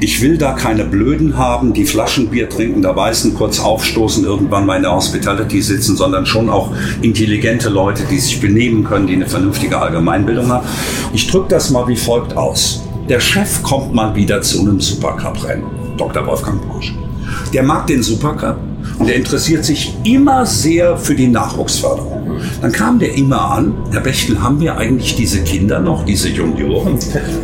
Ich will da keine Blöden haben, die Flaschenbier trinken, da weißen, kurz aufstoßen, irgendwann mal in der Hospitality sitzen, sondern schon auch intelligente Leute, die sich benehmen können, die eine vernünftige Allgemeinbildung haben. Ich drücke das mal wie folgt aus. Der Chef kommt mal wieder zu einem Supercup-Rennen, Dr. Wolfgang Porsche. Der mag den Supercup und der interessiert sich immer sehr für die Nachwuchsförderung. Dann kam der immer an, Herr Bechtel, haben wir eigentlich diese Kinder noch, diese Junioren?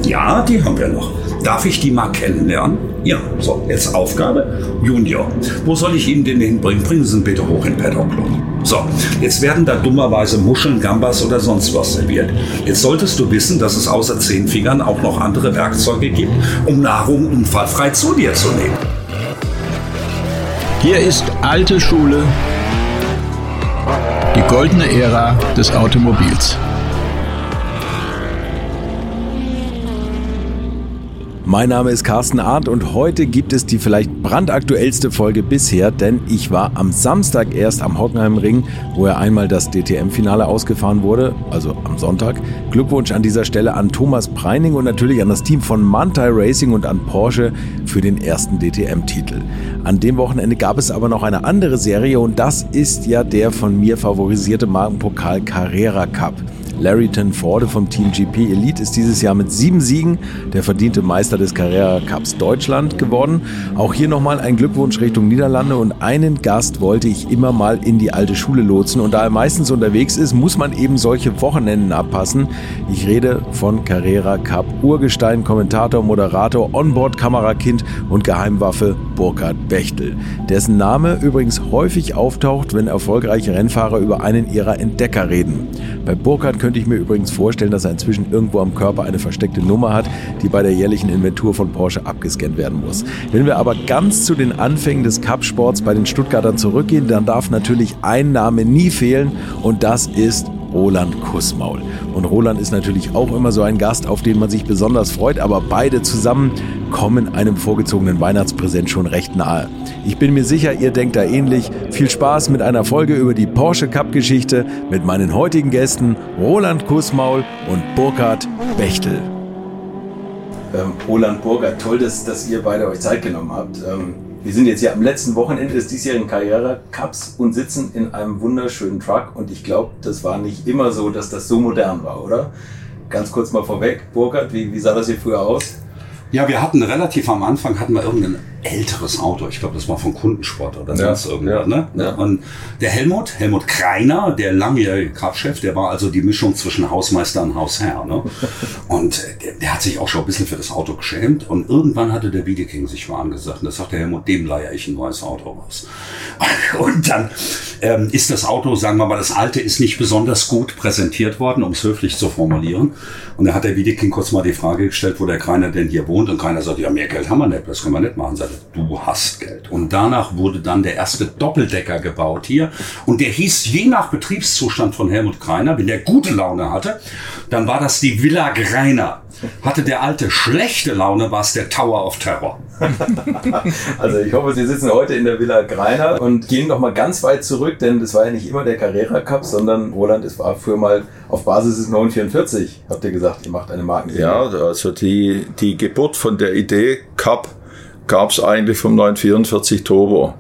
Ja, die haben wir noch. Darf ich die mal kennenlernen? Ja, so, jetzt Aufgabe. Junior. Wo soll ich Ihnen den hinbringen? Bringen Sie ihn bitte hoch in Paddock Club. So, jetzt werden da dummerweise Muscheln, Gambas oder sonst was serviert. Jetzt solltest du wissen, dass es außer Zehnfingern auch noch andere Werkzeuge gibt, um Nahrung unfallfrei zu dir zu nehmen. Hier ist alte Schule, die goldene Ära des Automobils. Mein Name ist Carsten Arndt und heute gibt es die vielleicht brandaktuellste Folge bisher, denn ich war am Samstag erst am Hockenheimring, wo ja einmal das DTM-Finale ausgefahren wurde, also am Sonntag. Glückwunsch an dieser Stelle an Thomas Preining und natürlich an das Team von Mantai Racing und an Porsche für den ersten DTM-Titel. An dem Wochenende gab es aber noch eine andere Serie und das ist ja der von mir favorisierte Markenpokal Carrera Cup. Larryton Forde vom Team GP Elite ist dieses Jahr mit sieben Siegen der verdiente Meister des Carrera Cups Deutschland geworden. Auch hier nochmal ein Glückwunsch Richtung Niederlande und einen Gast wollte ich immer mal in die alte Schule lotsen und da er meistens unterwegs ist, muss man eben solche Wochenenden abpassen. Ich rede von Carrera Cup Urgestein, Kommentator, Moderator, Onboard-Kamerakind und Geheimwaffe Burkhard Bechtel, dessen Name übrigens häufig auftaucht, wenn erfolgreiche Rennfahrer über einen ihrer Entdecker reden. Bei Burkhard könnte ich mir übrigens vorstellen, dass er inzwischen irgendwo am Körper eine versteckte Nummer hat, die bei der jährlichen Inventur von Porsche abgescannt werden muss. Wenn wir aber ganz zu den Anfängen des Cup-Sports bei den Stuttgartern zurückgehen, dann darf natürlich ein Name nie fehlen und das ist Roland Kussmaul. Und Roland ist natürlich auch immer so ein Gast, auf den man sich besonders freut, aber beide zusammen kommen einem vorgezogenen Weihnachtspräsent schon recht nahe. Ich bin mir sicher, ihr denkt da ähnlich. Viel Spaß mit einer Folge über die Porsche Cup Geschichte mit meinen heutigen Gästen Roland Kussmaul und Burkhard Bechtel. Ähm, Roland Burkhard, toll, dass, dass ihr beide euch Zeit genommen habt. Ähm, wir sind jetzt hier am letzten Wochenende des diesjährigen Karriere Cups und sitzen in einem wunderschönen Truck und ich glaube, das war nicht immer so, dass das so modern war, oder? Ganz kurz mal vorweg, Burkhard, wie, wie sah das hier früher aus? Ja, wir hatten relativ am Anfang hatten wir irgendein älteres Auto. Ich glaube, das war von Kundensport oder sonst ja, irgendwas. Ja, ne? Ja. Und der Helmut, Helmut Kreiner, der langjährige Kraftchef, der war also die Mischung zwischen Hausmeister und Hausherr. Ne? Und der, der, hat sich auch schon ein bisschen für das Auto geschämt. Und irgendwann hatte der Wiedeking sich warm gesagt. Und da sagte Helmut, dem leihe ich ein neues Auto raus. Und dann ähm, ist das Auto, sagen wir mal, das alte ist nicht besonders gut präsentiert worden, um es höflich zu formulieren. Und da hat der Wiedeking kurz mal die Frage gestellt, wo der Kreiner denn hier wohnt. Und Kreiner sagt, ja, mehr Geld haben wir nicht, das können wir nicht machen du hast Geld. Und danach wurde dann der erste Doppeldecker gebaut hier. Und der hieß je nach Betriebszustand von Helmut Kreiner, wenn der gute Laune hatte, dann war das die Villa Greiner. Hatte der alte schlechte Laune, war es der Tower of Terror. also ich hoffe, Sie sitzen heute in der Villa Greiner und gehen noch mal ganz weit zurück, denn das war ja nicht immer der Carrera Cup, sondern Roland, es war früher mal auf Basis des 944, habt ihr gesagt, ihr macht eine Markenserie. Ja, also die, die Geburt von der Idee Cup gab es eigentlich vom 944 Turbo.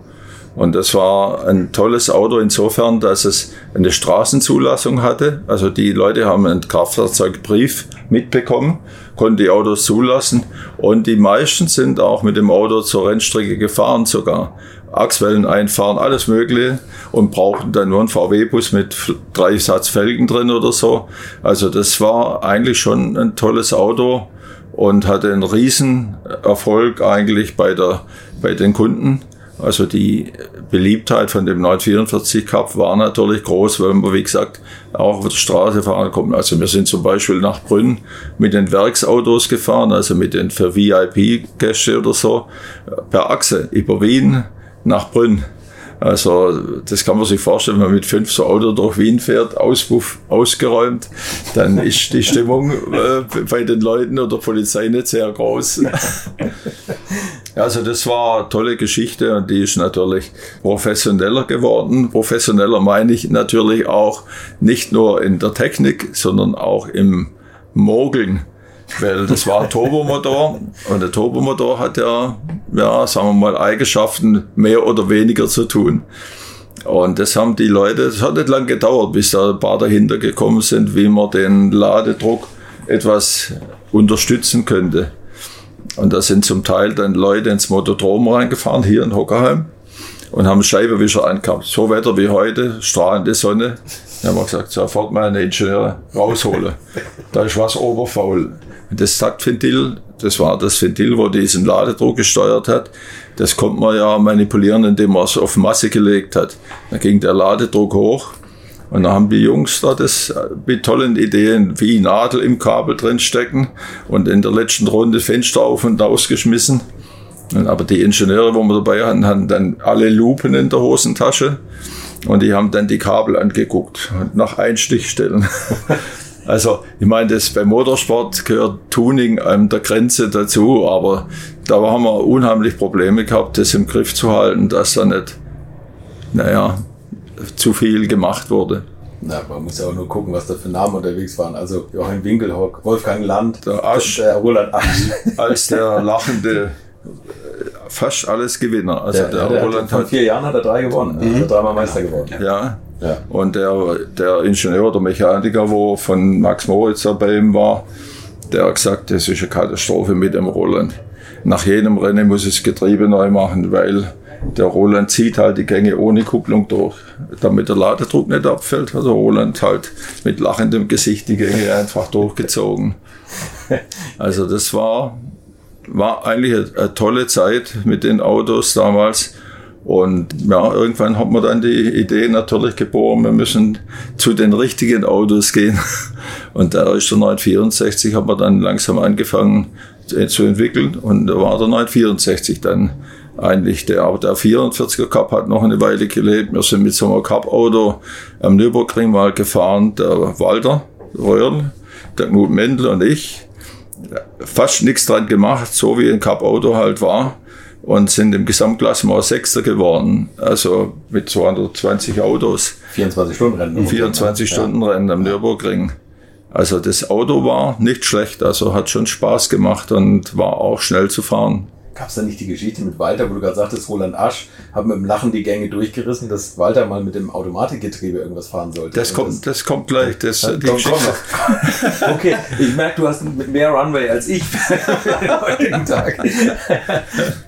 Und das war ein tolles Auto insofern, dass es eine Straßenzulassung hatte. Also die Leute haben einen Kraftfahrzeugbrief mitbekommen, konnten die Autos zulassen. Und die meisten sind auch mit dem Auto zur Rennstrecke gefahren sogar. Achswellen einfahren, alles Mögliche und brauchten dann nur einen VW-Bus mit drei Satz Felgen drin oder so. Also das war eigentlich schon ein tolles Auto und hatte einen riesen Erfolg eigentlich bei, der, bei den Kunden. Also die Beliebtheit von dem 944 Cup war natürlich groß, weil man, wie gesagt, auch auf der Straße fahren konnte. Also wir sind zum Beispiel nach Brünn mit den Werksautos gefahren, also mit den für VIP-Gäste oder so, per Achse über Wien nach Brünn. Also das kann man sich vorstellen, wenn man mit fünf so Auto durch Wien fährt, Auspuff ausgeräumt, dann ist die Stimmung äh, bei den Leuten oder Polizei nicht sehr groß. also das war eine tolle Geschichte und die ist natürlich professioneller geworden. Professioneller meine ich natürlich auch nicht nur in der Technik, sondern auch im Mogeln Weil das war ein Turbomotor und der Turbomotor hat ja, ja, sagen wir mal, Eigenschaften mehr oder weniger zu tun. Und das haben die Leute, es hat nicht lange gedauert, bis da ein paar dahinter gekommen sind, wie man den Ladedruck etwas unterstützen könnte. Und da sind zum Teil dann Leute ins Motodrom reingefahren, hier in Hockerheim, und haben Scheibenwischer angehabt. So Wetter wie heute, strahlende Sonne. Dann haben wir gesagt, sofort mal eine Ingenieure rausholen. Da ist was oberfaul. Das Taktventil, das war das Ventil, wo diesen Ladedruck gesteuert hat. Das konnte man ja manipulieren, indem man es auf Masse gelegt hat. Dann ging der Ladedruck hoch und dann haben die Jungs da das mit tollen Ideen wie Nadel im Kabel drin stecken und in der letzten Runde Fenster auf und ausgeschmissen. Aber die Ingenieure, wo wir dabei hatten, hatten dann alle Lupen in der Hosentasche und die haben dann die Kabel angeguckt und nach Einstichstellen. Also, ich meine, das beim Motorsport gehört Tuning an der Grenze dazu, aber da haben wir unheimlich Probleme gehabt, das im Griff zu halten, dass da nicht, naja, zu viel gemacht wurde. Na, man muss ja auch nur gucken, was da für Namen unterwegs waren. Also Joachim Winkelhock, Wolfgang Land, der, Asch, der Roland Asch. Als der lachende fast alles Gewinner. Also der, der, der Roland hat, vier Jahren hat er drei gewonnen, mhm. also dreimal Meister geworden. Ja. ja. Und der, der Ingenieur, der Mechaniker, wo von Max Moritz bei ihm war, der hat gesagt, das ist eine Katastrophe mit dem Roland. Nach jedem Rennen muss es Getriebe neu machen, weil der Roland zieht halt die Gänge ohne Kupplung durch, damit der Ladedruck nicht abfällt. Also Roland halt mit lachendem Gesicht die Gänge einfach durchgezogen. Also das war, war eigentlich eine, eine tolle Zeit mit den Autos damals. Und ja, irgendwann hat man dann die Idee natürlich geboren, wir müssen zu den richtigen Autos gehen. Und da ist der 964, hat man dann langsam angefangen zu entwickeln. Und da war der 964 dann eigentlich der, aber der 44er Cup hat noch eine Weile gelebt. Wir sind mit so einem Cup-Auto am Nürburgring mal gefahren, der Walter Röhrl, der Knut Mendel und ich. Fast nichts dran gemacht, so wie ein Cup-Auto halt war. Und sind im Gesamtklassement Sechster geworden. Also mit 220 Autos. 24 Stunden Rennen. 24 Stunden Rennen am Nürburgring. Also das Auto war nicht schlecht, also hat schon Spaß gemacht und war auch schnell zu fahren. Gab es da nicht die Geschichte mit Walter, wo du gerade sagtest, Roland Asch hat mit dem Lachen die Gänge durchgerissen, dass Walter mal mit dem Automatikgetriebe irgendwas fahren sollte? Das, kommt, das, das kommt gleich. Das, das die kommt, kommt okay, ich merke, du hast mehr Runway als ich heutigen Tag.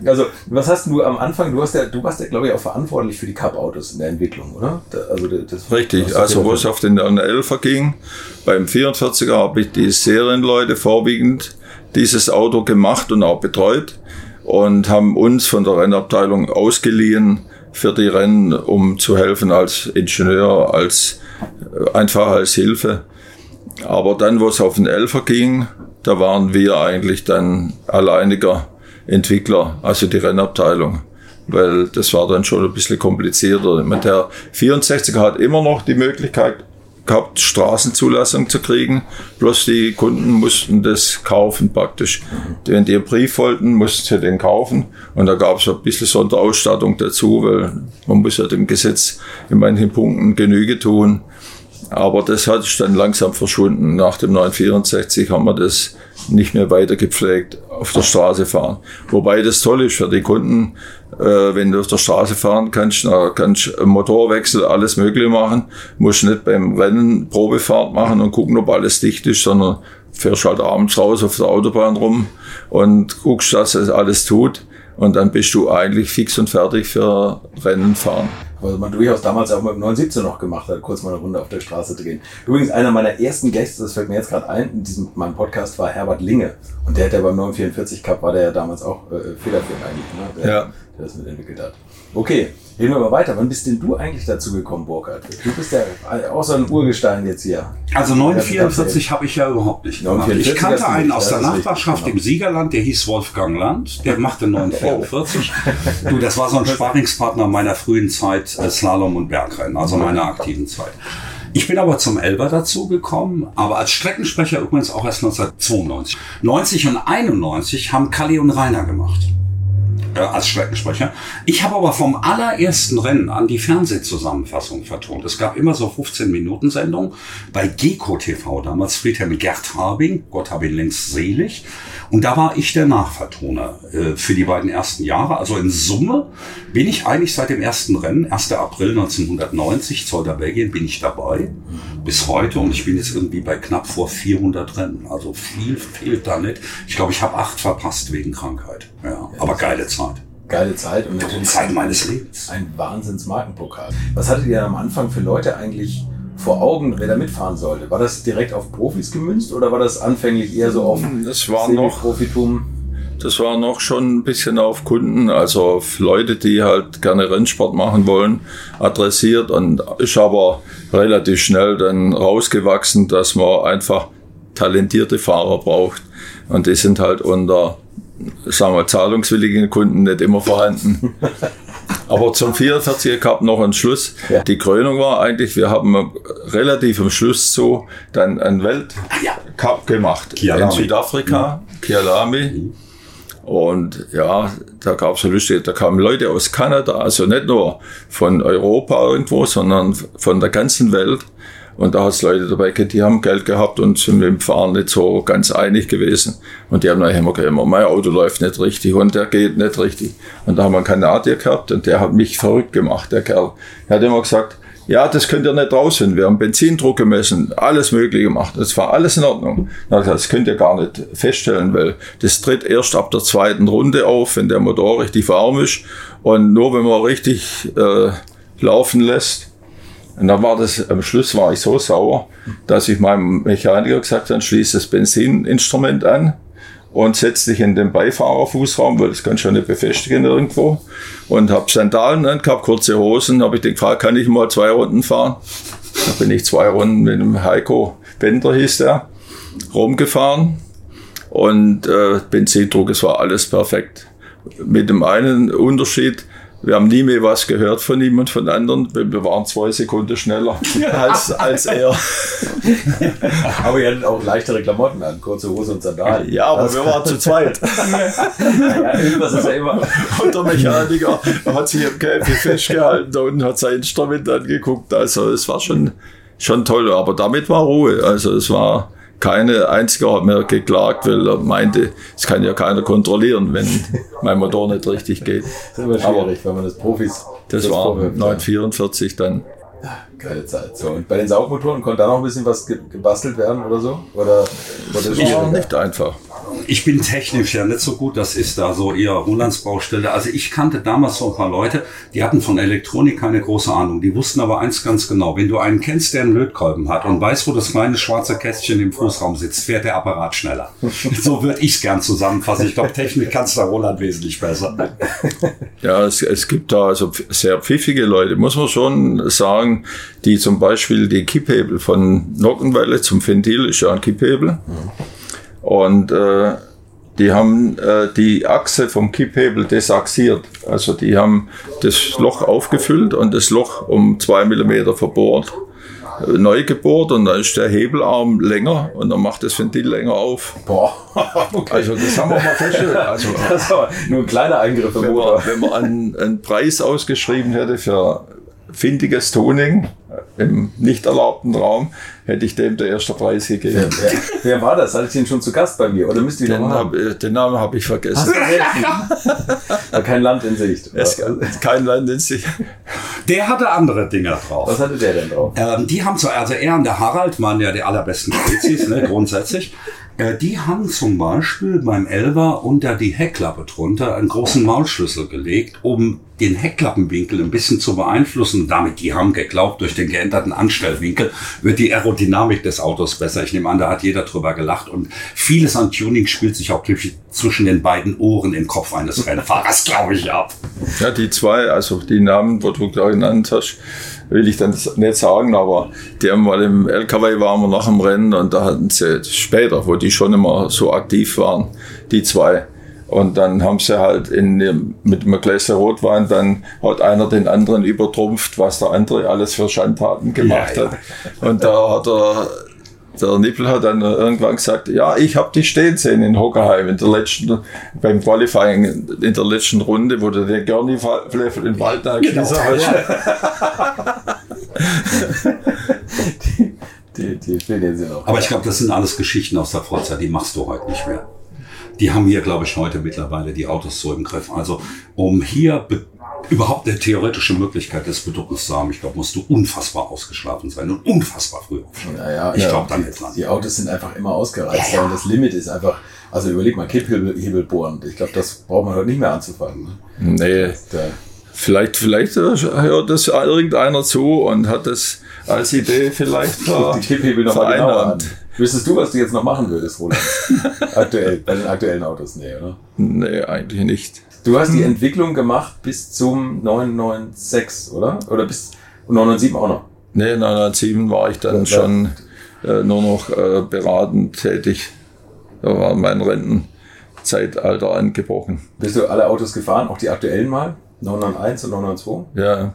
Also, was hast du am Anfang, du, hast ja, du warst ja, glaube ich, auch verantwortlich für die Cup-Autos in der Entwicklung, oder? Also, das, Richtig, also wo es auf den 11er ging, beim 44er habe ich die Serienleute vorwiegend dieses Auto gemacht und auch betreut und haben uns von der Rennabteilung ausgeliehen für die Rennen, um zu helfen als Ingenieur, als äh, einfach als Hilfe. Aber dann, wo es auf den Elfer ging, da waren wir eigentlich dann alleiniger Entwickler, also die Rennabteilung. Weil das war dann schon ein bisschen komplizierter. Der 64er hat immer noch die Möglichkeit, gehabt, Straßenzulassung zu kriegen. Bloß die Kunden mussten das kaufen praktisch. Wenn die einen Brief wollten, mussten sie den kaufen. Und da gab es ein bisschen Sonderausstattung dazu, weil man muss ja dem Gesetz in manchen Punkten Genüge tun. Aber das hat dann langsam verschwunden. Nach dem 964 haben wir das nicht mehr weiter gepflegt auf der Straße fahren. Wobei das toll ist für die Kunden, äh, wenn du auf der Straße fahren kannst, da kannst Motorwechsel, alles mögliche machen, musst nicht beim Rennen Probefahrt machen und gucken, ob alles dicht ist, sondern fährst halt abends raus auf der Autobahn rum und guckst, dass es alles tut. Und dann bist du eigentlich fix und fertig für Rennen fahren was man durchaus damals auch mit dem 917 noch gemacht hat, kurz mal eine Runde auf der Straße drehen. Übrigens, einer meiner ersten Gäste, das fällt mir jetzt gerade ein, in diesem meinem Podcast war Herbert Linge. Und der hat ja beim 944 Cup, war der ja damals auch äh, federführend eigentlich, ne? der, ja. der das mitentwickelt hat. Okay, Reden wir mal weiter. Wann bist denn du eigentlich dazu gekommen, Burkhard? Du bist ja auch so ein Urgestein jetzt hier. Also 944 habe ich ja überhaupt nicht gemacht. Ich kannte einen aus der Nachbarschaft im Siegerland, der hieß Wolfgang Land. Der machte 944. du, das war so ein Sparingspartner meiner frühen Zeit, äh, Slalom und Bergrennen, also meiner aktiven Zeit. Ich bin aber zum Elber dazu gekommen, aber als Streckensprecher übrigens auch erst 1992. 90 und 91 haben Kalli und Rainer gemacht. Äh, als Streckensprecher. Ich habe aber vom allerersten Rennen an die Fernsehzusammenfassung vertont. Es gab immer so 15 Minuten Sendungen bei Geko TV, damals Friedhelm Gerd Harbing, Gott habe ihn längst selig. Und da war ich der Nachvertoner äh, für die beiden ersten Jahre. Also in Summe bin ich eigentlich seit dem ersten Rennen, 1. April 1990, Zolder Belgien, bin ich dabei bis heute. Und ich bin jetzt irgendwie bei knapp vor 400 Rennen. Also viel fehlt da nicht. Ich glaube, ich habe acht verpasst wegen Krankheit. Ja, aber geile Zeit. Geile Zeit und natürlich Zeit meines Lebens. Ein Wahnsinns-Markenpokal. Was hattet ihr am Anfang für Leute eigentlich vor Augen, wer da mitfahren sollte? War das direkt auf Profis gemünzt oder war das anfänglich eher so auf das war noch Profitum? Das war noch schon ein bisschen auf Kunden, also auf Leute, die halt gerne Rennsport machen wollen, adressiert und ist aber relativ schnell dann rausgewachsen, dass man einfach talentierte Fahrer braucht und die sind halt unter sagen wir, zahlungswilligen Kunden nicht immer vorhanden. Aber zum 44er Cup noch ein Schluss. Ja. Die Krönung war eigentlich, wir haben relativ am Schluss so dann einen Weltcup gemacht Kialami. in Südafrika, mhm. Kialami. Und ja, da gab es lustig, da kamen Leute aus Kanada, also nicht nur von Europa irgendwo, sondern von der ganzen Welt. Und da hat es Leute dabei gehabt, die haben Geld gehabt und sind mit dem Fahren nicht so ganz einig gewesen. Und die haben dann immer gesagt, mein Auto läuft nicht richtig und der geht nicht richtig. Und da haben wir einen Kanadier gehabt und der hat mich verrückt gemacht, der Kerl. Er hat immer gesagt, ja, das könnt ihr nicht rausfinden. Wir haben Benzindruck gemessen, alles Mögliche gemacht. Das war alles in Ordnung. Das könnt ihr gar nicht feststellen, weil das tritt erst ab der zweiten Runde auf, wenn der Motor richtig warm ist. Und nur wenn man richtig äh, laufen lässt, und dann war das, am Schluss war ich so sauer, dass ich meinem Mechaniker gesagt habe, schließ das Benzininstrument an und setz dich in den Beifahrerfußraum, weil das kannst du nicht befestigen irgendwo. Und habe Sandalen angehabt, kurze Hosen, habe ich den gefragt, kann ich mal zwei Runden fahren? Da bin ich zwei Runden mit dem Heiko Bender hieß der, rumgefahren. Und äh, Benzindruck, es war alles perfekt. Mit dem einen Unterschied, wir haben nie mehr was gehört von ihm und von anderen. Wir waren zwei Sekunden schneller als, als er. aber ihr hattet auch leichtere Klamotten an, kurze Hose und Sandalen. Ja, aber das wir waren zu zweit. ja, irgendwas ist ja immer. Und der Mechaniker hat sich im Käfig festgehalten und hat sein Instrument angeguckt. Also es war schon, schon toll, aber damit war Ruhe. Also es war keine einzige hat mir geklagt, weil er meinte, es kann ja keiner kontrollieren, wenn mein Motor nicht richtig geht. Das ist immer schwierig, Aber wenn man das Profis. Das, das war 944 dann. Geile Zeit. So, und bei den Saugmotoren konnte da noch ein bisschen was gebastelt werden oder so? Oder, oder das war nicht einfach. Ich bin technisch ja nicht so gut, das ist da so eher Rolands Baustelle. Also ich kannte damals so ein paar Leute, die hatten von Elektronik keine große Ahnung. Die wussten aber eins ganz genau. Wenn du einen kennst, der einen Lötkolben hat und weiß, wo das kleine schwarze Kästchen im Fußraum sitzt, fährt der Apparat schneller. so würde ich es gern zusammenfassen. Ich glaube, Technik kannst da Roland wesentlich besser. Ja, es, es gibt da also sehr pfiffige Leute, muss man schon sagen die zum Beispiel die Kipphebel von Nockenwelle zum Ventil ist ja ein Kipphebel. Und äh, die haben äh, die Achse vom Kipphebel desaxiert. Also die haben das Loch aufgefüllt und das Loch um zwei Millimeter verbohrt äh, neu gebohrt und dann ist der Hebelarm länger und dann macht das Ventil länger auf. Boah, okay. Also das haben wir mal festgestellt. Also, nur ein kleiner Eingriff im Motor. Wenn man einen, einen Preis ausgeschrieben hätte für findiges Tuning im nicht erlaubten Raum, hätte ich dem der erste Preis gegeben. Wer, wer, wer war das? Hatte ich den schon zu Gast bei mir? Oder müsst ihr den, hab, den Namen habe ich vergessen. kein Land in Sicht. Es, kein Land in Sicht. Der hatte andere Dinger drauf. Was hatte der denn drauf? Ähm, die haben so, also er und der Harald waren ja die allerbesten Spezies, ne, grundsätzlich. Äh, die haben zum Beispiel beim Elver unter die Heckklappe drunter einen großen Maulschlüssel gelegt, um den Heckklappenwinkel ein bisschen zu beeinflussen. Damit, die haben geglaubt, durch den geänderten Anstellwinkel wird die Aerodynamik des Autos besser. Ich nehme an, da hat jeder drüber gelacht. Und vieles an Tuning spielt sich auch zwischen den beiden Ohren im Kopf eines Rennfahrers, glaube ich, ab. Ja, die zwei, also die Namen, wo du genannt hast, will ich dann nicht sagen, aber die haben mal im LKW waren wir nach dem Rennen und da hatten sie später, wo die schon immer so aktiv waren, die zwei. Und dann haben sie halt in, mit einem Gläser Rotwein, dann hat einer den anderen übertrumpft, was der andere alles für Schandtaten gemacht ja, ja. hat. Und da hat er der Nippel hat dann irgendwann gesagt, ja, ich habe dich stehen sehen in Hockerheim in der letzten, beim Qualifying in der letzten Runde, wo du den Gerni in den Wald da genau. hast. die, die, die sie noch. Aber ich glaube, das sind alles Geschichten aus der Vorzeit, die machst du heute nicht mehr. Die haben hier, glaube ich, heute mittlerweile die Autos so im Griff. Also um hier überhaupt eine theoretische Möglichkeit des Bedruckens zu haben, ich glaube, musst du unfassbar ausgeschlafen sein und unfassbar früh aufstehen. Ja, ja, ich glaube da nicht dran. Die Autos sind einfach immer ausgereizt, ja, ja. das Limit ist einfach, also überleg mal, Kipphebel bohren. Ich glaube, das braucht man heute nicht mehr anzufangen. Ne? Nee. Der, vielleicht, vielleicht hört das irgendeiner zu und hat das als Idee vielleicht ver die Kipphebel noch vereinnahmt. Genau Wüsstest du, was du jetzt noch machen würdest, Roland? Aktuell, bei den aktuellen Autos, nee, oder? Nee, eigentlich nicht. Du hast die Entwicklung gemacht bis zum 996, oder? Oder bis 997 auch noch? Nee, 997 war ich dann ja, schon äh, nur noch äh, beratend tätig. Da war mein Rentenzeitalter angebrochen. Bist du alle Autos gefahren, auch die aktuellen mal? 991 und 992? Ja.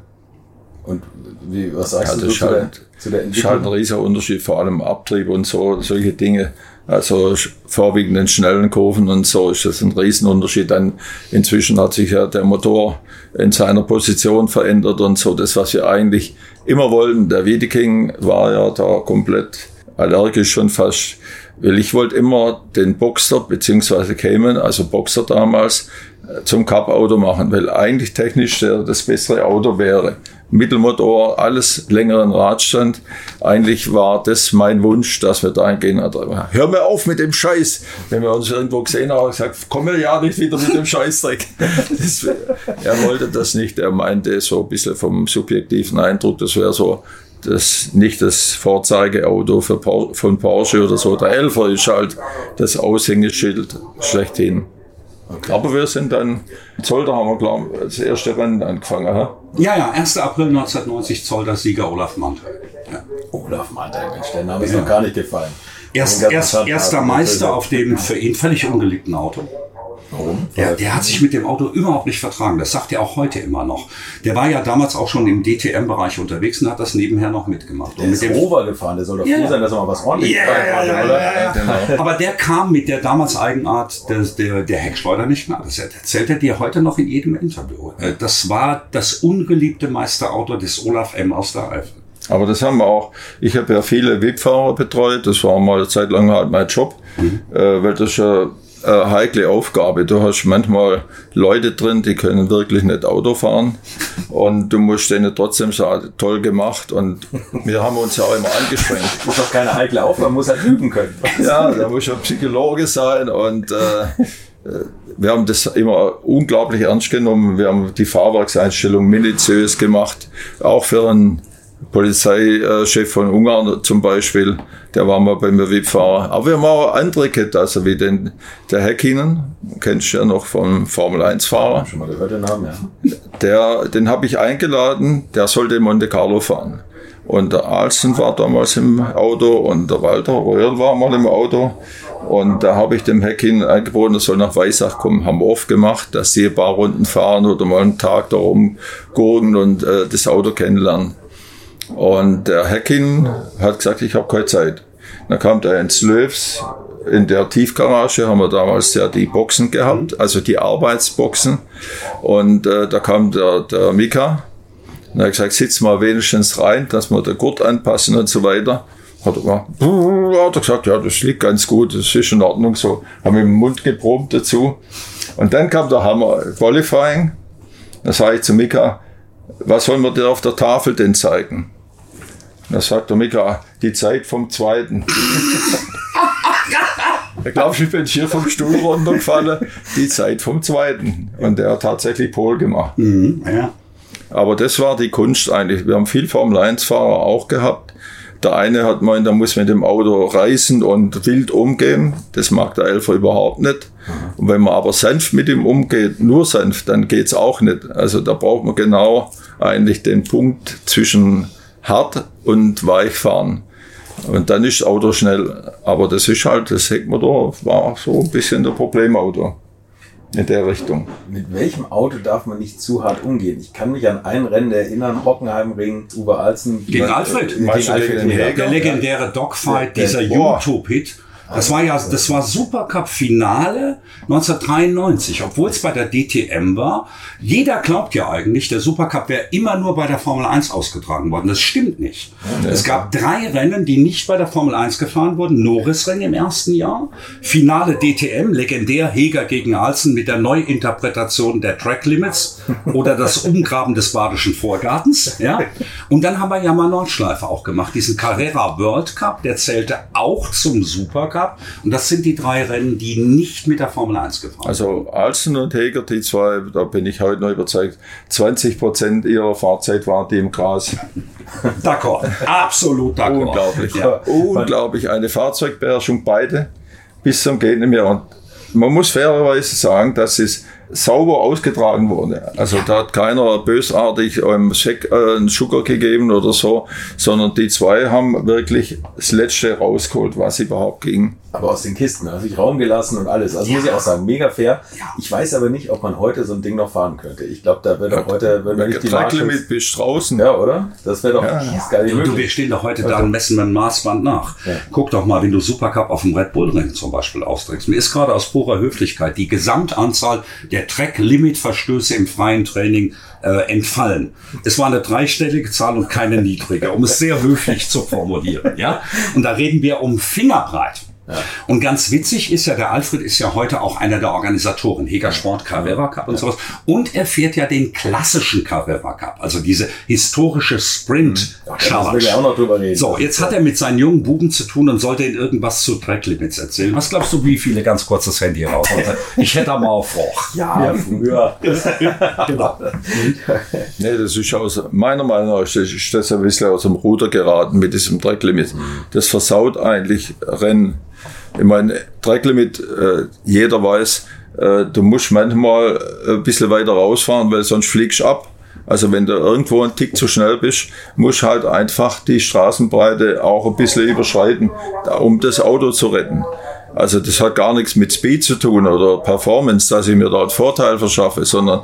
Und wie, was sagst ja, du zu, halt, der, zu der Entwicklung? Ist halt ein riesiger Unterschied, vor allem Abtrieb und so, solche Dinge. Also vorwiegend in schnellen Kurven und so ist das ein Riesenunterschied. Dann inzwischen hat sich ja der Motor in seiner Position verändert und so. Das, was wir eigentlich immer wollten. Der Wiedeking war ja da komplett allergisch schon fast. Weil ich wollte immer den Boxer beziehungsweise Cayman, also Boxer damals, äh, zum Cup-Auto machen, weil eigentlich technisch das bessere Auto wäre. Mittelmotor, alles längeren Radstand. Eigentlich war das mein Wunsch, dass wir da gehen. Hör mir auf mit dem Scheiß. Wenn wir uns irgendwo gesehen haben, gesagt, komm mir ja nicht wieder mit dem Scheißdreck. Das, er wollte das nicht. Er meinte so ein bisschen vom subjektiven Eindruck, das wäre so das nicht das Vorzeigeauto von Porsche oder so. Der Elfer ist halt das Aushängeschild schlechthin. Okay. Aber wir sind dann, Zolder haben wir, glaube ich, das erste Rennen angefangen. Ha? Ja, ja, 1. April 1990 Zolder Sieger Olaf Mantel. Ja. Olaf Mantel, Mensch, der Name ist ja. noch gar nicht gefallen. Erst, erst, erster Meister auf dem für ihn völlig ungeliebten Auto. Warum? Der, der hat sich mit dem Auto überhaupt nicht vertragen. Das sagt er auch heute immer noch. Der war ja damals auch schon im DTM-Bereich unterwegs und hat das nebenher noch mitgemacht. Der und mit ist dem Rover gefahren. Der soll doch yeah. froh sein, dass er mal was ordentliches yeah, ja, ja, ja, genau. Aber der kam mit der damals Eigenart des, der, der Heckschleuder nicht mehr. Das erzählt er dir heute noch in jedem Interview. Das war das ungeliebte Meisterauto des Olaf M. aus der Eifel. Aber das haben wir auch. Ich habe ja viele Webfahrer betreut. Das war mal eine Zeit lang halt mein Job, mhm. äh, weil das ja eine heikle Aufgabe. Du hast manchmal Leute drin, die können wirklich nicht Auto fahren und du musst denen trotzdem sagen, toll gemacht und wir haben uns ja auch immer angestrengt. Das ist doch keine heikle Aufgabe, man muss halt üben können. Ja, da muss ja Psychologe sein und äh, wir haben das immer unglaublich ernst genommen. Wir haben die Fahrwerkseinstellung minutiös gemacht, auch für einen Polizeichef von Ungarn zum Beispiel, der war mal bei mir WIP-Fahrer. Aber wir haben auch andere Ketten, also wie den, der Häkkinen, kennst du ja noch vom Formel-1-Fahrer. Schon mal gehört den Namen, ja. Der, den habe ich eingeladen, der sollte in Monte Carlo fahren. Und der Alsten war damals im Auto und der Walter Röhrl war mal im Auto. Und da habe ich dem Heckin angeboten, er soll nach Weissach kommen. Haben wir oft gemacht, dass sie ein paar Runden fahren oder mal einen Tag da rumgurken und äh, das Auto kennenlernen. Und der Heckin hat gesagt, ich habe keine Zeit. Dann kam der ins Löws. In der Tiefgarage haben wir damals ja die Boxen gehabt, also die Arbeitsboxen. Und äh, da kam der, der Mika. Und er hat gesagt, sitz mal wenigstens rein, dass wir den Gurt anpassen und so weiter. Hat er, hat er gesagt, ja, das liegt ganz gut, das ist in Ordnung so. Haben wir im Mund geprobt dazu. Und dann kam der Hammer Qualifying. Da sage ich zu Mika, was sollen wir dir auf der Tafel denn zeigen? Da sagt der Mika, die Zeit vom Zweiten. Ich glaube, ich bin hier vom Stuhl runtergefallen. Die Zeit vom Zweiten. Und der hat tatsächlich Pol gemacht. Mhm, ja. Aber das war die Kunst eigentlich. Wir haben viel Formel 1-Fahrer auch gehabt. Der eine hat meint, der muss mit dem Auto reisen und wild umgehen. Das mag der Elfer überhaupt nicht. Mhm. Und wenn man aber sanft mit ihm umgeht, nur sanft, dann geht's auch nicht. Also da braucht man genau eigentlich den Punkt zwischen hart und weich fahren. Und dann ist das Auto schnell. Aber das ist halt, das Heckmotor war so ein bisschen der Problemauto. in der Richtung. Mit welchem Auto darf man nicht zu hart umgehen? Ich kann mich an ein Rennen erinnern, Hockenheimring, Uwe Alzen. Gegen Alfred. Äh, gegen Alfred der legendäre Dogfight, dieser YouTube-Hit das war ja, das war Supercup-Finale 1993, obwohl es bei der DTM war. Jeder glaubt ja eigentlich, der Supercup wäre immer nur bei der Formel 1 ausgetragen worden. Das stimmt nicht. Ja, es gab drei Rennen, die nicht bei der Formel 1 gefahren wurden. Norrisring im ersten Jahr, Finale DTM, legendär Heger gegen Alzen mit der Neuinterpretation der Track Limits oder das Umgraben des Badischen Vorgartens. Ja. Und dann haben wir ja mal Nordschleife auch gemacht, diesen Carrera World Cup, der zählte auch zum Supercup. Cup. Und das sind die drei Rennen, die nicht mit der Formel 1 gefahren sind. Also Alsen und Heger, die zwei, da bin ich heute noch überzeugt, 20 Prozent ihrer Fahrzeit waren die im Gras. d'accord, absolut d'accord. Unglaublich, ja. unglaublich. Eine Fahrzeugbeherrschung, beide, bis zum mehr. Und man muss fairerweise sagen, dass es sauber ausgetragen wurde. Also da hat keiner bösartig einem Scheck, äh, einen Sugar gegeben oder so, sondern die zwei haben wirklich das Letzte rausgeholt, was überhaupt ging. Aber aus den Kisten, also ich Raum gelassen und alles. Also ja. muss ich auch sagen, mega fair. Ja. Ich weiß aber nicht, ob man heute so ein Ding noch fahren könnte. Ich glaube, da wird doch heute, wenn man nicht die Marschalls... bist draußen. Ja, oder? Das wäre doch ja. das geil. Du, du, wir stehen doch heute da und messen mit dem Maßband nach. Guck doch mal, wenn du Supercup auf dem Red Bull Ring zum Beispiel austrägst. Mir ist gerade aus purer Höflichkeit die Gesamtanzahl der Track-Limit-Verstöße im freien Training äh, entfallen. Es war eine dreistellige Zahl und keine niedrige, um es sehr höflich zu formulieren. Ja? Und da reden wir um Fingerbreit. Und ganz witzig ist ja, der Alfred ist ja heute auch einer der Organisatoren, Heger Sport Carrera Cup und ja. sowas. Und er fährt ja den klassischen Carrera Cup, also diese historische Sprint Challenge. Ja, auch noch drüber reden. So, jetzt hat er mit seinen jungen Buben zu tun und sollte ihnen irgendwas zu Track Limits erzählen. Was glaubst du, wie viele ganz kurzes Handy raus? Ich hätte da mal auf Roch. Ja, früher. genau. nee, das ist aus meiner Meinung nach ist das ein bisschen aus dem Ruder geraten mit diesem Track Limit. Mhm. Das versaut eigentlich Rennen. Ich meine, Tracklimit, äh, jeder weiß, äh, du musst manchmal ein bisschen weiter rausfahren, weil sonst fliegst du ab. Also wenn du irgendwo ein Tick zu schnell bist, musst halt einfach die Straßenbreite auch ein bisschen überschreiten, um das Auto zu retten. Also das hat gar nichts mit Speed zu tun oder Performance, dass ich mir dort Vorteil verschaffe, sondern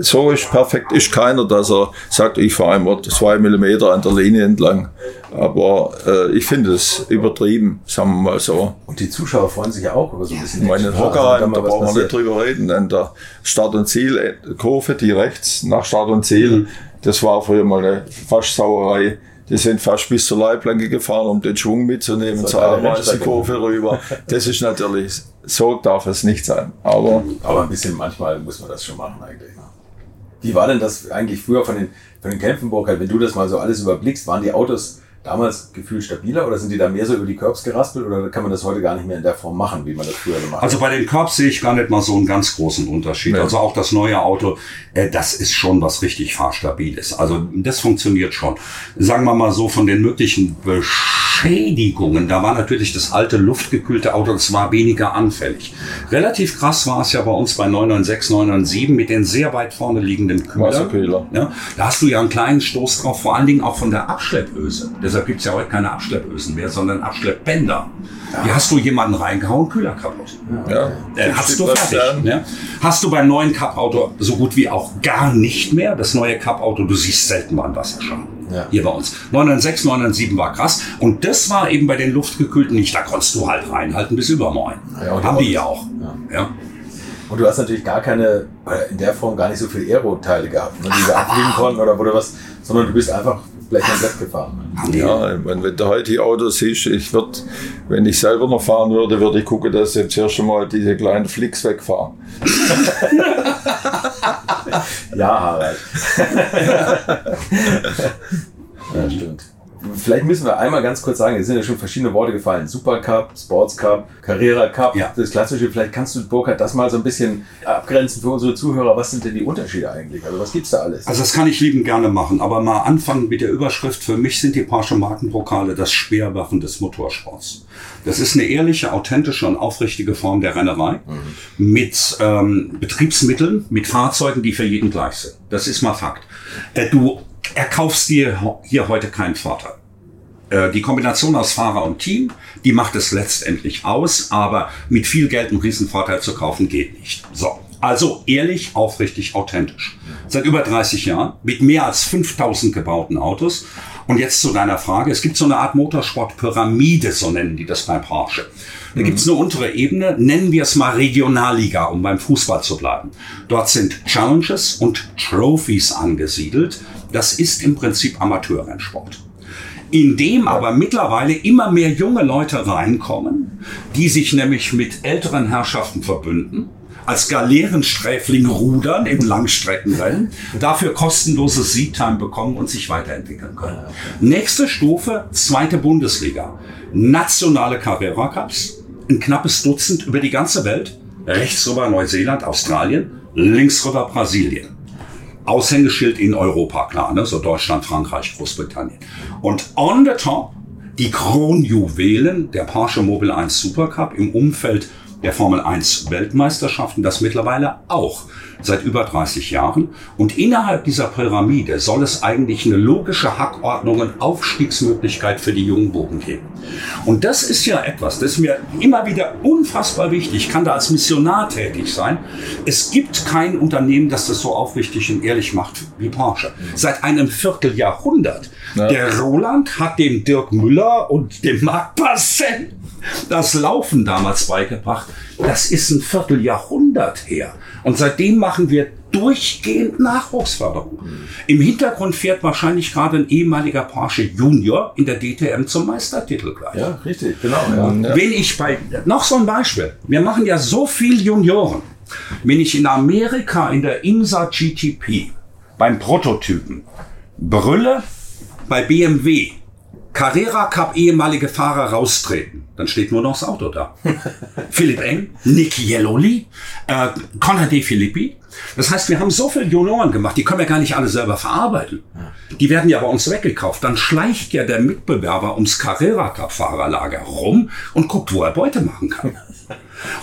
so ist perfekt ist keiner, dass er sagt, ich fahre immer zwei Millimeter an der Linie entlang. Aber äh, ich finde es übertrieben, sagen wir mal so. Und die Zuschauer freuen sich ja auch über so ein bisschen. Meine Hockerheim, da brauchen wir nicht drüber reden. An der Start- und Zielkurve, die rechts nach Start und Ziel, mhm. das war früher mal eine fast Sauerei die sind fast bis zur Leitplanke gefahren, um den Schwung mitzunehmen, zur Ameisen-Kurve rüber. Das ist natürlich, so darf es nicht sein. Aber, aber ein bisschen manchmal muss man das schon machen eigentlich. Ne? Wie war denn das eigentlich früher von den, von den Kämpfen, Burkhard, wenn du das mal so alles überblickst, waren die Autos damals gefühlt stabiler oder sind die da mehr so über die Curbs geraspelt oder kann man das heute gar nicht mehr in der Form machen, wie man das früher gemacht hat? Also bei den Curbs sehe ich gar nicht mal so einen ganz großen Unterschied. Nee. Also auch das neue Auto, äh, das ist schon was richtig fahrstabiles. Also das funktioniert schon. Sagen wir mal so von den möglichen Beschädigungen, da war natürlich das alte luftgekühlte Auto, das war weniger anfällig. Relativ krass war es ja bei uns bei 996, 997 mit den sehr weit vorne liegenden Kühlern. Ja, da hast du ja einen kleinen Stoß drauf, vor allen Dingen auch von der Abschleppöse. Das Deshalb gibt es ja heute keine Abschleppösen mehr, sondern Abschleppbänder. Ja. Hier hast du jemanden reingehauen, Kühler kaputt. Ja. Äh, hast du fertig. Ne? Hast du beim neuen Cup-Auto so gut wie auch gar nicht mehr. Das neue Cup-Auto, du siehst selten mal einen Wasserschaden. Ja. Hier bei uns. 996, 997 war krass. Und das war eben bei den luftgekühlten nicht. Da konntest du halt reinhalten bis übermorgen. Ja, Haben die ja auch. Ja. ja. Und du hast natürlich gar keine, in der Form gar nicht so viele Aero-Teile gehabt, ne, die wir abfliegen konnten oder, oder was, sondern du bist einfach vielleicht ein Set gefahren. Ja, wenn, wenn du heute die Autos siehst, ich würde, wenn ich selber noch fahren würde, würde ich gucken, dass jetzt hier schon mal diese kleinen Flicks wegfahren. ja, Harald. ja, stimmt. Vielleicht müssen wir einmal ganz kurz sagen, es sind ja schon verschiedene Worte gefallen. Supercup, Sports Cup, Carrera Cup, ja. das klassische. Vielleicht kannst du, Burkhard, das mal so ein bisschen abgrenzen für unsere Zuhörer. Was sind denn die Unterschiede eigentlich? Also was gibt's da alles? Also das kann ich lieben gerne machen. Aber mal anfangen mit der Überschrift. Für mich sind die Porsche Markenpokale das Speerwaffen des Motorsports. Das ist eine ehrliche, authentische und aufrichtige Form der Rennerei mhm. mit ähm, Betriebsmitteln, mit Fahrzeugen, die für jeden gleich sind. Das ist mal Fakt. Äh, du erkaufst dir hier heute keinen Vorteil. Äh, die Kombination aus Fahrer und Team, die macht es letztendlich aus, aber mit viel Geld einen Riesenvorteil zu kaufen geht nicht. So, Also ehrlich, aufrichtig, authentisch. Seit über 30 Jahren mit mehr als 5000 gebauten Autos. Und jetzt zu deiner Frage. Es gibt so eine Art Motorsportpyramide, so nennen die das bei Porsche. Da gibt es eine untere Ebene, nennen wir es mal Regionalliga, um beim Fußball zu bleiben. Dort sind Challenges und Trophies angesiedelt. Das ist im Prinzip Amateurrennsport in dem aber mittlerweile immer mehr junge Leute reinkommen, die sich nämlich mit älteren Herrschaften verbünden, als Galeerensträfling rudern in Langstreckenrennen, dafür kostenloses Seedtime bekommen und sich weiterentwickeln können. Nächste Stufe, zweite Bundesliga. Nationale Carrera Cups, ein knappes Dutzend über die ganze Welt, rechts rüber Neuseeland, Australien, links rüber Brasilien. Aushängeschild in Europa, klar, ne? so Deutschland, Frankreich, Großbritannien. Und on the top die Kronjuwelen der Porsche Mobile 1 Supercup im Umfeld der Formel 1 Weltmeisterschaften, das mittlerweile auch seit über 30 Jahren. Und innerhalb dieser Pyramide soll es eigentlich eine logische Hackordnung und Aufstiegsmöglichkeit für die jungen Buben geben. Und das ist ja etwas, das ist mir immer wieder unfassbar wichtig. Ich kann da als Missionar tätig sein. Es gibt kein Unternehmen, das das so aufrichtig und ehrlich macht wie Porsche. Seit einem Vierteljahrhundert. Ja. Der Roland hat dem Dirk Müller und dem Marc Passet das Laufen damals beigebracht. Das ist ein Vierteljahrhundert her. Und seitdem machen wir durchgehend Nachwuchsförderung. Im Hintergrund fährt wahrscheinlich gerade ein ehemaliger Porsche Junior in der DTM zum Meistertitel gleich. Ja, richtig, genau. Ja. Wenn ich bei, noch so ein Beispiel. Wir machen ja so viel Junioren. Wenn ich in Amerika in der IMSA GTP beim Prototypen brülle, bei BMW Carrera Cup ehemalige Fahrer raustreten. Dann steht nur noch das Auto da. Philipp Eng, Nick Jelloli, äh, Conrad De Filippi. Das heißt, wir haben so viele Junioren gemacht, die können wir gar nicht alle selber verarbeiten. Die werden ja bei uns weggekauft. Dann schleicht ja der Mitbewerber ums Carrera Cup Fahrerlager rum und guckt, wo er Beute machen kann.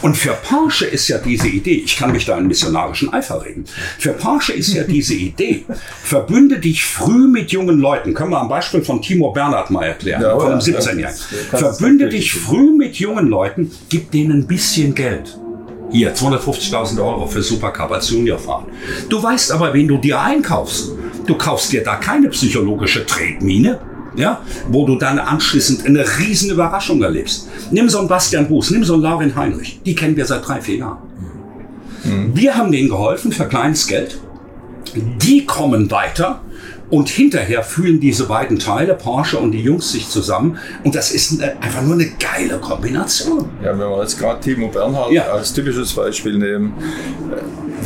Und für Porsche ist ja diese Idee, ich kann mich da in missionarischen Eifer reden, für Porsche ist ja diese Idee, verbünde dich früh mit jungen Leuten. Können wir am Beispiel von Timo Bernhard mal erklären, ja, von einem 17-Jährigen. Verbünde dich früh mit jungen Leuten, gib denen ein bisschen Geld. Hier, 250.000 Euro für Supercup als Juniorfahren. Du weißt aber, wen du dir einkaufst. Du kaufst dir da keine psychologische Tretmine, ja, wo du dann anschließend eine riesen Überraschung erlebst. Nimm so einen Bastian Buß, nimm so einen Laurin Heinrich, die kennen wir seit drei, vier Jahren. Mhm. Wir haben denen geholfen für kleines Geld. Die kommen weiter und hinterher fühlen diese beiden Teile, Porsche und die Jungs, sich zusammen. Und das ist eine, einfach nur eine geile Kombination. Ja, wenn wir jetzt gerade Timo Bernhard ja. als typisches Beispiel nehmen.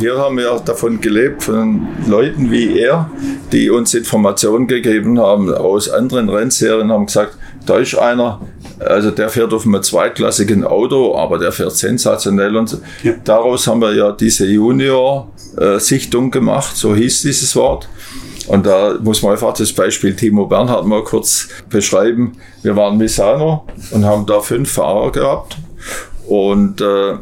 Wir haben ja davon gelebt, von Leuten wie er, die uns Informationen gegeben haben aus anderen Rennserien, haben gesagt, da ist einer, also der fährt auf einem zweitklassigen Auto, aber der fährt sensationell. Und ja. daraus haben wir ja diese Junior-Sichtung gemacht, so hieß dieses Wort. Und da muss man einfach das Beispiel Timo Bernhard mal kurz beschreiben. Wir waren in Misano und haben da fünf Fahrer gehabt. Und äh,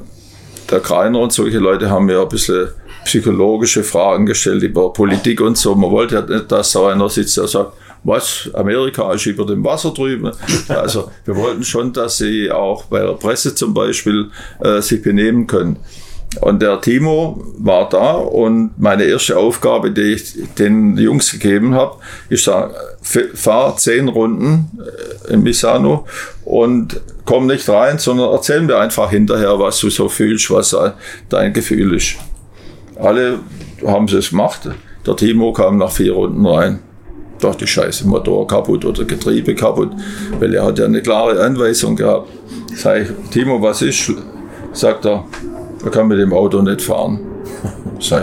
der Kreiner und solche Leute haben mir ein bisschen psychologische Fragen gestellt über Politik und so. Man wollte ja nicht, dass da einer sitzt, der sagt, was, Amerika ist über dem Wasser drüben. Also wir wollten schon, dass sie auch bei der Presse zum Beispiel äh, sich benehmen können. Und der Timo war da und meine erste Aufgabe, die ich den Jungs gegeben habe, ist da, fahr zehn Runden äh, in Misano und komm nicht rein, sondern erzähl mir einfach hinterher, was du so fühlst, was dein Gefühl ist. Alle haben es gemacht. Der Timo kam nach vier Runden rein. Dachte, Scheiße, Motor kaputt oder Getriebe kaputt, weil er hat ja eine klare Anweisung gehabt. Sag ich, Timo, was ist? Sagt er, man kann mit dem Auto nicht fahren. Sei,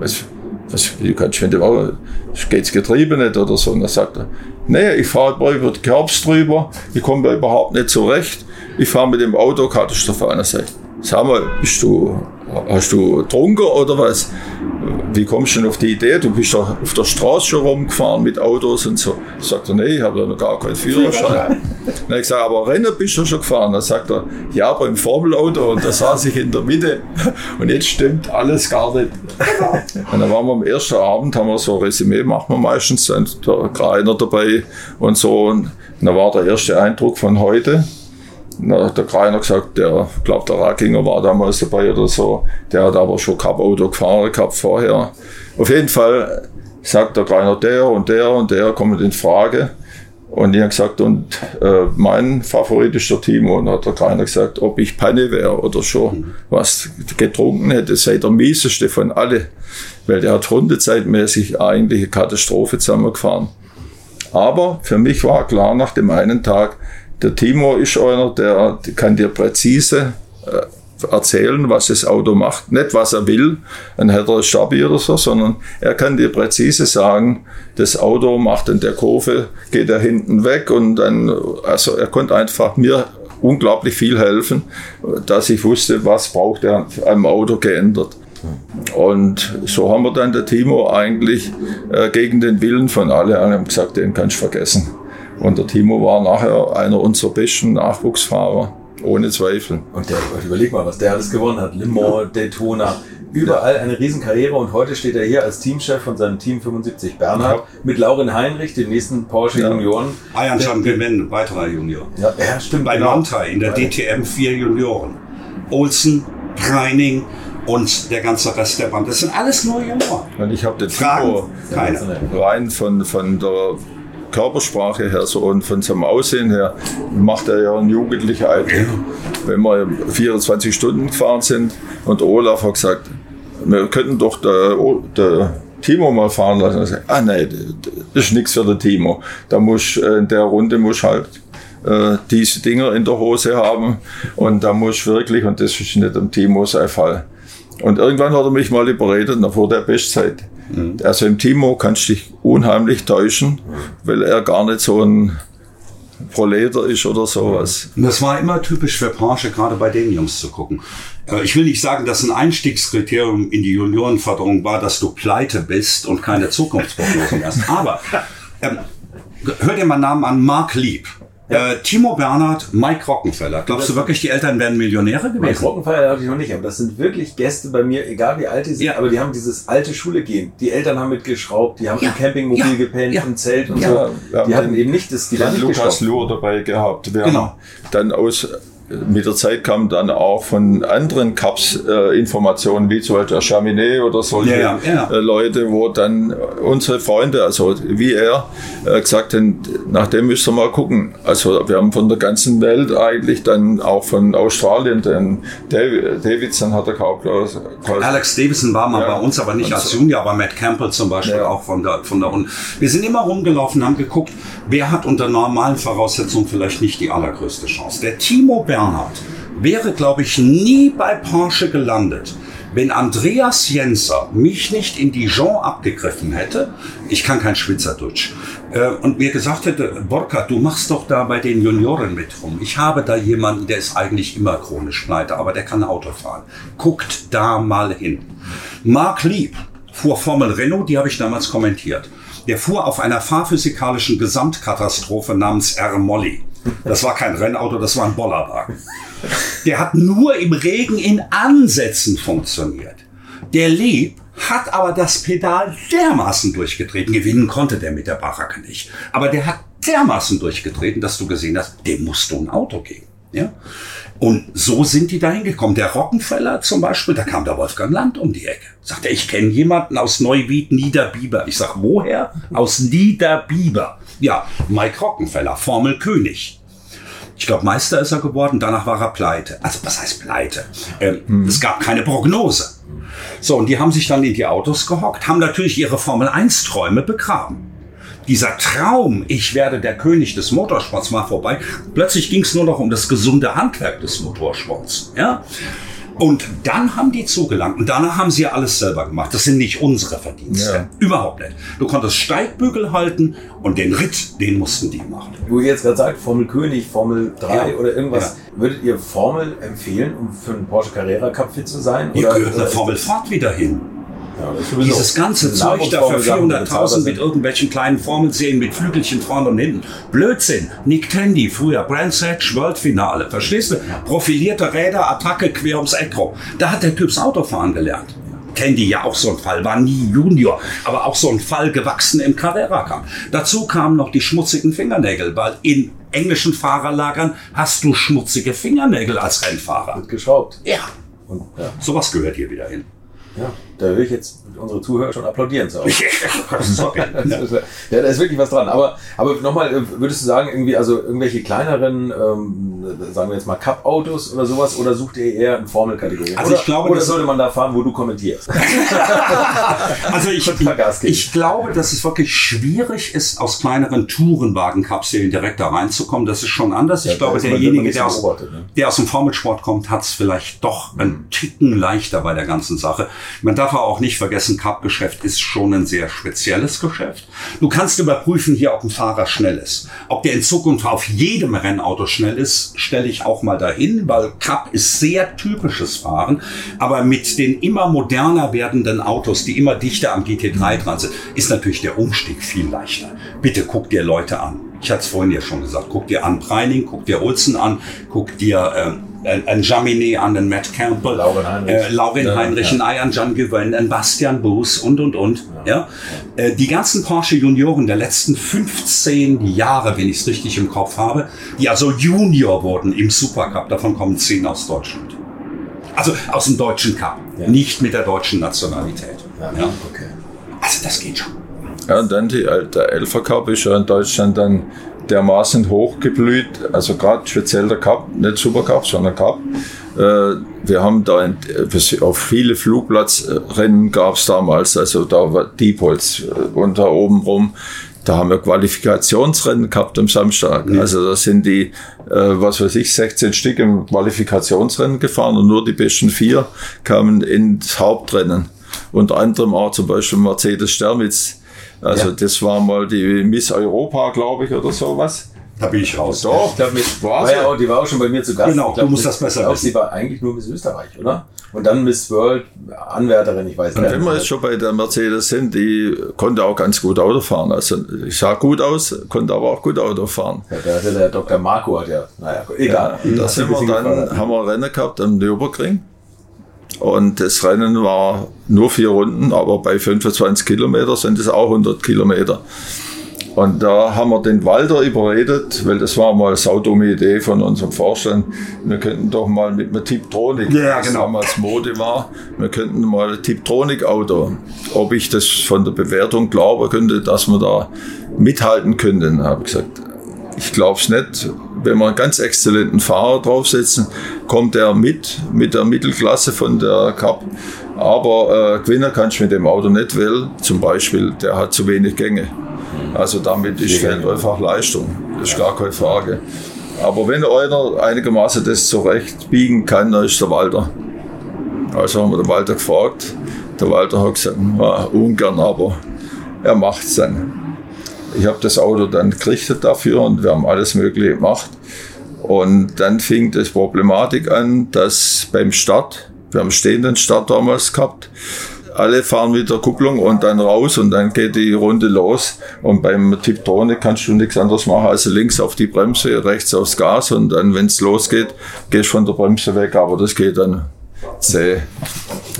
was, was, du kannst mit dem Auto, geht's Getriebe nicht oder so. Und dann sagt er, nee, ich fahre über die Kerbs drüber, ich komme da überhaupt nicht zurecht, ich fahre mit dem Auto katastrophal. Sag, sag mal, bist du, hast du getrunken oder was? wie kommst du denn auf die Idee? Du bist doch auf der Straße schon rumgefahren mit Autos und so. Sagt er, nee, ich habe da noch gar keinen Führerschein. Dann ich gesagt, aber Rennen bist du schon gefahren. Dann sagt er, ja, beim Formelauto und da saß ich in der Mitte und jetzt stimmt alles gar nicht. Und dann waren wir am ersten Abend, haben wir so ein Resümee, machen wir meistens, dann der Greiner dabei und so. Und dann war der erste Eindruck von heute. Na, der Kreiner gesagt, der, glaubt der Rackinger war damals dabei oder so, der hat aber schon Cup-Auto gefahren gehabt vorher. Auf jeden Fall sagt der Kreiner, der und der und der kommen in Frage. Und ich habe gesagt, und äh, mein Favorit ist der Timo. Und hat der Kreiner gesagt, ob ich Panne wäre oder schon was getrunken hätte, sei der mieseste von alle. Weil der hat rundezeitmäßig eigentlich eine Katastrophe zusammengefahren. Aber für mich war klar nach dem einen Tag, der Timo ist einer, der kann dir präzise äh, erzählen, was das Auto macht. Nicht, was er will, hätte er Stabi oder so, sondern er kann dir präzise sagen, das Auto macht in der Kurve, geht er hinten weg und dann, also er konnte einfach mir unglaublich viel helfen, dass ich wusste, was braucht er am Auto geändert. Und so haben wir dann der Timo eigentlich äh, gegen den Willen von allen haben gesagt, den kannst du vergessen. Und der Timo war nachher einer unserer besten Nachwuchsfahrer, ohne Zweifel. Und der, überleg mal, was der alles gewonnen hat. Le Mans, Daytona, überall eine Riesenkarriere und heute steht er hier als Teamchef von seinem Team 75 Bernhard ja. mit Lauren Heinrich, dem nächsten Porsche ja. Junioren. Bayern gewinnen, weiterer Junior. Ja, ja stimmt. Bei genau. Montai in der DTM vier Junioren. Olsen, Preining, und der ganze Rest der Band. Das sind alles nur Junioren. Und ich habe den Timo rein von, von der Körpersprache her so und von seinem Aussehen her macht er ja ein jugendlicher Alter. Ja. Wenn wir 24 Stunden gefahren sind und Olaf hat gesagt, wir könnten doch der, der Timo mal fahren lassen. Ich sage, ah nein, das ist nichts für den Timo. Da muss äh, in der Runde muss halt äh, diese Dinger in der Hose haben und da muss wirklich, und das ist nicht im Timo sein Fall. Und irgendwann hat er mich mal überredet, nach vor der Bestzeit. Mhm. Also im Timo kannst du dich unheimlich täuschen, weil er gar nicht so ein Proleter ist oder sowas. Das war immer typisch für Porsche, gerade bei den Jungs zu gucken. Äh, ich will nicht sagen, dass ein Einstiegskriterium in die Juniorenförderung war, dass du pleite bist und keine Zukunftsprognosen hast. Aber ähm, hör dir mal Namen an, Mark Lieb. Ja. Äh, Timo Bernhard, Mike Rockenfeller. Glaubst du wirklich, die Eltern werden Millionäre gewesen? Mike Rockenfeller hatte ich noch nicht, aber das sind wirklich Gäste bei mir, egal wie alt die sind, ja. aber die haben dieses alte Schule gehen. Die Eltern haben mitgeschraubt, die haben ja. im Campingmobil ja. gepennt, im Zelt und so. Die hatten eben nicht das, die waren Lukas Luhr dabei gehabt. Wir genau. dann aus mit der Zeit kamen dann auch von anderen Cups äh, Informationen, wie zum Beispiel der Chaminet oder solche ja, ja, äh, Leute, wo dann unsere Freunde, also wie er, äh, gesagt haben, nach dem müsst ihr mal gucken. Also wir haben von der ganzen Welt eigentlich dann auch von Australien, den Dav Davidson hat er gekauft. Alex Davidson war mal ja, bei uns, aber nicht als Junior, aber Matt Campbell zum Beispiel auch von der, von der und Wir sind immer rumgelaufen, haben geguckt, wer hat unter normalen Voraussetzungen vielleicht nicht die allergrößte Chance. Der Timo Bern Bernhard wäre, glaube ich, nie bei Porsche gelandet, wenn Andreas Jenser mich nicht in Dijon abgegriffen hätte, ich kann kein Schweizerdeutsch, äh, und mir gesagt hätte, Borka, du machst doch da bei den Junioren mit rum. Ich habe da jemanden, der ist eigentlich immer chronisch pleite, aber der kann Auto fahren. Guckt da mal hin. Mark Lieb fuhr Formel Renault, die habe ich damals kommentiert. Der fuhr auf einer fahrphysikalischen Gesamtkatastrophe namens R. Molly. Das war kein Rennauto, das war ein Bollerwagen. Der hat nur im Regen in Ansätzen funktioniert. Der Lieb hat aber das Pedal dermaßen durchgetreten. Gewinnen konnte der mit der Baracke nicht. Aber der hat dermaßen durchgetreten, dass du gesehen hast, dem musst du ein Auto geben. Ja? Und so sind die dahin gekommen. Der Rockenfeller zum Beispiel, da kam der Wolfgang Land um die Ecke. Sagt er, ich kenne jemanden aus Neuwied, Niederbiber. Ich sag, woher? Aus Niederbiber. Ja, Mike Rockenfeller, Formel König. Ich glaube, Meister ist er geworden, danach war er pleite. Also was heißt pleite? Ähm, hm. Es gab keine Prognose. So, und die haben sich dann in die Autos gehockt, haben natürlich ihre Formel 1-Träume begraben. Dieser Traum, ich werde der König des Motorsports mal vorbei. Plötzlich ging es nur noch um das gesunde Handwerk des Motorsports. Ja? Und dann haben die zugelangt und danach haben sie ja alles selber gemacht. Das sind nicht unsere Verdienste. Ja. Überhaupt nicht. Du konntest Steigbügel halten und den Ritt, den mussten die machen. Wo ihr jetzt gerade sagt, Formel König, Formel 3 ja. oder irgendwas, ja. würdet ihr Formel empfehlen, um für einen Porsche Carrera Cup fit zu sein? Ihr gehört eine Formel Fahrt wieder hin. Ja, Dieses ganze Zeug da für 400.000 mit irgendwelchen kleinen Formelserien mit Flügelchen vorne und hinten. Blödsinn. Nick Tandy, früher Brands Hatch, World Finale. Verstehst du? Profilierte Räder, Attacke quer ums Eck rum. Da hat der Typ das Autofahren gelernt. Candy ja auch so ein Fall, war nie Junior, aber auch so ein Fall gewachsen im Carrera Cup. Dazu kamen noch die schmutzigen Fingernägel, weil in englischen Fahrerlagern hast du schmutzige Fingernägel als Rennfahrer. Wird geschraubt. Ja. Und ja. sowas gehört hier wieder hin. Ja, da will ich jetzt unsere Zuhörer schon applaudieren zu Sorry. ja, da ist wirklich was dran. Aber, aber nochmal, äh, würdest du sagen, irgendwie, also irgendwelche kleineren, ähm, sagen wir jetzt mal Cup-Autos oder sowas, oder sucht ihr eher in Formelkategorien? Also oder, ich glaube, oder sollte man da fahren, wo du kommentierst? also ich, ich, ich, glaube, dass es wirklich schwierig ist, aus kleineren Tourenwagen-Kapseln direkt da reinzukommen. Das ist schon anders. Ich ja, glaube, derjenige, der aus, ne? der aus dem Formelsport kommt, hat es vielleicht doch einen Ticken leichter bei der ganzen Sache. Man darf auch nicht vergessen, Cup-Geschäft ist schon ein sehr spezielles Geschäft. Du kannst überprüfen hier, ob ein Fahrer schnell ist. Ob der in Zukunft auf jedem Rennauto schnell ist, stelle ich auch mal dahin, weil Cup ist sehr typisches Fahren. Aber mit den immer moderner werdenden Autos, die immer dichter am GT3 dran sind, ist natürlich der Umstieg viel leichter. Bitte guck dir Leute an. Ich hatte es vorhin ja schon gesagt. Guck dir an Preining, guck dir Olsen an, guck dir ähm, ein Jaminet an den Matt Campbell, Lauren Heinrich, äh, Lauren ja, Heinrich ja. ein Ian John Gewön, ein Bastian Boos und, und, und. Ja. ja. Äh, die ganzen Porsche Junioren der letzten 15 Jahre, wenn ich es richtig im Kopf habe, die also Junior wurden im Supercup, davon kommen 10 aus Deutschland. Also aus dem deutschen Cup, nicht mit der deutschen Nationalität. Ja. Okay. Also das geht schon. Ja, und dann die, der Elfer Cup ist ja in Deutschland dann dermaßen hochgeblüht, also gerade speziell der Cup, nicht Supercup, sondern Cup. Äh, wir haben da auf viele Flugplatzrennen gab es damals, also da war Diepholz äh, und da oben rum, da haben wir Qualifikationsrennen gehabt am Samstag. Mhm. Also da sind die, äh, was weiß ich, 16 Stück im Qualifikationsrennen gefahren und nur die besten vier kamen ins Hauptrennen. Unter anderem auch zum Beispiel Mercedes Stermitz, also ja. das war mal die Miss Europa, glaube ich, oder sowas. Da bin ich raus. Doch, mit war ja auch, die war auch schon bei mir zu Gast. Genau, glaub, du musst das besser wissen. Sie war eigentlich nur Miss Österreich, oder? Und dann Miss World, Anwärterin, ich weiß nicht. Und wenn wir jetzt schon bei der Mercedes sind, die konnte auch ganz gut Auto fahren. Also ich sah gut aus, konnte aber auch gut Auto fahren. Ja, der, der, der Dr. Marco hat ja, naja, egal. Ja, da sind wir dann, haben wir Rennen gehabt am Nürburgring. Und das Rennen war nur vier Runden, aber bei 25 Kilometer sind es auch 100 Kilometer. Und da haben wir den Walter überredet, weil das war mal eine saudumme Idee von unserem Vorstand. Wir könnten doch mal mit einem Tiptronic, ja, genau. damals Mode war, wir könnten mal ein Tiptronic-Auto. Ob ich das von der Bewertung glaube könnte, dass wir da mithalten könnten, habe ich gesagt. Ich glaube es nicht. Wenn wir einen ganz exzellenten Fahrer draufsetzen, kommt er mit, mit der Mittelklasse von der Cup. Aber äh, gewinnen kannst du mit dem Auto nicht, weil zum Beispiel der hat zu wenig Gänge. Also damit ist fehlt einfach Leistung. Das ist gar keine Frage. Aber wenn einer einigermaßen das zurechtbiegen kann, dann ist der Walter. Also haben wir den Walter gefragt. Der Walter hat gesagt, ungern, aber er macht es dann. Ich habe das Auto dann gerichtet dafür und wir haben alles Mögliche gemacht. Und dann fing das Problematik an, dass beim Start, wir haben stehenden Start damals gehabt, alle fahren mit der Kupplung und dann raus und dann geht die Runde los. Und beim Tiptronic kannst du nichts anderes machen als links auf die Bremse, rechts aufs Gas und dann, wenn es losgeht, gehst du von der Bremse weg. Aber das geht dann zäh.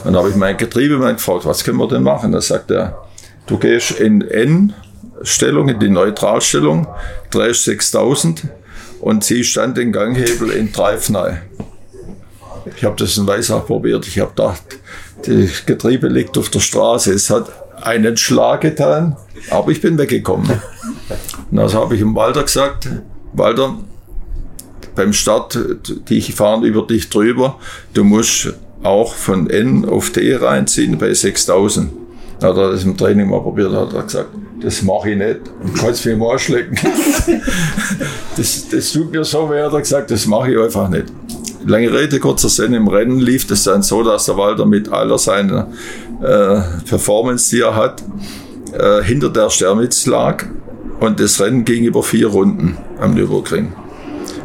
Dann habe ich meinen Getriebemann gefragt, was können wir denn machen? Da sagt er, du gehst in N Stellung, in die Neutralstellung, drehst 6000 und ziehst dann den Ganghebel in rein. Ich habe das in Weissach probiert. Ich habe gedacht, das Getriebe liegt auf der Straße. Es hat einen Schlag getan, aber ich bin weggekommen. Und also habe ich dem Walter gesagt, Walter, beim Start, die fahren über dich drüber, du musst auch von N auf D reinziehen bei 6000. Hat er das im Training mal probiert, hat er gesagt, das mache ich nicht. Und kannst mich mal schlecken. das, das tut mir so weh, hat er gesagt, das mache ich einfach nicht. Lange Rede, kurzer Sinn, im Rennen lief es dann so, dass der Walter mit aller seiner äh, Performance, die er hat, äh, hinter der Sternitz lag und das Rennen ging über vier Runden am Nürburgring.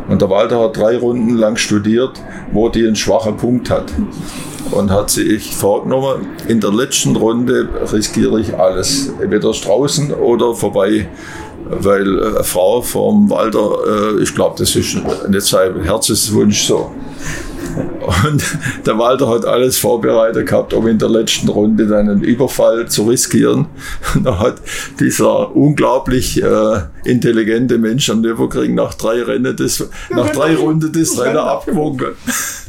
Und der Walter hat drei Runden lang studiert, wo die einen schwachen Punkt hat und hat sich vorgenommen, in der letzten Runde riskiere ich alles. Entweder draußen oder vorbei. Weil äh, eine Frau vom Walter, äh, ich glaube, das ist nicht sein Herzenswunsch so. Und der Walter hat alles vorbereitet gehabt, um in der letzten Runde dann einen Überfall zu riskieren. Und da hat dieser unglaublich äh, intelligente Mensch am Nürburgring nach drei Rennen das, nach drei Runden das Rennen abgewunken.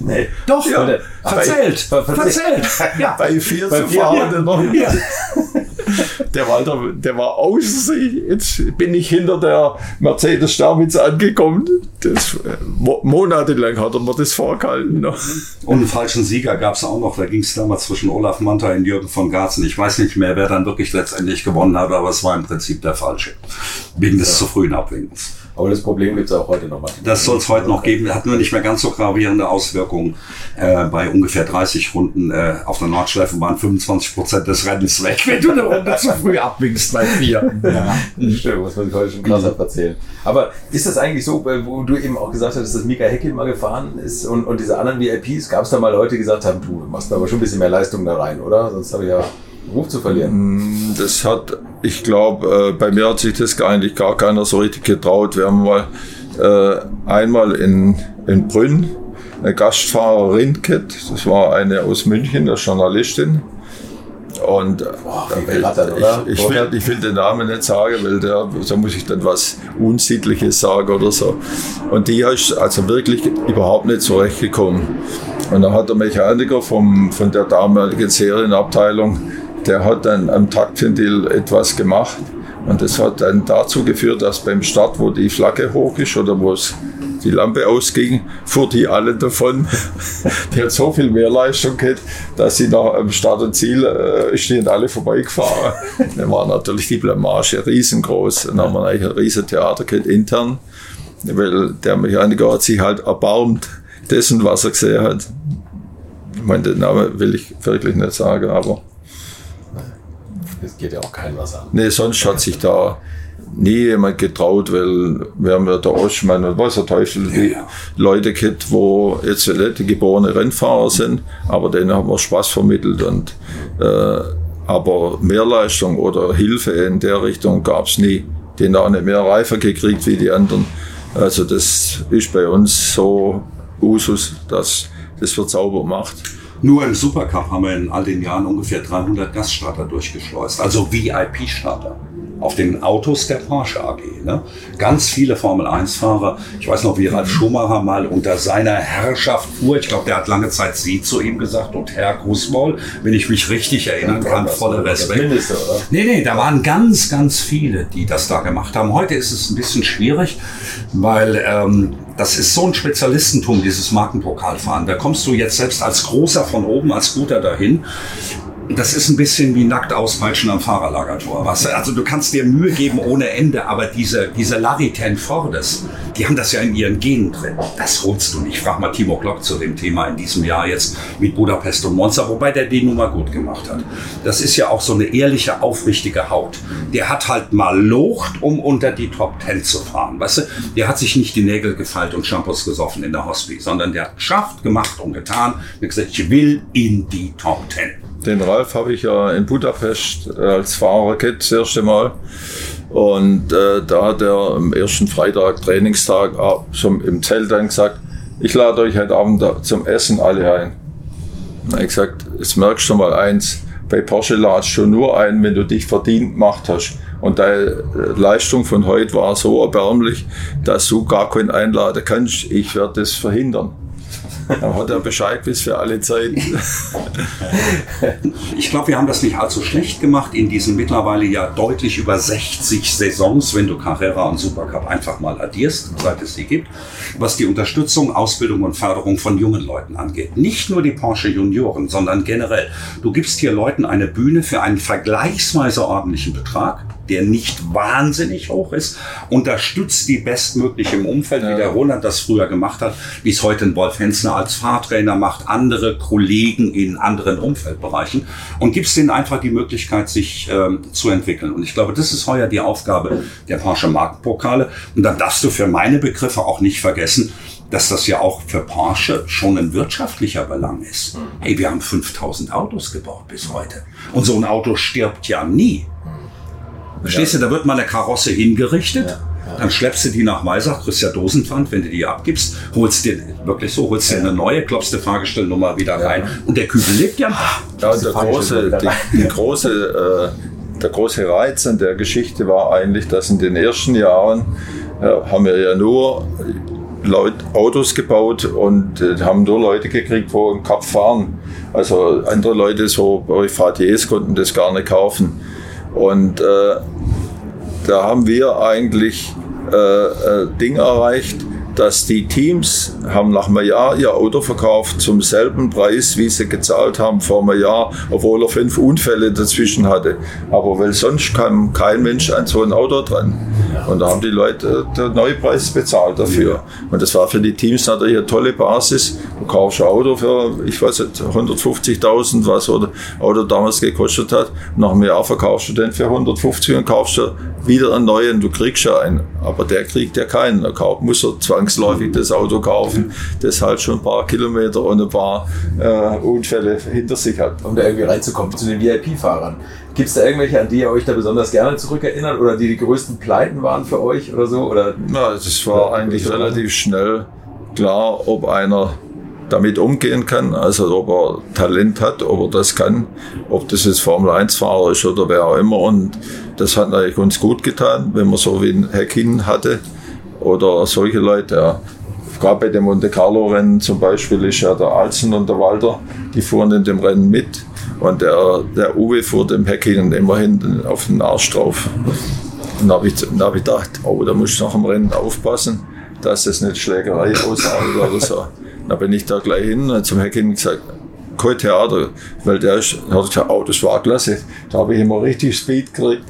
Nee. Doch, ja, verzählt, verzählt. Ja. Bei vier bei zu fahren noch. Ja. Der Walter, der war außer sich. Jetzt bin ich hinter der Mercedes Staubitz angekommen. Das, äh, monatelang hat er mir das vorgehalten. Und einen falschen Sieger gab es auch noch. Da ging es damals zwischen Olaf Manta und Jürgen von Garzen. Ich weiß nicht mehr, wer dann wirklich letztendlich gewonnen hat, aber es war im Prinzip der falsche. Wegen des ja. zu frühen Abwinkens. Aber das Problem gibt es auch heute noch mal. Das soll es heute noch geben. Hat nur nicht mehr ganz so gravierende Auswirkungen. Äh, bei ungefähr 30 Runden äh, auf der Nordschleife waren 25 Prozent des Rennens weg, wenn du eine Runde zu früh abwinkst bei vier. ja, stimmt, muss man sich heute schon krasser erzählen. Aber ist das eigentlich so, wo du eben auch gesagt hast, dass Mika Heckel mal gefahren ist und, und diese anderen VIPs, gab es da mal Leute, die gesagt haben, du machst da aber schon ein bisschen mehr Leistung da rein, oder? Sonst habe ich ja Ruf zu verlieren. Mm, das hat, ich glaube, äh, bei mir hat sich das eigentlich gar keiner so richtig getraut. Wir haben mal äh, einmal in, in Brünn eine Gastfahrerin gehabt. Das war eine aus München, eine Journalistin. Und Boah, ich, ich, ich, will, ich will den Namen nicht sagen, weil da muss ich dann was Unsittliches sagen oder so. Und die ist also wirklich überhaupt nicht zurechtgekommen. Und dann hat der Mechaniker vom, von der damaligen Serienabteilung der hat dann am Taktventil etwas gemacht und das hat dann dazu geführt, dass beim Start, wo die Flagge hoch ist oder wo es die Lampe ausging, fuhr die alle davon. die hat so viel mehr Leistung gehabt, dass sie nach am Start und Ziel äh, stehen alle vorbeigefahren. Dann war natürlich die Blamage riesengroß. Dann haben wir eigentlich ein riesen Theater gehabt, intern, weil der Mechaniker hat sich halt erbarmt dessen, was er gesehen hat. Ich meine, den Namen will ich wirklich nicht sagen, aber das geht ja auch kein was an. Nee, sonst hat sich da nie jemand getraut, weil wir haben ja der Oschmann und was der Teufel, die ja. Leute gehabt, wo jetzt nicht geborene Rennfahrer sind, aber denen haben wir Spaß vermittelt und äh, aber Mehrleistung oder Hilfe in der Richtung gab es nie. Die haben auch nicht mehr Reifen gekriegt wie die anderen. Also das ist bei uns so Usus, dass das verzaubert macht. Nur im Supercup haben wir in all den Jahren ungefähr 300 Gaststarter durchgeschleust, also VIP-Starter auf den Autos der Porsche AG. Ne? Ganz viele Formel-1-Fahrer. Ich weiß noch, wie Ralf Schumacher mal unter seiner Herrschaft fuhr. Ich glaube, der hat lange Zeit Sie zu ihm gesagt und Herr Grußmaul, wenn ich mich richtig erinnern kann, voller Respekt. Minister, oder? Nee, nee, da waren ganz, ganz viele, die das da gemacht haben. Heute ist es ein bisschen schwierig, weil ähm, das ist so ein Spezialistentum, dieses Markenpokalfahren. Da kommst du jetzt selbst als Großer von oben, als Guter dahin das ist ein bisschen wie nackt auspeitschen am Fahrerlagertor. Was? Also du kannst dir Mühe geben ohne Ende, aber diese, diese Larry Ten Fordes, die haben das ja in ihren Genen drin. Das holst du nicht. Frag mal Timo Glock zu dem Thema in diesem Jahr jetzt mit Budapest und Monza, wobei der die Nummer gut gemacht hat. Das ist ja auch so eine ehrliche, aufrichtige Haut. Der hat halt mal locht, um unter die Top Ten zu fahren. Weißt du, der hat sich nicht die Nägel gefeilt und Shampoos gesoffen in der Hospi, sondern der hat geschafft, gemacht und getan und gesagt, ich will in die Top Ten. Den Ralf habe ich ja in Budapest äh, als Fahrer gehabt, das erste Mal. Und äh, da hat er am ersten Freitag, Trainingstag, schon im Zelt dann gesagt, ich lade euch heute Abend zum Essen alle ein. Habe ich gesagt, jetzt merkst du mal eins, bei Porsche ladest du nur ein, wenn du dich verdient gemacht hast. Und deine äh, Leistung von heute war so erbärmlich, dass du gar keinen einladen kannst. Ich werde das verhindern. Hat er Bescheid bis für alle Zeiten. Ich glaube, wir haben das nicht allzu schlecht gemacht in diesen mittlerweile ja deutlich über 60 Saisons, wenn du Carrera und Supercup einfach mal addierst, seit es sie gibt, was die Unterstützung, Ausbildung und Förderung von jungen Leuten angeht. Nicht nur die Porsche Junioren, sondern generell. Du gibst hier Leuten eine Bühne für einen vergleichsweise ordentlichen Betrag der nicht wahnsinnig hoch ist, unterstützt die bestmöglich im Umfeld, ja. wie der Roland das früher gemacht hat, wie es heute ein Wolf Hensner als Fahrtrainer macht, andere Kollegen in anderen Umfeldbereichen und gibst denen einfach die Möglichkeit, sich ähm, zu entwickeln. Und ich glaube, das ist heuer die Aufgabe der Porsche Markenpokale. Und dann darfst du für meine Begriffe auch nicht vergessen, dass das ja auch für Porsche schon ein wirtschaftlicher Belang ist. Hey, wir haben 5000 Autos gebaut bis heute. Und so ein Auto stirbt ja nie. Verstehst ja. du, da wird mal eine Karosse hingerichtet. Ja. Dann schleppst du die nach Weisach, kriegst ja Dosenpfand, wenn du die abgibst, holst dir, wirklich so, holst dir eine neue, klopfst die Fahrgestellnummer wieder rein und der Kübel lebt ja. Ja, der große, die, die große, äh, der große Reiz an der Geschichte war eigentlich, dass in den ersten Jahren äh, haben wir ja nur Leut, Autos gebaut und äh, haben nur Leute gekriegt, wo im Cup fahren. Also andere Leute, so bei VTS, konnten das gar nicht kaufen. Und äh, da haben wir eigentlich äh, äh, Ding erreicht, dass die Teams haben nach einem Jahr ihr Auto verkauft zum selben Preis, wie sie gezahlt haben vor einem Jahr, obwohl er fünf Unfälle dazwischen hatte. Aber weil sonst kam kein Mensch an so ein Auto dran. Und da haben die Leute den Neupreis bezahlt dafür. Und das war für die Teams natürlich eine tolle Basis. Du kaufst ein Auto für, ich weiß nicht, 150.000, was so ein Auto damals gekostet hat. Nach einem Jahr verkaufst du den für 150 und kaufst du wieder einen neuen. Du kriegst ja einen. Aber der kriegt ja keinen. Da muss er zwangsläufig das Auto kaufen, das halt schon ein paar Kilometer und ein paar äh, Unfälle hinter sich hat. Um da irgendwie reinzukommen zu den VIP-Fahrern. Gibt es da irgendwelche, an die ihr euch da besonders gerne zurückerinnert oder die die größten Pleiten waren für euch oder so? Oder? Na, es war eigentlich relativ schnell klar, ob einer damit umgehen kann, also ob er Talent hat, ob er das kann, ob das jetzt Formel-1-Fahrer ist oder wer auch immer. Und das hat natürlich uns gut getan, wenn man so wie ein Hackin hatte oder solche Leute. Ja. Gerade bei dem Monte Carlo-Rennen zum Beispiel ist ja der Alzen und der Walter, die fuhren in dem Rennen mit. Und der, der Uwe fuhr dem Hackin immerhin auf den Arsch drauf. Und da habe ich, hab ich gedacht, oh, da muss ich nach dem Rennen aufpassen, dass das nicht Schlägerei ausartet oder so. Da bin ich da gleich hin zum Hacking gesagt, kein Theater, weil der ist, hat gesagt, oh, das war klasse. Da habe ich immer richtig Speed gekriegt.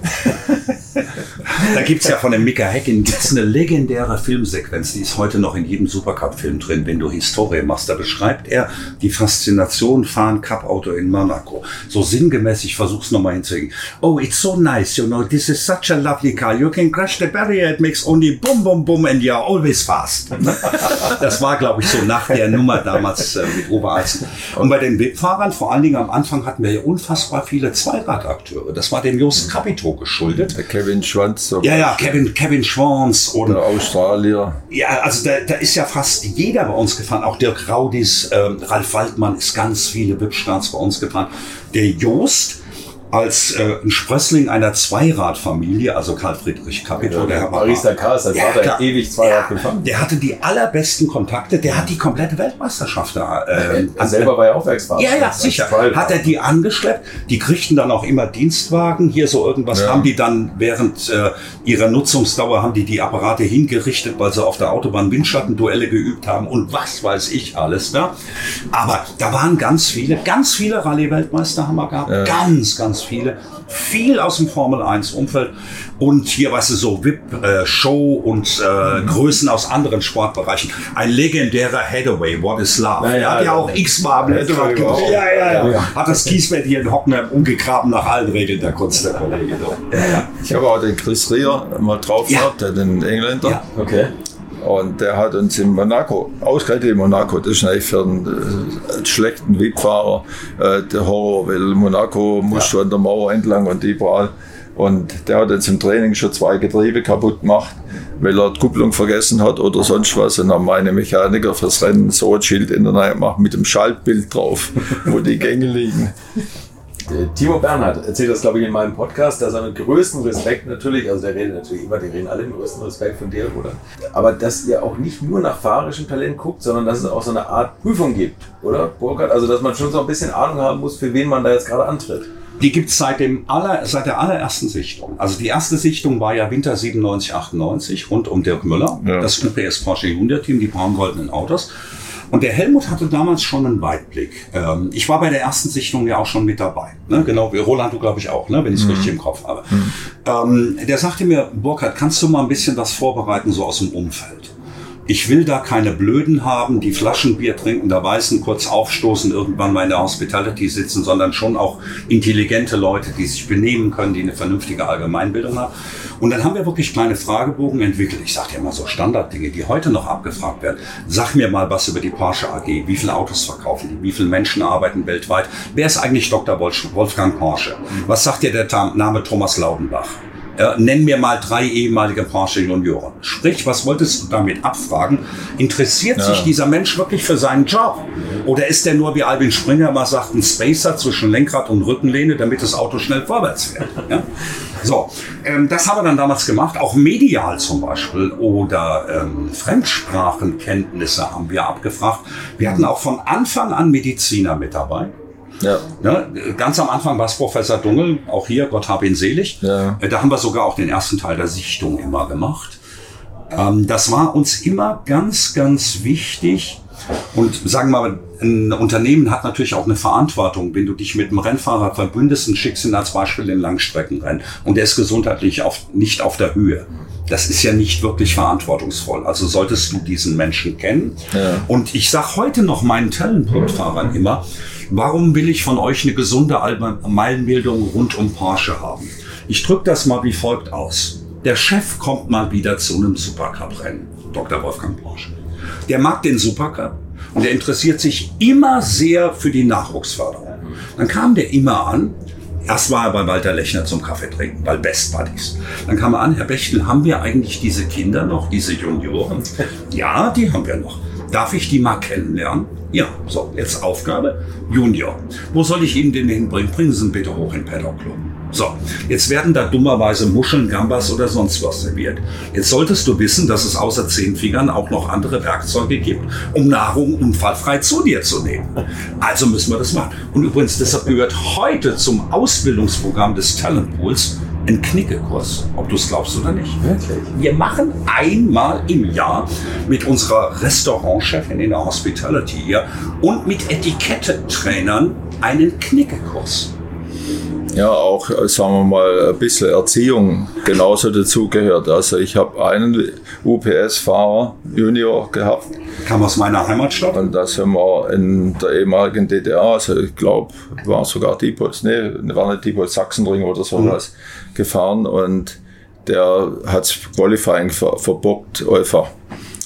da gibt es ja von dem Mika Häkkinen gibt's eine legendäre Filmsequenz, die ist heute noch in jedem Supercup-Film drin, wenn du Historie machst. Da beschreibt er die Faszination fahren Cup-Auto in Monaco. So sinngemäß, ich versuch's nochmal hinzulegen. Oh, it's so nice, you know, this is such a lovely car. You can crash the barrier, it makes only boom, boom, boom and you're always fast. das war, glaube ich, so nach der Nummer damals äh, mit Oberalzen. Und bei den WIP-Fahrern, vor allen Dingen am Anfang hatten wir ja unfassbar viele Zweiradakteure. Das war dem Just Capito geschuldet. Der Kevin Schwanz. So ja, ja, Kevin, Kevin Schwanz. Und, der Australier. Ja, also da, da ist ja fast jeder bei uns gefahren. Auch Dirk Raudis, ähm, Ralf Waldmann ist ganz viele WIP-Starts bei uns gefahren. Der Jost, als äh, ein Sprössling einer Zweiradfamilie, also Karl Friedrich Capito, ja, der Herr Marista Kars, als ja, der ewig Zweirad ja, gefahren. Der hatte die allerbesten Kontakte, der hat die komplette Weltmeisterschaft da. Äh, er selber war ja auch Werksfahrer. Ja, ja, sicher. Hat er die angeschleppt, die kriegten dann auch immer Dienstwagen, hier so irgendwas, ja. haben die dann während äh, ihrer Nutzungsdauer, haben die die Apparate hingerichtet, weil sie auf der Autobahn Windschattenduelle geübt haben und was weiß ich alles da. Aber da waren ganz viele, ganz viele Rallye-Weltmeister haben wir gehabt, ja. ganz, ganz viele, viel aus dem Formel 1 Umfeld und hier, weißt du, so VIP, äh, Show und äh, mhm. Größen aus anderen Sportbereichen. Ein legendärer Hathaway, What is Love. Ja, ja, hat ja auch x-mal ja, ja, ja, ja. Hat das Kiesbett hier in Hockner umgegraben nach allen Regeln der Kunst, der Kollege. Ja, ja. Ich habe auch den Chris Rier mal drauf gehabt, den Engländer. Ja. Okay. Und der hat uns in Monaco, ausgerechnet in Monaco, das ist eigentlich für einen, äh, schlechten Wegfahrer äh, der Horror, weil Monaco muss ja. an der Mauer entlang und überall. Und der hat jetzt im Training schon zwei Getriebe kaputt gemacht, weil er die Kupplung vergessen hat oder sonst was. Und dann meine Mechaniker fürs Rennen so ein Schild in der Nähe gemacht mit dem Schaltbild drauf, wo die Gänge liegen. Timo Bernhard erzählt das, glaube ich, in meinem Podcast, dass er mit größtem Respekt natürlich, also der redet natürlich immer, die reden alle mit größtem Respekt von dir, oder? Aber dass ihr auch nicht nur nach fahrerischem Talent guckt, sondern dass es auch so eine Art Prüfung gibt, oder, Burkhard? Also, dass man schon so ein bisschen Ahnung haben muss, für wen man da jetzt gerade antritt. Die gibt's seit, dem aller, seit der allerersten Sichtung. Also die erste Sichtung war ja Winter 97, 98 rund um Dirk Müller, ja. das UPS Porsche Hyundai Team, die braun-goldenen Autos. Und der Helmut hatte damals schon einen Weitblick. Ähm, ich war bei der ersten Sichtung ja auch schon mit dabei. Ne? Genau, wie Roland, du glaube ich auch, ne? wenn ich es mhm. richtig im Kopf habe. Mhm. Ähm, der sagte mir, Burkhard, kannst du mal ein bisschen was vorbereiten, so aus dem Umfeld? Ich will da keine Blöden haben, die Flaschenbier trinken, da weißen, kurz aufstoßen, irgendwann mal in der Hospitality sitzen, sondern schon auch intelligente Leute, die sich benehmen können, die eine vernünftige Allgemeinbildung haben. Und dann haben wir wirklich kleine Fragebogen entwickelt. Ich sage dir mal so Standarddinge, die heute noch abgefragt werden. Sag mir mal was über die Porsche AG. Wie viele Autos verkaufen die? Wie viele Menschen arbeiten weltweit? Wer ist eigentlich Dr. Wolfgang Porsche? Was sagt dir der Name Thomas Laudenbach? Äh, nenn mir mal drei ehemalige Porsche Junioren. Sprich, was wolltest du damit abfragen? Interessiert ja. sich dieser Mensch wirklich für seinen Job? Oder ist der nur, wie Albin Springer mal sagt, ein Spacer zwischen Lenkrad und Rückenlehne, damit das Auto schnell vorwärts fährt? Ja? So, ähm, das haben wir dann damals gemacht, auch medial zum Beispiel oder ähm, Fremdsprachenkenntnisse haben wir abgefragt. Wir hatten auch von Anfang an Mediziner mit dabei. Ja. ja. Ganz am Anfang war es Professor Dungel, auch hier, Gott hab ihn selig. Ja. Äh, da haben wir sogar auch den ersten Teil der Sichtung immer gemacht. Ähm, das war uns immer ganz, ganz wichtig. Und sagen wir mal, ein Unternehmen hat natürlich auch eine Verantwortung. Wenn du dich mit einem Rennfahrer verbündest und schickst ihn als Beispiel in Langstreckenrennen und der ist gesundheitlich auf, nicht auf der Höhe. Das ist ja nicht wirklich verantwortungsvoll. Also solltest du diesen Menschen kennen. Ja. Und ich sage heute noch meinen Talentpunktfahrern immer, Warum will ich von euch eine gesunde Meilenbildung rund um Porsche haben? Ich drücke das mal wie folgt aus. Der Chef kommt mal wieder zu einem Supercup-Rennen, Dr. Wolfgang Porsche. Der mag den Supercup und der interessiert sich immer sehr für die Nachwuchsförderung. Dann kam der immer an, Erst war er bei Walter Lechner zum Kaffee trinken, bei Best Buddies. Dann kam er an, Herr Bechtel, haben wir eigentlich diese Kinder noch, diese Junioren? Ja, die haben wir noch. Darf ich die mal kennenlernen? Ja, so, jetzt Aufgabe. Junior. Wo soll ich Ihnen den hinbringen? Bringen Sie ihn bitte hoch in Paddock Club. So, jetzt werden da dummerweise Muscheln, Gambas oder sonst was serviert. Jetzt solltest du wissen, dass es außer Zehnfingern auch noch andere Werkzeuge gibt, um Nahrung unfallfrei zu dir zu nehmen. Also müssen wir das machen. Und übrigens, deshalb gehört heute zum Ausbildungsprogramm des Talentpools ein Knickekurs, ob du es glaubst oder nicht. Wirklich? Wir machen einmal im Jahr mit unserer Restaurantchefin in der Hospitality hier und mit Etikettentrainern einen Knickekurs. Ja, auch, äh, sagen wir mal, ein bisschen Erziehung genauso dazugehört. Also ich habe einen UPS-Fahrer, Junior, gehabt. Kam aus meiner Heimatstadt. Und da sind wir in der ehemaligen DDR, also ich glaube, war sogar Diepholz, nee, war nicht Diepholz, Sachsenring oder sowas. Mhm gefahren und der hat Qualifying ver verbockt einfach.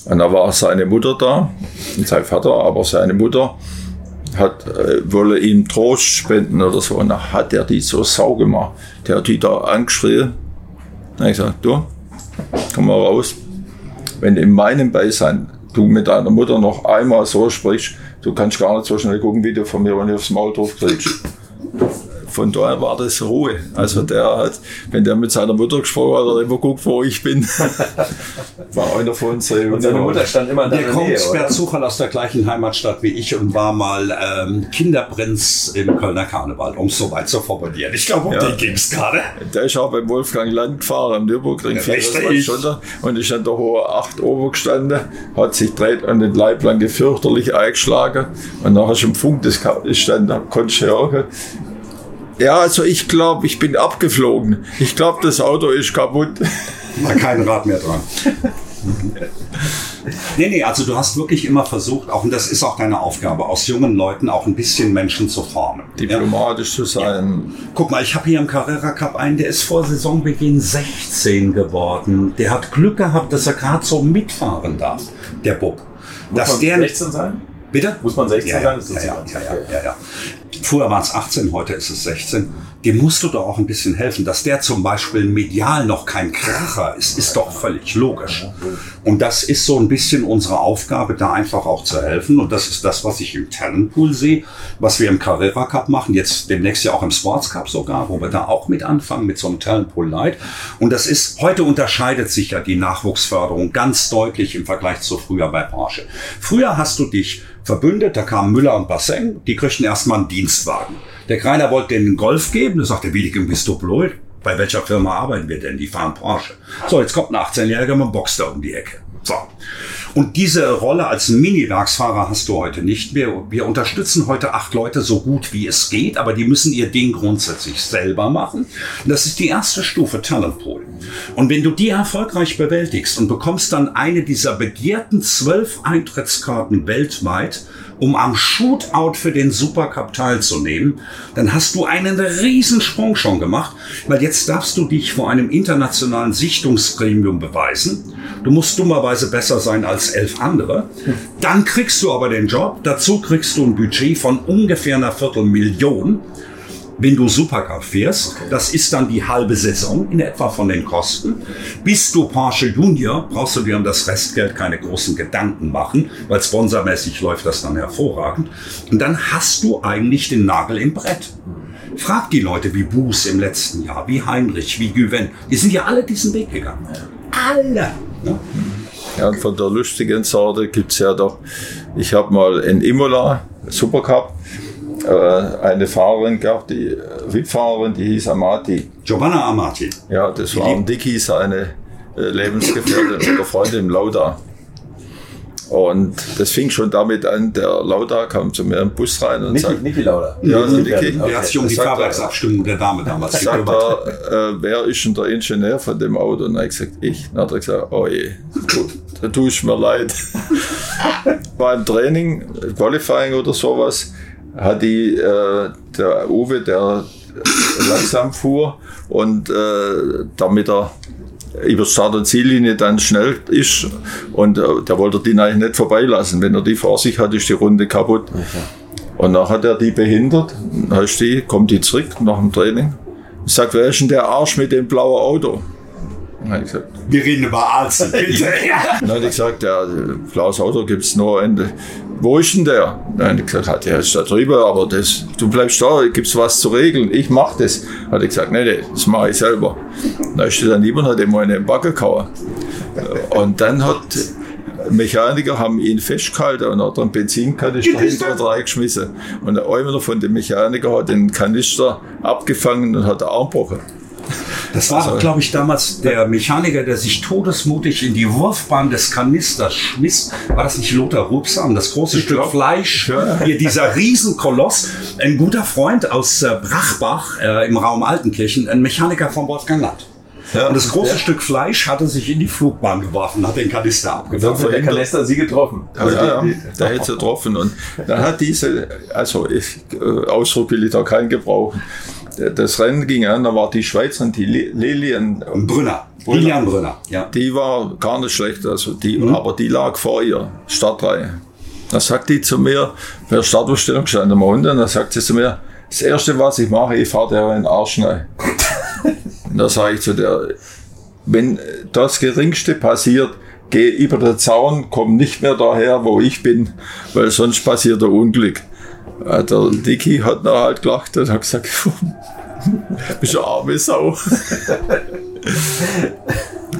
Und da war seine Mutter da, und sein Vater, aber seine Mutter hat, äh, wolle ihm Trost spenden oder so. Und da hat er die so sau gemacht. Der hat die da angeschrien. Dann habe ich gesagt, du, komm mal raus. Wenn in meinem Beisein du mit deiner Mutter noch einmal so sprichst, du kannst gar nicht so schnell gucken, wie du von mir, wenn ich aufs Maul drauf kriegst von daher war das Ruhe. Also der hat, wenn der mit seiner Mutter gesprochen hat, hat er immer geguckt, wo ich bin. war einer von uns. Und seine Mutter stand immer in der, der kommt per Zufall aus der gleichen Heimatstadt wie ich und war mal ähm, Kinderprinz im Kölner Karneval, um es so weit zu formulieren. Ich glaube, um ja. den ging es gerade. Der ist auch beim Wolfgang Land gefahren am Nürburgring. Ja, und ist an der hohe 8 oben gestanden, hat sich dreht an den Leib lang fürchterlich eingeschlagen und nachher schon im Funk das stand, da konnte ich hören, ja, also ich glaube, ich bin abgeflogen. Ich glaube, das Auto ist kaputt. War kein Rad mehr dran. nee, nee, also du hast wirklich immer versucht, auch und das ist auch deine Aufgabe, aus jungen Leuten auch ein bisschen Menschen zu formen. Diplomatisch ja. zu sein. Ja. Guck mal, ich habe hier im Carrera Cup einen, der ist vor Saisonbeginn 16 geworden. Der hat Glück gehabt, dass er gerade so mitfahren darf, der Bub. Muss dass der 16 sein? Bitte? Muss man 16 ja, sein? Ja, ja, ja, ja, ja, Früher waren es 18, heute ist es 16. Dem musst du doch auch ein bisschen helfen. Dass der zum Beispiel medial noch kein Kracher ist, ist doch völlig logisch. Und das ist so ein bisschen unsere Aufgabe, da einfach auch zu helfen. Und das ist das, was ich im Talentpool sehe, was wir im Carrera Cup machen, jetzt demnächst ja auch im Sports Cup sogar, wo wir da auch mit anfangen, mit so einem Talentpool Light. Und das ist, heute unterscheidet sich ja die Nachwuchsförderung ganz deutlich im Vergleich zu früher bei Porsche. Früher hast du dich verbündet, da kamen Müller und Basseng, die kriegten erstmal einen Dienstwagen. Der Kreiner wollte denen einen Golf geben, da sagte, wie bist du blöd? Bei welcher Firma arbeiten wir denn? Die fahren Porsche. So, jetzt kommt ein 18-Jähriger mit einem Boxster um die Ecke. So. Und diese Rolle als Mini-Werksfahrer hast du heute nicht mehr. Wir unterstützen heute acht Leute so gut wie es geht, aber die müssen ihr Ding grundsätzlich selber machen. Und das ist die erste Stufe Talentpool. Und wenn du die erfolgreich bewältigst und bekommst dann eine dieser begehrten zwölf Eintrittskarten weltweit, um am Shootout für den Supercup teilzunehmen, dann hast du einen Riesensprung schon gemacht, weil jetzt darfst du dich vor einem internationalen Sichtungsgremium beweisen. Du musst dummerweise besser sein als elf andere. Dann kriegst du aber den Job. Dazu kriegst du ein Budget von ungefähr einer Viertelmillion. Wenn du Supercar fährst. Okay. Das ist dann die halbe Saison in etwa von den Kosten. Bist du Porsche Junior, brauchst du dir um das Restgeld keine großen Gedanken machen, weil sponsormäßig läuft das dann hervorragend. Und dann hast du eigentlich den Nagel im Brett. Frag die Leute wie Buß im letzten Jahr, wie Heinrich, wie Güven. Die sind ja alle diesen Weg gegangen. Alle. Ja. Ja, und von der lustigen Sorte gibt es ja doch, ich habe mal in Imola, Supercup, eine Fahrerin gehabt, die VIP-Fahrerin, die hieß Amati. Giovanna Amati. Ja, das war ein Dicky, seine äh, Lebensgefährtin oder Freundin Lauda. Und das fing schon damit an, der Lauda kam zu mir im Bus rein und Niki, sagt... Niki Lauda. Ja, also Niki. Okay. Der hat sich um die Fahrwerksabstimmung der Dame damals Sagt er, äh, wer ist denn der Ingenieur von dem Auto? Und er hat gesagt, ich. Dann hat er gesagt, oh je, da tue ich mir leid. War im Training, Qualifying oder sowas, hat die, äh, der Uwe, der langsam fuhr und äh, damit er über Start- und Ziellinie dann schnell ist und äh, der wollte die eigentlich nicht vorbeilassen. Wenn er die vor sich hat, ist die Runde kaputt. Okay. Und dann hat er die behindert, dann ist die, kommt die zurück nach dem Training und sagt, wer ist denn der Arsch mit dem blauen Auto? Gesagt, Wir reden über Arzt. Dann hat ich gesagt, ja, blaues Auto gibt es nur Ende wo ist denn der? Nein, ich gesagt, der ist da drüber, aber das, du bleibst da, gibt's was zu regeln, ich mach das. Hat er gesagt, nee, nee, das mache ich selber. Dann ist er dann lieber, hat er mal einen Backe gehauen. Und dann hat Mechaniker haben ihn festgehalten und hat einen Benzinkanister hinter reingeschmissen. Und einer von den Mechanikern hat den Kanister abgefangen und hat den Arm gebrochen. Das war, also, glaube ich, damals der Mechaniker, der sich todesmutig in die Wurfbahn des Kanisters schmiss. War das nicht Lothar Rupsam? Das große Stück glaub, Fleisch. Ja. Hier dieser Riesenkoloss. Ein guter Freund aus äh, Brachbach äh, im Raum Altenkirchen, ein Mechaniker von Wolfgang Land. Ja, und das große der, Stück Fleisch hatte sich in die Flugbahn geworfen, hat den Kanister abgeworfen. Dann hat der Kanister sie getroffen. Also ja, die, die, der hätte sie getroffen. Und dann hat diese, also ich, äh, Ausdruck will ich da keinen gebrauchen das Rennen ging an, da war die Schweizerin, die Lilian Brünner. Brünner. Lilian Brünner, ja. Die war gar nicht schlecht, also die, mhm. aber die lag vor ihr, Startreihe. Da sagt die zu mir, bei der Startaufstellung stand am unten, da sagt sie zu mir, das erste, was ich mache, ich fahre der in den Arsch rein. Da sage ich zu der, wenn das Geringste passiert, geh über den Zaun, komm nicht mehr daher, wo ich bin, weil sonst passiert ein Unglück. Äh, der Dicky hat noch halt gelacht und hat gesagt, bist du arme Sau.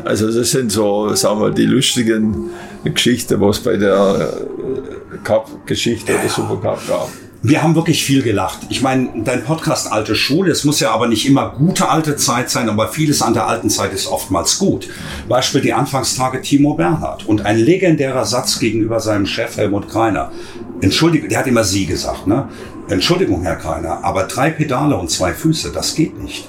also das sind so, sagen wir, die lustigen Geschichten, was bei der äh, Cup-Geschichte oder Supercup gab. Wir haben wirklich viel gelacht. Ich meine, dein Podcast Alte Schule, es muss ja aber nicht immer gute alte Zeit sein, aber vieles an der alten Zeit ist oftmals gut. Beispiel die Anfangstage Timo Bernhard und ein legendärer Satz gegenüber seinem Chef Helmut Kreiner. Entschuldigung, der hat immer Sie gesagt, ne? Entschuldigung, Herr Kreiner, aber drei Pedale und zwei Füße, das geht nicht.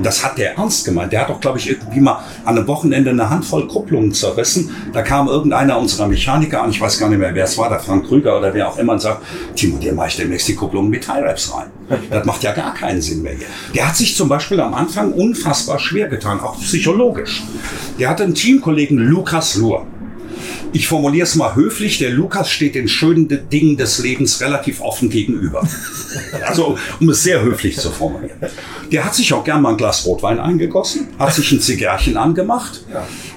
Und das hat der ernst gemeint. Der hat doch, glaube ich, irgendwie mal an einem Wochenende eine Handvoll Kupplungen zerrissen. Da kam irgendeiner unserer Mechaniker an, ich weiß gar nicht mehr, wer es war, der Frank Krüger oder wer auch immer, und sagt, Timo, der mache ich demnächst die Kupplungen mit Tie Wraps rein. Das macht ja gar keinen Sinn mehr hier. Der hat sich zum Beispiel am Anfang unfassbar schwer getan, auch psychologisch. Der hatte einen Teamkollegen, Lukas Luhr ich formuliere es mal höflich, der Lukas steht den schönen Dingen des Lebens relativ offen gegenüber. Also, um es sehr höflich zu formulieren. Der hat sich auch gern mal ein Glas Rotwein eingegossen, hat sich ein Zigarrchen angemacht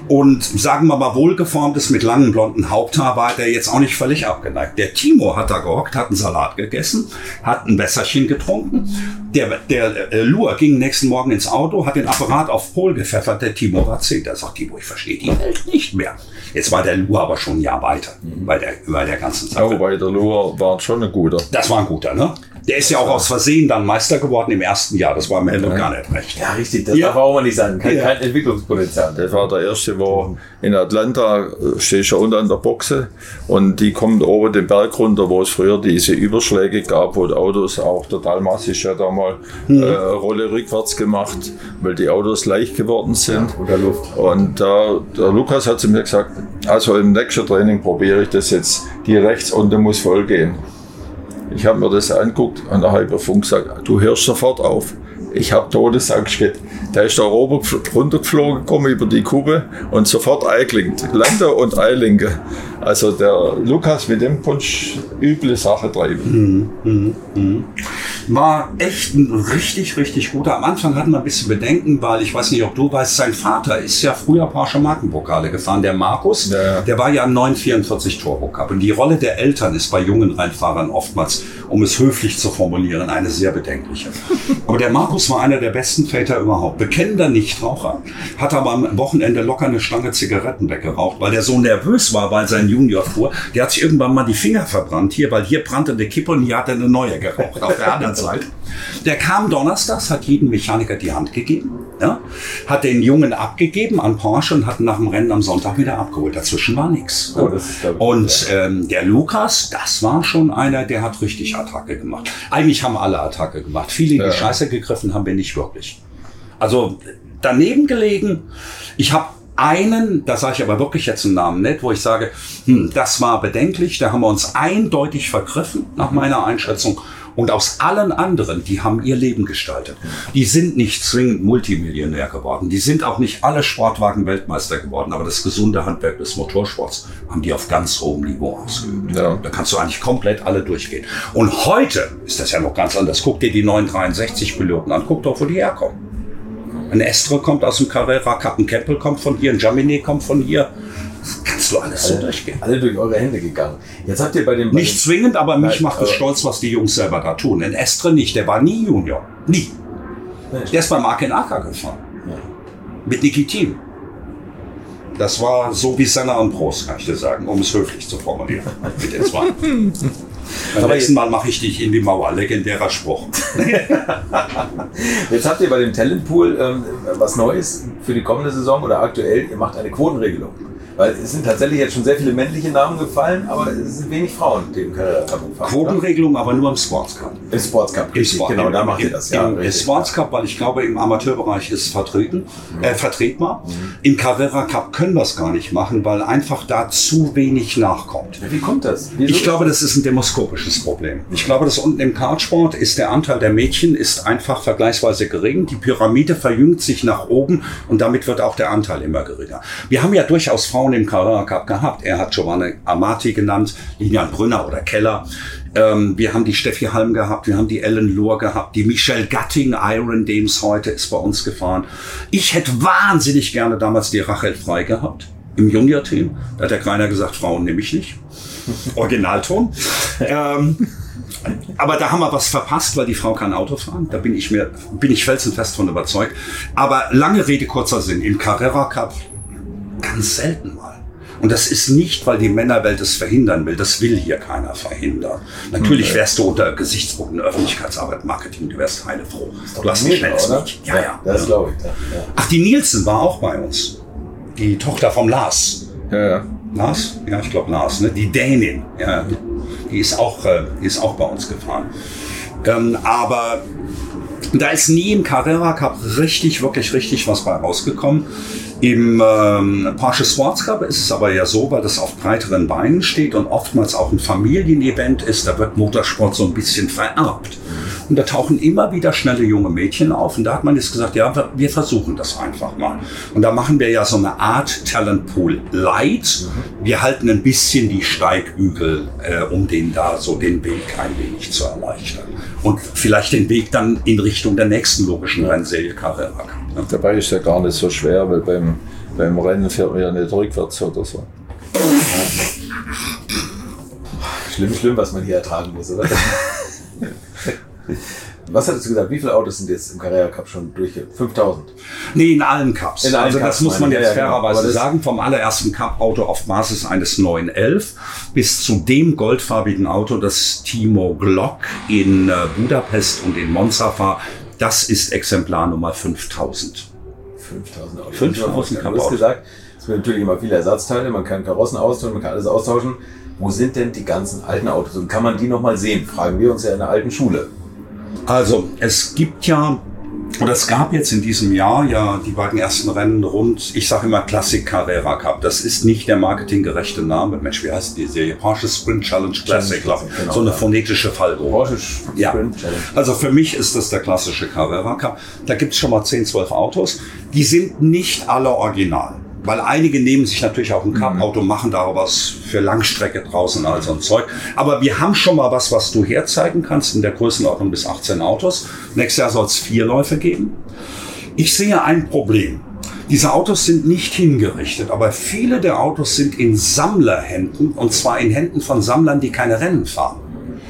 und sagen wir mal wohlgeformtes mit langen blonden Haupthaar war der jetzt auch nicht völlig abgeneigt. Der Timo hat da gehockt, hat einen Salat gegessen, hat ein Wässerchen getrunken. Der, der äh, Lur ging nächsten Morgen ins Auto, hat den Apparat auf Pol gepfeffert. Der Timo war zehn. Der sagt, Timo, ich verstehe die Welt nicht mehr. Jetzt war der Lur aber schon ein Jahr weiter bei der, bei der ganzen Sache. Aber bei der Lur war schon ein guter. Das war ein guter, ne? Der ist ja auch aus Versehen dann Meister geworden im ersten Jahr. Das war im Helmut ja. gar nicht recht. Ja, richtig. Das ja. darf auch mal nicht sein. Kein, ja. kein Entwicklungspotenzial. Das war der erste, wo in Atlanta ich ja unten an der Boxe und die kommen oben den Berg runter, wo es früher diese Überschläge gab, wo die Autos auch der Dalmas ist ja da mal mhm. äh, Rolle rückwärts gemacht, weil die Autos leicht geworden sind. Ja, Luft. Und äh, der Lukas hat zu mir gesagt, also im nächsten Training probiere ich das jetzt, die rechts unten muss voll gehen. Ich habe mir das angeguckt und ich mir Funk gesagt, du hörst sofort auf. Ich habe Todesangst gehabt. Da ist der Robert runtergeflogen, gekommen über die Kuppe und sofort eingeklinkt. Lande und Eilinke. Also der Lukas mit dem Punsch üble Sache treiben. Mhm, mh, mh. War echt ein richtig, richtig guter. Am Anfang hatten wir ein bisschen Bedenken, weil ich weiß nicht, ob du weißt, sein Vater ist ja früher Porsche Markenpokale gefahren. Der Markus, Ja, der war ja im 944 Turbo Cup. Und die Rolle der Eltern ist bei jungen Rennfahrern oftmals, um es höflich zu formulieren, eine sehr bedenkliche. Aber der Markus war einer der besten Väter überhaupt. Bekennender Nichtraucher, hat aber am Wochenende locker eine Stange Zigaretten weggeraucht, weil der so nervös war, weil sein Junior fuhr. Der hat sich irgendwann mal die Finger verbrannt hier, weil hier brannte eine Kippe und hier hat er eine neue geraucht auf der anderen Seite. Der kam donnerstags, hat jedem Mechaniker die Hand gegeben, ja, hat den Jungen abgegeben an Porsche und hat nach dem Rennen am Sonntag wieder abgeholt. Dazwischen war nichts. Oh, Und ähm, der Lukas, das war schon einer, der hat richtig Attacke gemacht. Eigentlich haben alle Attacke gemacht. Viele in die Ja. Scheiße gegriffen haben wir nicht wirklich. Also daneben gelegen. Ich habe einen, da sage ich aber wirklich jetzt einen Namen nicht, wo ich sage, hm, das war bedenklich, da haben wir uns eindeutig vergriffen, nach meiner Einschätzung. Und aus allen anderen, die haben ihr Leben gestaltet. Die sind nicht zwingend Multimillionär geworden. Die sind auch nicht alle Sportwagen-Weltmeister geworden. Aber das gesunde Handwerk des Motorsports haben die auf ganz hohem Niveau ausgeübt. Ja. Da kannst du eigentlich komplett alle durchgehen. Und heute ist das ja noch ganz anders. Guck dir die 963-Piloten an. Guck doch, wo die herkommen. Ein Estre kommt aus dem Carrera, Captain Campbell kommt von hier, ein Jaminet kommt von hier. Kannst du alles so durchgehen. Alle durch eure Hände gegangen. Jetzt habt ihr bei dem. bei Nicht zwingend, aber mich macht es stolz, was die Jungs selber da tun. Ein Estre nicht, der war nie Junior. Nie. Der ist beim Aken Acker gefahren. Mit Niki Team. Das war so wie Senna und Prost, kann ich dir sagen, um es höflich zu formulieren. Mit den zwei. Beim nächsten Mal mache ich dich in die Mauer. Legendärer Spruch. Jetzt habt ihr bei dem Talentpool ähm, was Neues für die kommende Saison oder aktuell. Ihr macht eine Quotenregelung. Weil es sind tatsächlich jetzt schon sehr viele männliche Namen gefallen, aber es sind wenig Frauen, die im Carrera Cup fahren. Quotenregelung, aber nur im Sports Cup. Im Sports Cup, richtig, Sport- genau, im- da macht ihr das. Ja, Im richtig. Sports Cup, weil ich glaube, im Amateurbereich ist es vertreten, äh, vertretbar. Mhm. Im Carrera Cup können wir es gar nicht machen, weil einfach da zu wenig nachkommt. Wie kommt das? Wieso? Ich glaube, das ist ein demoskopisches Problem. Ich glaube, dass unten im Kartsport ist der Anteil der Mädchen ist einfach vergleichsweise gering. Die Pyramide verjüngt sich nach oben und damit wird auch der Anteil immer geringer. Wir haben ja durchaus Frauen im Carrera Cup gehabt. Er hat Giovanna Amati genannt, Lilian Brünner oder Keller. Ähm, wir haben die Steffi Halm gehabt, wir haben die Ellen Lohr gehabt, die Michelle Gatting, Iron Dames heute ist bei uns gefahren. Ich hätte wahnsinnig gerne damals die Rachel Frei gehabt im Junior-Team. Da hat der Kreiner gesagt, Frauen nehme ich nicht. Originalton. ähm, aber da haben wir was verpasst, weil die Frau kann Auto fahren. Da bin ich mir, bin ich felsenfest von überzeugt. Aber lange Rede, kurzer Sinn. Im Carrera Cup ganz selten mal. Und das ist nicht, weil die Männerwelt es verhindern will. Das will hier keiner verhindern. Natürlich wärst du unter Gesichtspunkten Öffentlichkeitsarbeit, Marketing, du wärst heilefroh. Du hast Mega, schnelles? Mädchen. Ja, ja. Das glaube ich. Ja. Ach, die Nielsen war auch bei uns. Die Tochter vom Lars. Ja, ja. Lars? Ja, ich glaube Lars, ne? Die Dänin. Ja, die ist auch, äh, die ist auch bei uns gefahren. Ähm, aber da ist nie im Carrera Cup richtig, wirklich richtig was bei rausgekommen. Im ähm, Porsche Sports Cup ist es aber ja so, weil das auf breiteren Beinen steht und oftmals auch ein Familienevent ist, da wird Motorsport so ein bisschen vererbt. Und da tauchen immer wieder schnelle junge Mädchen auf. Und da hat man jetzt gesagt, ja, wir- versuchen das einfach mal. Und da machen wir ja so eine Art Talentpool Light. Wir halten ein bisschen die Steigbügel, äh, um den da so den Weg ein wenig zu erleichtern. Und vielleicht den Weg dann in Richtung der nächsten logischen Rennserie Carrera Cup. Ne? Dabei ist ja gar nicht so schwer, weil beim, beim Rennen fährt man ja nicht rückwärts oder so. Schlimm, schlimm, was man hier ertragen muss, oder? was hattest du gesagt? Wie viele Autos sind jetzt im Carrera Cup schon durch? 5000. Nee, in allen Cups. In allen also das Cups muss man jetzt Ja, genau. fairerweise sagen. Vom allerersten Cup-Auto auf Basis eines 911 bis zu dem goldfarbigen Auto, das Timo Glock in äh, Budapest und in Monza war. Das ist Exemplar Nummer 5000. 5000 Autos. 5000 Du hast gesagt, es gibt natürlich immer viele Ersatzteile, man kann Karossen austauschen, man kann alles austauschen. Wo sind denn die ganzen alten Autos und kann man die nochmal sehen? Fragen wir uns ja in der alten Schule. Also es gibt ja, oder es gab jetzt in diesem Jahr ja die beiden ersten Rennen rund, ich sage immer Classic Carrera Cup. Das ist nicht der marketinggerechte Name. Mensch, wie heißt die Serie? Porsche Sprint Challenge Classic. Classic, genau, so eine ja. phonetische Fallgrube. Porsche Ja. Sprint Challenge. Also für mich ist das der klassische Carrera Cup. Da gibt's schon mal 10, 12 Autos. Die sind nicht alle original. Weil einige nehmen sich natürlich auch ein Cup-Auto, machen da was für Langstrecke draußen, all so ein Zeug. Aber wir haben schon mal was, was du herzeigen kannst in der Größenordnung bis 18 Autos. Nächstes Jahr soll es vier Läufe geben. Ich sehe ein Problem. Diese Autos sind nicht hingerichtet, aber viele der Autos sind in Sammlerhänden und zwar in Händen von Sammlern, die keine Rennen fahren.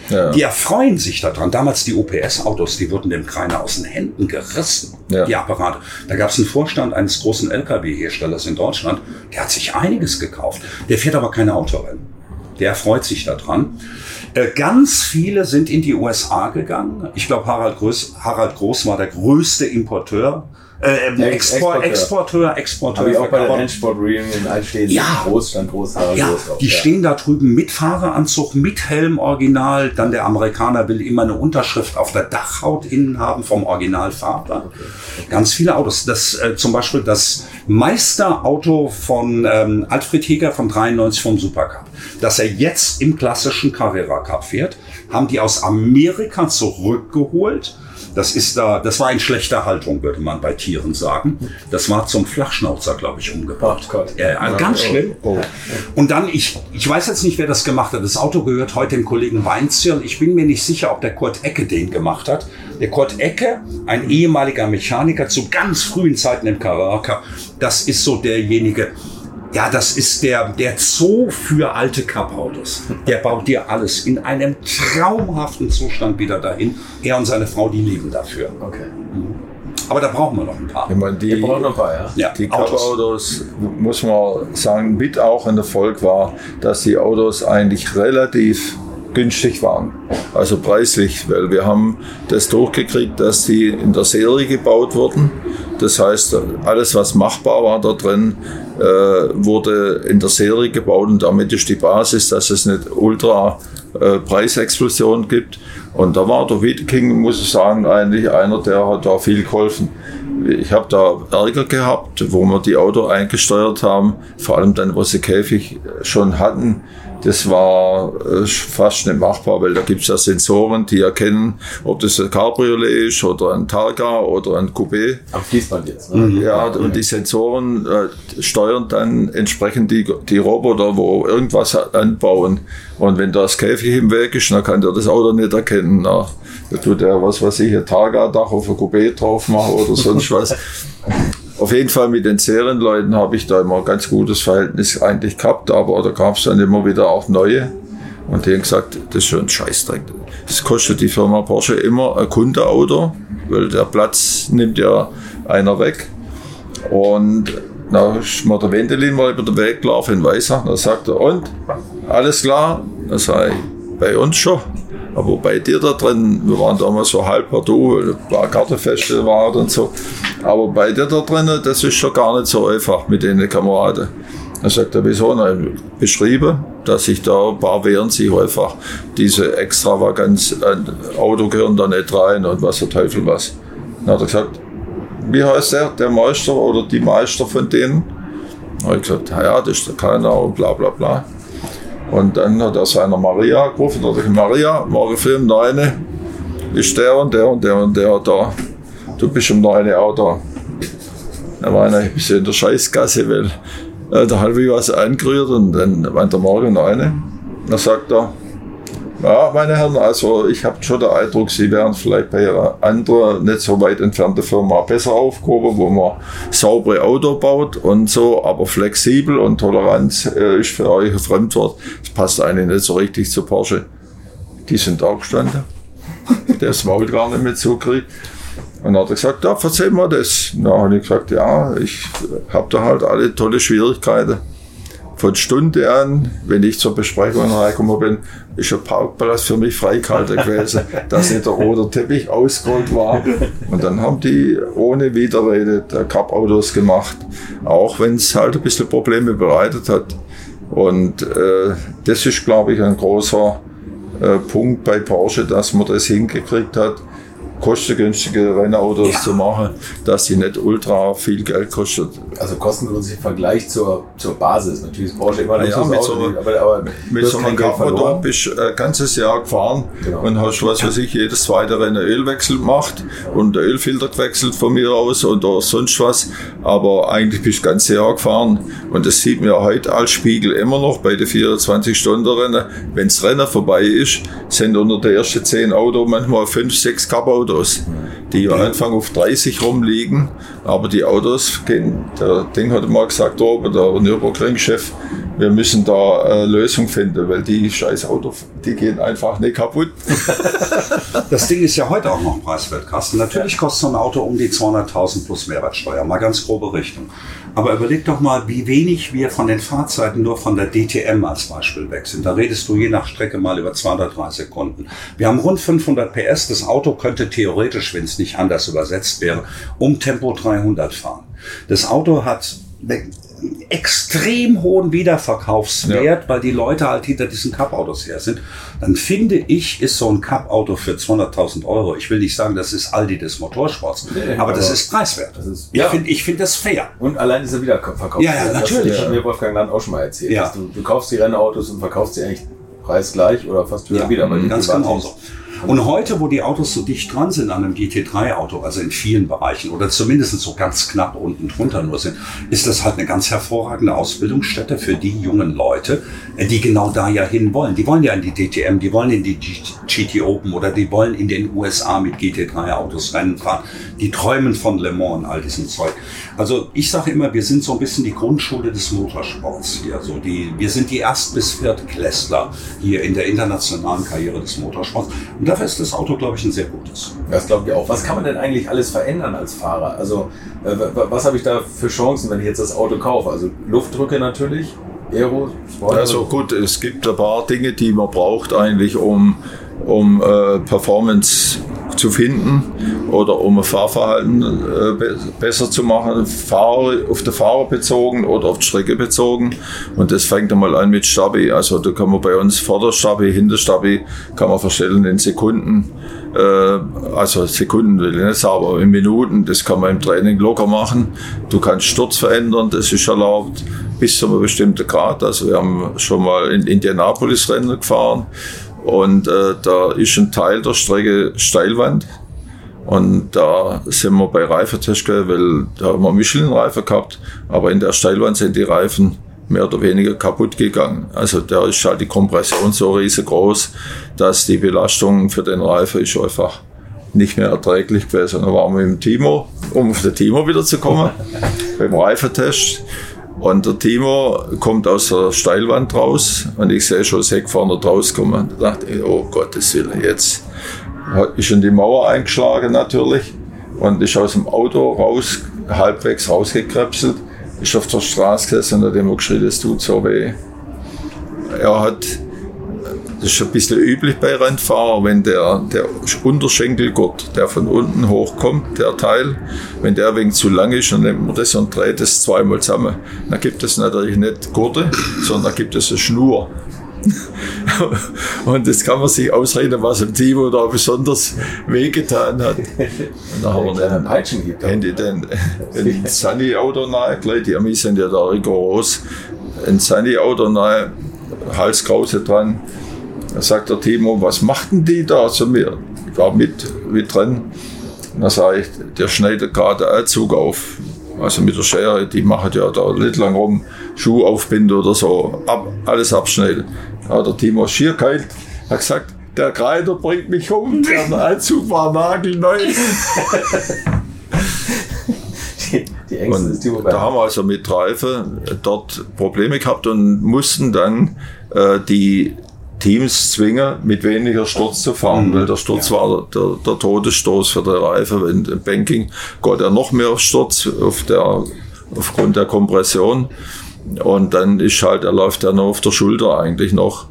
Ja. Die erfreuen sich daran. Damals die OPS-Autos, die wurden dem Kreiner aus den Händen gerissen, ja. die Apparate. Da gab es einen Vorstand eines großen Lkw-Herstellers in Deutschland, der hat sich einiges gekauft. Der fährt aber keine Autorennen. Der erfreut sich daran. Äh, ganz viele sind in die USA gegangen. Ich glaube, Harald, Harald Groß war der größte Importeur äh, ähm, Export, Exporteur, Exporteur. Habe ich auch bei der Rennsport Reunion in ja. groß, stand groß, ja, groß Die ja. stehen da drüben mit Fahreranzug, mit Helm Original. Dann der Amerikaner will immer eine Unterschrift auf der Dachhaut innen haben vom Originalfahrer. Okay. Okay. Ganz viele Autos. Das äh, zum Beispiel das Meisterauto von ähm, Alfred Heger von 93 vom Supercup, dass er jetzt im klassischen Carrera Cup fährt, haben die aus Amerika zurückgeholt das ist da, das war in schlechter Haltung, würde man bei Tieren sagen. Das war zum Flachschnauzer, glaube ich, umgebracht. Oh Gott. Ja, ganz oh, schlimm. Oh. Und dann, ich, ich weiß jetzt nicht, wer das gemacht hat. Das Auto gehört heute dem Kollegen Weinzierl. Ich bin mir nicht sicher, ob der Kurt Ecke den gemacht hat. Der Kurt Ecke, ein ehemaliger Mechaniker zu ganz frühen Zeiten im Carrera das ist so derjenige, ja, das ist der, der Zoo für alte Cup-Autos. Der baut dir alles in einem traumhaften Zustand wieder dahin. Er und seine Frau, die lieben dafür. Okay. Mhm. Aber da brauchen wir noch ein paar. Ich meine, die, wir brauchen noch ein paar, ja. ja die Cup-Autos, muss man sagen, mit auch ein Erfolg war, dass die Autos eigentlich relativ günstig waren. Also preislich, weil wir haben das durchgekriegt, dass die in der Serie gebaut wurden. Das heißt, alles, was machbar war da drin, äh, wurde in der Serie gebaut und damit ist die Basis, dass es eine ultra äh, gibt. Und da war der Wiedeking, muss ich sagen, eigentlich einer, der hat da viel geholfen. Ich habe da Ärger gehabt, wo wir die Auto eingesteuert haben, vor allem dann, wo sie Käfig schon hatten das war äh, fast nicht machbar, weil da gibt es ja Sensoren, die erkennen, ob das ein Cabriolet ist oder ein Targa oder ein Coupé. Am Fließband jetzt. Ne? Mhm. Ja, und die Sensoren äh, steuern dann entsprechend die, die Roboter, wo irgendwas anbauen. Und wenn das Käfig im Weg ist, dann kann der das Auto nicht erkennen. Na, da tut er, was weiß ich, ein Targa-Dach auf ein Coupé drauf machen oder sonst was. Auf jeden Fall mit den Serienleuten habe ich da immer ein ganz gutes Verhältnis eigentlich gehabt, aber da gab es dann immer wieder auch neue. Und die haben gesagt, das ist schon ein Scheißdreck. Das kostet die Firma Porsche immer ein Kundeauto, weil der Platz nimmt ja einer weg. Und da ist mir der Wendelin mal über den Weg gelaufen in Weißach. Da sagt er, und? Alles klar? Da sage ich, bei uns schon. Aber bei dir da drin, wir waren damals so halb du, ein paar Gartenfeste waren und so. Aber bei dir da drin, das ist schon gar nicht so einfach mit den Kameraden. Er sagt er, wieso? Na, beschrieben, dass sich da ein paar wehren sich einfach diese Extravaganz, ein Auto gehören da nicht rein und was der Teufel was. Dann hat er gesagt, wie heißt der, der Meister oder die Meister von denen? Dann habe ich gesagt, ja, das ist der Keiner und bla bla bla. Und dann hat er seiner Maria gerufen, oder Maria, morgen um 9 ist der und der und der und der da. Du bist um 9 auch da. Dann war ich bisschen in der Scheißgasse, weil äh, da habe ich was angerührt und dann war der Morgen 9. Dann sagt er, ja, meine Herren, also ich habe schon den Eindruck, Sie wären vielleicht bei einer anderen, nicht so weit entfernten Firma besser aufgehoben, wo man saubere Auto baut und so, aber flexibel und Toleranz äh, ist für euch ein Fremdwort. Das passt eigentlich nicht so richtig zu Porsche. Die sind da gestanden. Der das Maul gar nicht mehr zukriegt. Und dann hat er gesagt, ja, verzeih mir das. Dann habe ich gesagt, ja, ich habe da halt alle tolle Schwierigkeiten von Stunde an, wenn ich zur Besprechung reingekommen bin, ist ein Parkplatz für mich freigehalten gewesen, dass nicht der rote Teppich ausgerollt war. Und dann haben die ohne Widerrede Cup-Autos gemacht, auch wenn es halt ein bisschen Probleme bereitet hat. Und äh, das ist, glaube ich, ein großer äh, Punkt bei Porsche, dass man das hingekriegt hat, kostengünstige Rennautos ja. zu machen, dass die nicht ultra viel Geld kostet. Also kostengünstig im Vergleich zur, zur Basis. Natürlich ist Porsche immer noch ja, mit Auto, so, aber, aber mit so einem Cup-Motor bist du ein ganzes Jahr gefahren genau. und hast, was weiß ich, jedes zweite Rennen Ölwechsel gemacht und der Ölfilter gewechselt von mir aus oder sonst was. Aber eigentlich bist du das ganze Jahr gefahren und das sieht man ja heute als Spiegel immer noch bei den 24-Stunden-Rennen. Wenn das Rennen vorbei ist, sind unter der ersten 10 Autos manchmal 5, 6 Cup-Autos, die ja Anfang auf 30 rumliegen. Aber die Autos gehen, der Ding hat mal gesagt, oben, der Nürburgring-Chef, wir müssen da eine Lösung finden, weil die scheiß Autos, die gehen einfach nicht kaputt. Das Ding ist ja heute auch noch preiswert, Carsten. Natürlich kostet so ein Auto um die 200.000 plus Mehrwertsteuer, mal ganz grobe Richtung. Aber überleg doch mal, wie wenig wir von den Fahrzeiten nur von der DTM als Beispiel weg sind. Da redest du je nach Strecke mal über 203 Sekunden. Wir haben rund 500 PS. Das Auto könnte theoretisch, wenn es nicht anders übersetzt wäre, um Tempo 300 fahren. Das Auto hat extrem hohen Wiederverkaufswert, ja. weil die Leute halt hinter diesen Cup-Autos her sind, dann finde ich, ist so ein Cup-Auto für 200.000 Euro, ich will nicht sagen, das ist Aldi des Motorsports, nee, aber, aber, das ist preiswert. Das ist, ja. Ich finde ich find das fair. Und allein ist er Wiederverkauf. Ja, ja, natürlich. Das hat mir Wolfgang Land auch schon mal erzählt. Ja. Du, du kaufst die Rennautos und verkaufst sie eigentlich preisgleich oder fast wieder ja, wieder. Weil ganz genauso. Und heute, wo die Autos so dicht dran sind an einem GT3-Auto, also in vielen Bereichen oder zumindest so ganz knapp unten drunter nur sind, ist das halt eine ganz hervorragende Ausbildungsstätte für die jungen Leute, äh, die genau da ja hin wollen. Die wollen ja in die DTM, die wollen in die GT Open oder die wollen in den USA mit GT3-Autos Rennen fahren. Die träumen von Le Mans und all diesem Zeug. Also ich sage immer, wir sind so ein bisschen die Grundschule des Motorsports hier. So die, wir sind die Erst- bis Viertklässler hier in der internationalen Karriere des Motorsports. Und dafür ist das Auto, glaube ich, ein sehr gutes. Das glaube ich auch. Was kann man denn eigentlich alles verändern als Fahrer? Also äh, was habe ich da für Chancen, wenn ich jetzt das Auto kaufe? Also Luftdrücke natürlich, Aero, Sport. Also gut, es gibt ein paar Dinge, die man braucht eigentlich, um, um äh, Performance zu finden oder um ein Fahrverhalten äh, be besser zu machen, Fahrer, auf den Fahrer bezogen oder auf die Strecke bezogen. Und das fängt einmal an mit Stabi. Also da kann man bei uns Vorderstabi, Hinterstabi kann man verstellen in Sekunden. Äh, also Sekunden will ich nicht sagen, aber in Minuten, das kann man im Training locker machen. Du kannst Sturz verändern, das ist erlaubt bis zu einem bestimmten Grad. Also wir haben schon mal in Indianapolis Rennen gefahren und äh, da ist ein Teil der Strecke Steilwand. Und da sind wir bei Reifentest, weil da haben wir Michelin-Reifen gehabt, aber in der Steilwand sind die Reifen mehr oder weniger kaputt gegangen. Also da ist halt die Kompression so riesengroß, dass die Belastung für den Reifen ist einfach nicht mehr erträglich gewesen. Da waren wir im Timo, um auf den Timo wieder zu kommen, beim Reifentest. Und der Timo kommt aus der Steilwand raus und ich sehe schon das Heck vorne rauskommen. Da dachte ich, oh Gottes Willen, jetzt ist in die Mauer eingeschlagen natürlich und ist aus dem Auto raus, halbwegs rausgekrebselt, ist auf der Straße gesessen und hat immer geschrien, es tut so weh. Er hat das ist ein bisschen üblich bei Rennfahrern, wenn der, der Unterschenkelgurt, der von unten hochkommt, der Teil, wenn der wegen zu lang ist, dann nimmt man das und dreht es zweimal zusammen. Dann gibt es natürlich nicht Gurte, sondern gibt es eine Schnur. und das kann man sich ausreden, was im Timo da besonders wehgetan hat. Und dann haben wir den, Peitschen gibt. Haben die den, den Sunny-Auto nahegelegt, die Amis sind ja da rigoros, ein Sunny-Auto nahe, Halskrause dran, da sagt der Timo, was machten die da zu mir? Ich war mit, mit drin. Und dann sage ich, der schneidet gerade einen Zug auf. Also mit der Schere, die machen ja da nicht lang rum, Schuh aufbinden oder so, ab, alles abschneiden. Da hat der Timo schier geheilt, hat gesagt, der Kreider bringt mich um, der Anzug war nagelneu. die, die Ängste ist die Da haben wir also mit Reife dort Probleme gehabt und mussten dann äh, die Teams zwingen, mit weniger Sturz zu fahren, mhm. weil der Sturz ja. war der, der, Todesstoß für der Reife. Wenn im Banking geht er noch mehr Sturz auf der, aufgrund der Kompression. Und dann ist halt, er läuft ja noch auf der Schulter eigentlich noch.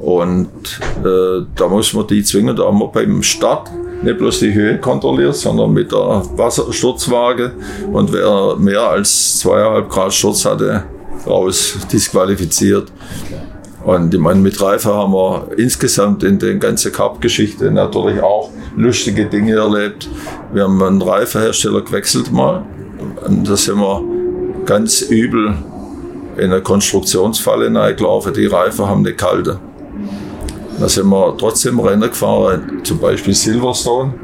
Und äh, da muss man die zwingen, da haben wir beim Start nicht bloß die Höhe kontrolliert, sondern mit der Wassersturzwaage. Und wer mehr als zweieinhalb Grad Sturz hatte, raus disqualifiziert. Und ich meine, mit Reife haben wir insgesamt in der ganzen Cup-Geschichte natürlich auch lustige Dinge erlebt. Wir haben einen Reifenhersteller gewechselt mal. Und da sind wir ganz übel in eine Konstruktionsfalle reingelaufen. Die Reifen haben nicht gehalten. Da sind wir trotzdem Rennen gefahren, zum Beispiel Silverstone.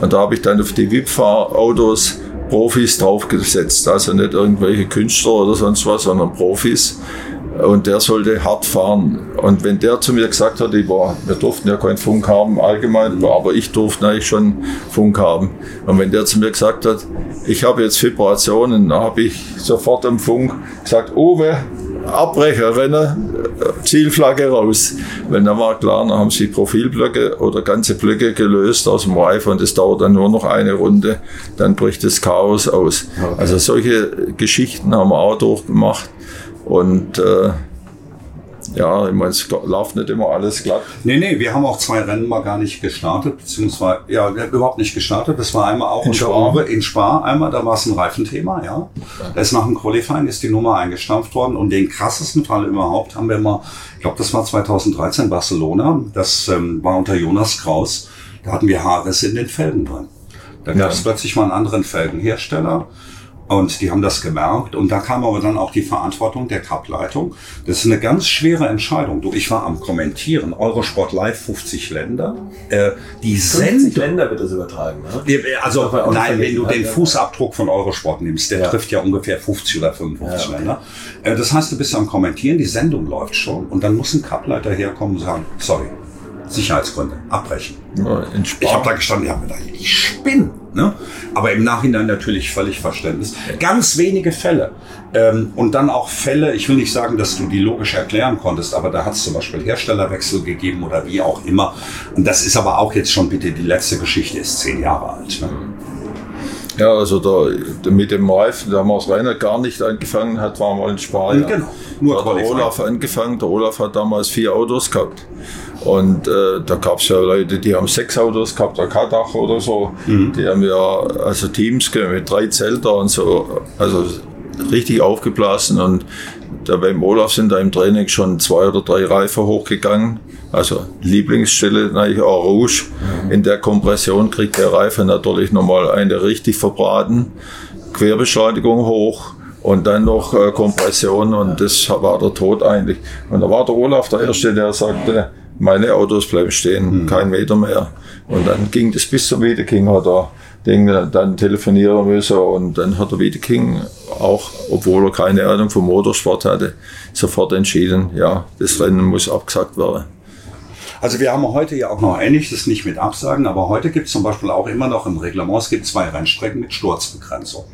Und da habe ich dann auf die VIP-Fahrautos Profis draufgesetzt. Also nicht irgendwelche Künstler oder sonst was, sondern Profis. Und der sollte hart fahren. Und wenn der zu mir gesagt hat, ich war, wir durften ja keinen Funk haben allgemein, aber ich durfte eigentlich schon Funk haben. Und wenn der zu mir gesagt hat, ich habe jetzt Vibrationen, dann habe ich sofort am Funk gesagt, Uwe, abbrechen, rennen, Zielflagge raus. Weil dann war klar, dann haben sie Profilblöcke oder ganze Blöcke gelöst aus dem Reifen und es dauert dann nur noch eine Runde, dann bricht das Chaos aus. Okay. Also solche Geschichten haben wir auch durchgemacht. Und äh, ja, ich meine, es läuft nicht immer alles glatt. Nee, nee, wir haben auch zwei Rennen mal gar nicht gestartet, beziehungsweise, ja, überhaupt nicht gestartet. Das war einmal auch in Spa. In Spa einmal, da war es ein Reifenthema, ja. Da ist nach dem Qualifying ist die Nummer eingestampft worden und den krassesten Fall überhaupt haben wir mal, ich glaube, das war 2013 Barcelona, das ähm, war unter Jonas Kraus, da hatten wir Haarrisse in den Felgen drin. Da gab es ja. plötzlich mal einen anderen Felgenhersteller und die haben das gemerkt. Und da kam aber dann auch die Verantwortung der Cup-Leitung. Das ist eine ganz schwere Entscheidung. Du, ich war am Kommentieren. Eurosport Live 50 Länder. Äh, die 50 Send Länder wird das übertragen, ne? Also, nein, wenn du den Fußabdruck von Eurosport nimmst, der ja. trifft ja ungefähr 50 oder 55 ja, okay. Länder. Äh, das heißt, du bist am Kommentieren, die Sendung läuft schon. Und dann muss ein Cup-Leiter herkommen und sagen, sorry, Sicherheitsgründe, abbrechen. Ja, ich habe da gestanden, ich habe gedacht, ich spinne. Ne? Aber im Nachhinein natürlich völlig Verständnis. Ganz wenige Fälle. Ähm, und dann auch Fälle, ich will nicht sagen, dass du die logisch erklären konntest, aber da hat es zum Beispiel Herstellerwechsel gegeben oder wie auch immer. Und das ist aber auch jetzt schon bitte, die letzte Geschichte ist zehn Jahre alt. Ne? Ja, also da, mit dem Reifen, da haben wir es Rainer gar nicht angefangen hat, waren wir in Spanien. Genau, nur da hat der Olaf angefangen. Der Olaf hat damals vier Autos gehabt. Und äh, da gab es ja Leute, die haben sechs Autos gehabt, der Kadach oder so. Mhm. Die haben ja also Teams mit drei Zelter und so. Also richtig aufgeblasen. Und da beim Olaf sind da im Training schon zwei oder drei Reifen hochgegangen. Also Lieblingsstelle natürlich auch Rouge. Mhm. In der Kompression kriegt der Reifen natürlich nochmal eine richtig verbraten. Querbeschleunigung hoch und dann noch äh, Kompression und das war der Tod eigentlich. Und da war der Olaf der Erste, der sagte, meine Autos bleiben stehen, mhm. kein Meter mehr. Und dann ging das bis zum Wiedeking, hat er Ding, dann telefonieren müssen und dann hat der Wiedeking auch, obwohl er keine Ahnung vom Motorsport hatte, sofort entschieden, ja, das Rennen muss abgesagt werden. Also wir haben heute ja auch noch ähnliches, nicht mit Absagen, aber heute gibt es zum Beispiel auch immer noch im Reglement, es gibt zwei Rennstrecken mit Sturzbegrenzung.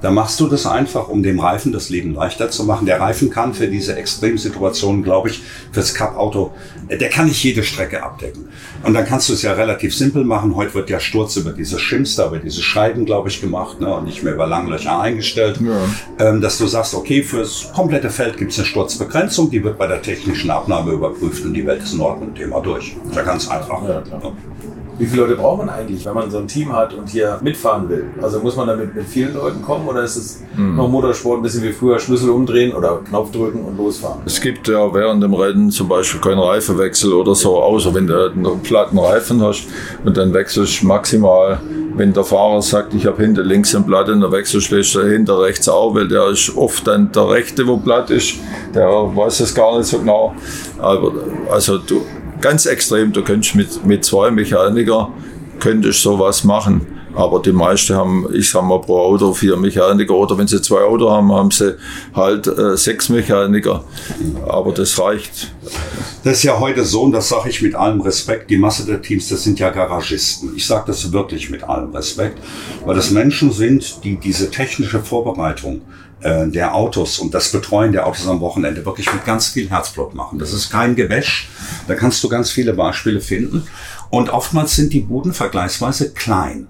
Da machst du das einfach, um dem Reifen das Leben leichter zu machen. Der Reifen kann für diese Extremsituationen, glaube ich, fürs Cup-Auto, der kann nicht jede Strecke abdecken. Und dann kannst du es ja relativ simpel machen. Heute wird ja Sturz über diese Shims da, über diese Scheiben, glaube ich, gemacht ne, und nicht mehr über Langlöcher eingestellt. Ja. Ähm, dass du sagst, okay, fürs komplette Feld gibt es eine Sturzbegrenzung, die wird bei der technischen Abnahme überprüft und die Welt ist in Ordnung, Thema durch. Das ist ja ganz einfach. Ja. Wie viele Leute braucht man eigentlich, wenn man so ein Team hat und hier mitfahren will? Also muss man damit mit vielen Leuten kommen oder ist es mhm. noch Motorsport ein bisschen wie früher Schlüssel umdrehen oder Knopf drücken und losfahren? Es gibt ja während dem Rennen zum Beispiel keinen Reifenwechsel oder so, außer wenn du einen platten Reifen hast und dann wechselst du maximal, wenn der Fahrer sagt, ich habe hinter links einen Platte, dann wechselst du hinter rechts auch, weil der ist oft dann der rechte, wo platt ist, der weiß es gar nicht so genau. Aber also du ganz extrem, du könntest mit, mit zwei Mechaniker könntest sowas machen. Aber die meisten haben, ich sag mal, pro Auto vier Mechaniker oder wenn sie zwei Autos haben, haben sie halt äh, sechs Mechaniker. Aber das reicht. Das ist ja heute so, und das sage ich mit allem Respekt, die Masse der Teams, das sind ja Garagisten. Ich sage das wirklich mit allem Respekt, weil das Menschen sind, die diese technische Vorbereitung äh, der Autos und das Betreuen der Autos am Wochenende wirklich mit ganz viel Herzblut machen. Das ist kein Gewäsch. Da kannst du ganz viele Beispiele finden. Und oftmals sind die Buden vergleichsweise klein.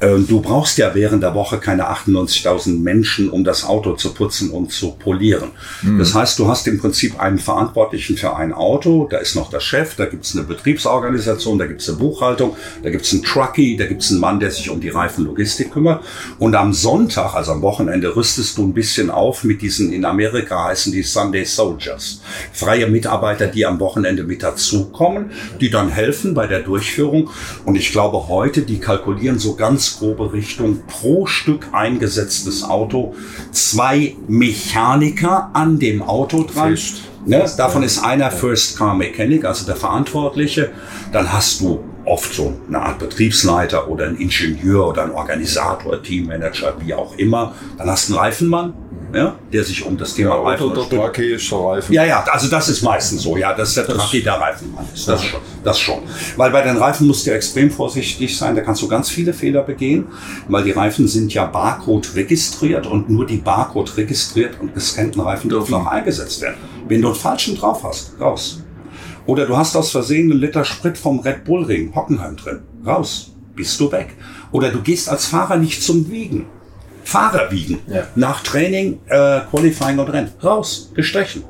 Ähm, du brauchst ja während der Woche keine 98.000 Menschen, um das Auto zu putzen und zu polieren. Mhm. Das heißt, du hast im Prinzip einen Verantwortlichen für ein Auto, da ist noch der Chef, da gibt es eine Betriebsorganisation, da gibt es eine Buchhaltung, da gibt es einen Truckie, da gibt es einen Mann, der sich um die Reifenlogistik kümmert. Und am Sonntag, also am Wochenende, rüstest du ein bisschen auf mit diesen, in Amerika heißen die Sunday Soldiers. Freie Mitarbeiter, die am Wochenende mit dazukommen, die dann helfen bei der Durchführung. Und ich glaube heute, die kalkulieren so ganz grobe Richtung pro Stück eingesetztes Auto zwei Mechaniker an dem Auto dran. Ne? Davon ist einer First Car Mechanic, also der Verantwortliche. Dann hast du oft so eine Art Betriebsleiter oder ein Ingenieur oder ein Organisator, Teammanager, wie auch immer. Dann hast du einen Reifenmann, ja, der sich um das Thema ja, Reifen der Truckie ist der Reifen. Ja, ja, also das ist meistens so, ja, dass der Truckie der Reifenmann ist. Das, schon, das schon. Weil bei den Reifen musst du extrem vorsichtig sein, da kannst du ganz viele Fehler begehen, weil die Reifen sind ja Barcode registriert und nur die Barcode registriert und gescannten Reifen dürfen auch eingesetzt werden. Wenn du einen falschen drauf hast, raus. Oder du hast aus Versehen einen Liter Sprit vom Red Bull Ring, Hockenheim drin, raus, bist du weg. Oder du gehst als Fahrer nicht zum Wiegen Fahrer wiegen. Ja. Nach Training, äh, Qualifying und Rennen. Raus, gestrichen.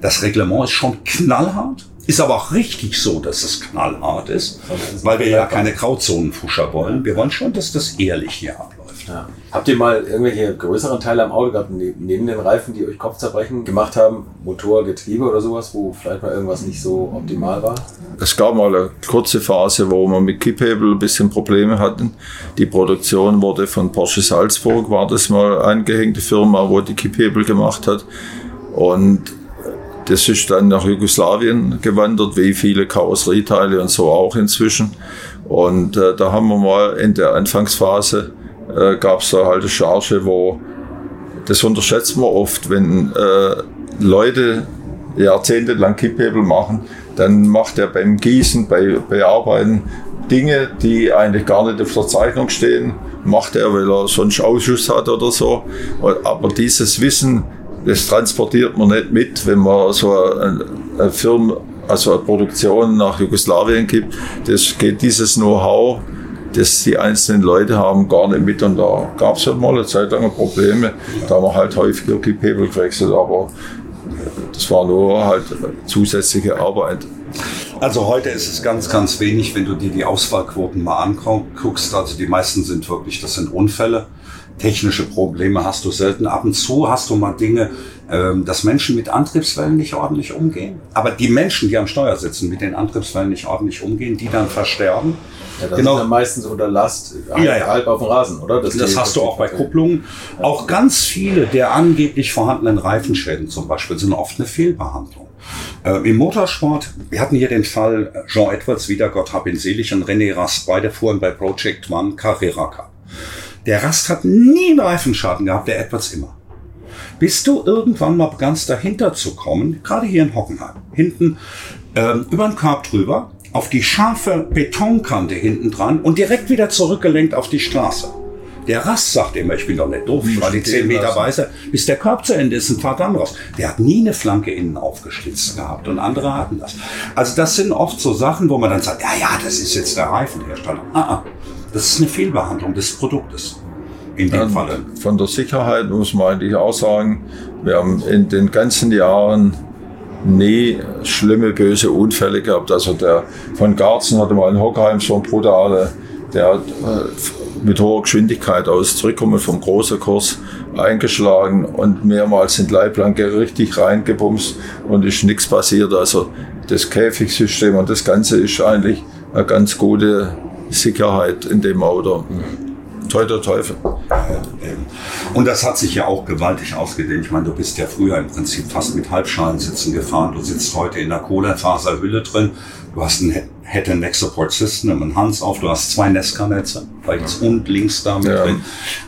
Das Reglement ist schon knallhart. Ist aber auch richtig so, dass es knallhart ist, weil wir ja keine Grauzonenfuscher wollen. Wir wollen schon, dass das ehrlich hier abläuft. Ja. Habt ihr mal irgendwelche größeren Teile am Auto gehabt, ne-, neben den Reifen, die euch Kopfzerbrechen gemacht haben? Motor, Getriebe oder sowas, wo vielleicht mal irgendwas nicht so optimal war? Es gab mal eine kurze Phase, wo wir mit Kipphebel ein bisschen Probleme hatten. Die Produktion wurde von Porsche Salzburg, war das mal eingehängte Firma, wo die Kipphebel gemacht hat. Und das ist dann nach Jugoslawien gewandert, wie viele Karosserieteile und so auch inzwischen. Und äh, da haben wir mal in der Anfangsphase äh, gab es da halt eine Charge, wo das unterschätzt man oft, wenn äh, Leute jahrzehntelang Kipphebel machen, dann macht er beim Gießen, bei Bearbeiten Dinge, die eigentlich gar nicht auf der Zeichnung stehen, macht er, weil er sonst Ausschuss hat oder so. Aber dieses Wissen, das transportiert man nicht mit, wenn man so eine, eine Firma, also eine Produktion nach Jugoslawien gibt. Das geht dieses Know-how das die einzelnen Leute haben gar nicht mit. Und da gab es halt mal eine Zeit lang Probleme. Da haben wir halt häufiger Kipphebel gewechselt, aber das war nur halt zusätzliche Arbeit. Also heute ist es ganz, ganz wenig, wenn du dir die Auswahlquoten mal anguckst. Also die meisten sind wirklich, das sind Unfälle. Technische Probleme hast du selten. Ab und zu hast du mal Dinge, ähm, dass Menschen mit Antriebswellen nicht ordentlich umgehen. Aber die Menschen, die am Steuer sitzen, mit den Antriebswellen nicht ordentlich umgehen, die dann versterben. Ja, das genau. ist ja meistens unter Last halb, ja, ja. halb auf dem Rasen, oder? Das, das hast du auch bei Kupplungen. Auch ganz viele der angeblich vorhandenen Reifenschäden zum Beispiel sind oft eine Fehlbehandlung. Äh, Im Motorsport, wir hatten hier den Fall Jean Edwards, wieder Gott hab ihn selig, und René Rast, beide fuhren bei Project One Carrera Cup. Der Rast hat nie einen Reifenschaden gehabt, der Edwards immer. Bis du irgendwann mal begannst dahinter zu kommen, gerade hier in Hockenheim, hinten ähm, über den Korb drüber, auf die scharfe Betonkante hinten dran und direkt wieder zurückgelenkt auf die Straße. Der Rast sagt immer, ich bin doch nicht doof, ich war die 10 Meter weiter, bis der Korb zu Ende ist und fahrt dann raus. Der hat nie eine Flanke innen aufgeschlitzt gehabt und andere hatten das. Also das sind oft so Sachen, wo man dann sagt, ja, ja, das ist jetzt der Reifenhersteller. Ah, ah, das ist eine Fehlbehandlung des Produktes. In dem Fall. Von der Sicherheit muss man eigentlich auch sagen, wir haben in den ganzen Jahren nie schlimme, böse Unfälle gehabt. Also der von Garzen hatte mal in Hockheim so ein brutale, der hat äh, mit hoher Geschwindigkeit aus Zurückkommen vom großen Kurs eingeschlagen und mehrmals in Leitplanke richtig reingebumst und ist nichts passiert. Also das Käfigsystem und das Ganze ist eigentlich eine ganz gute Sicherheit in dem Auto. Toi, der Teufel. Und das hat sich ja auch gewaltig ausgedehnt. Ich meine, du bist ja früher im Prinzip fast mit Halbschalensitzen gefahren. Du sitzt heute in der Kohlefaserhülle drin. Du hast ein Head and Neck Support System, ein Hans auf. Du hast zwei Nesca-Netze, rechts und links da mit ja. drin.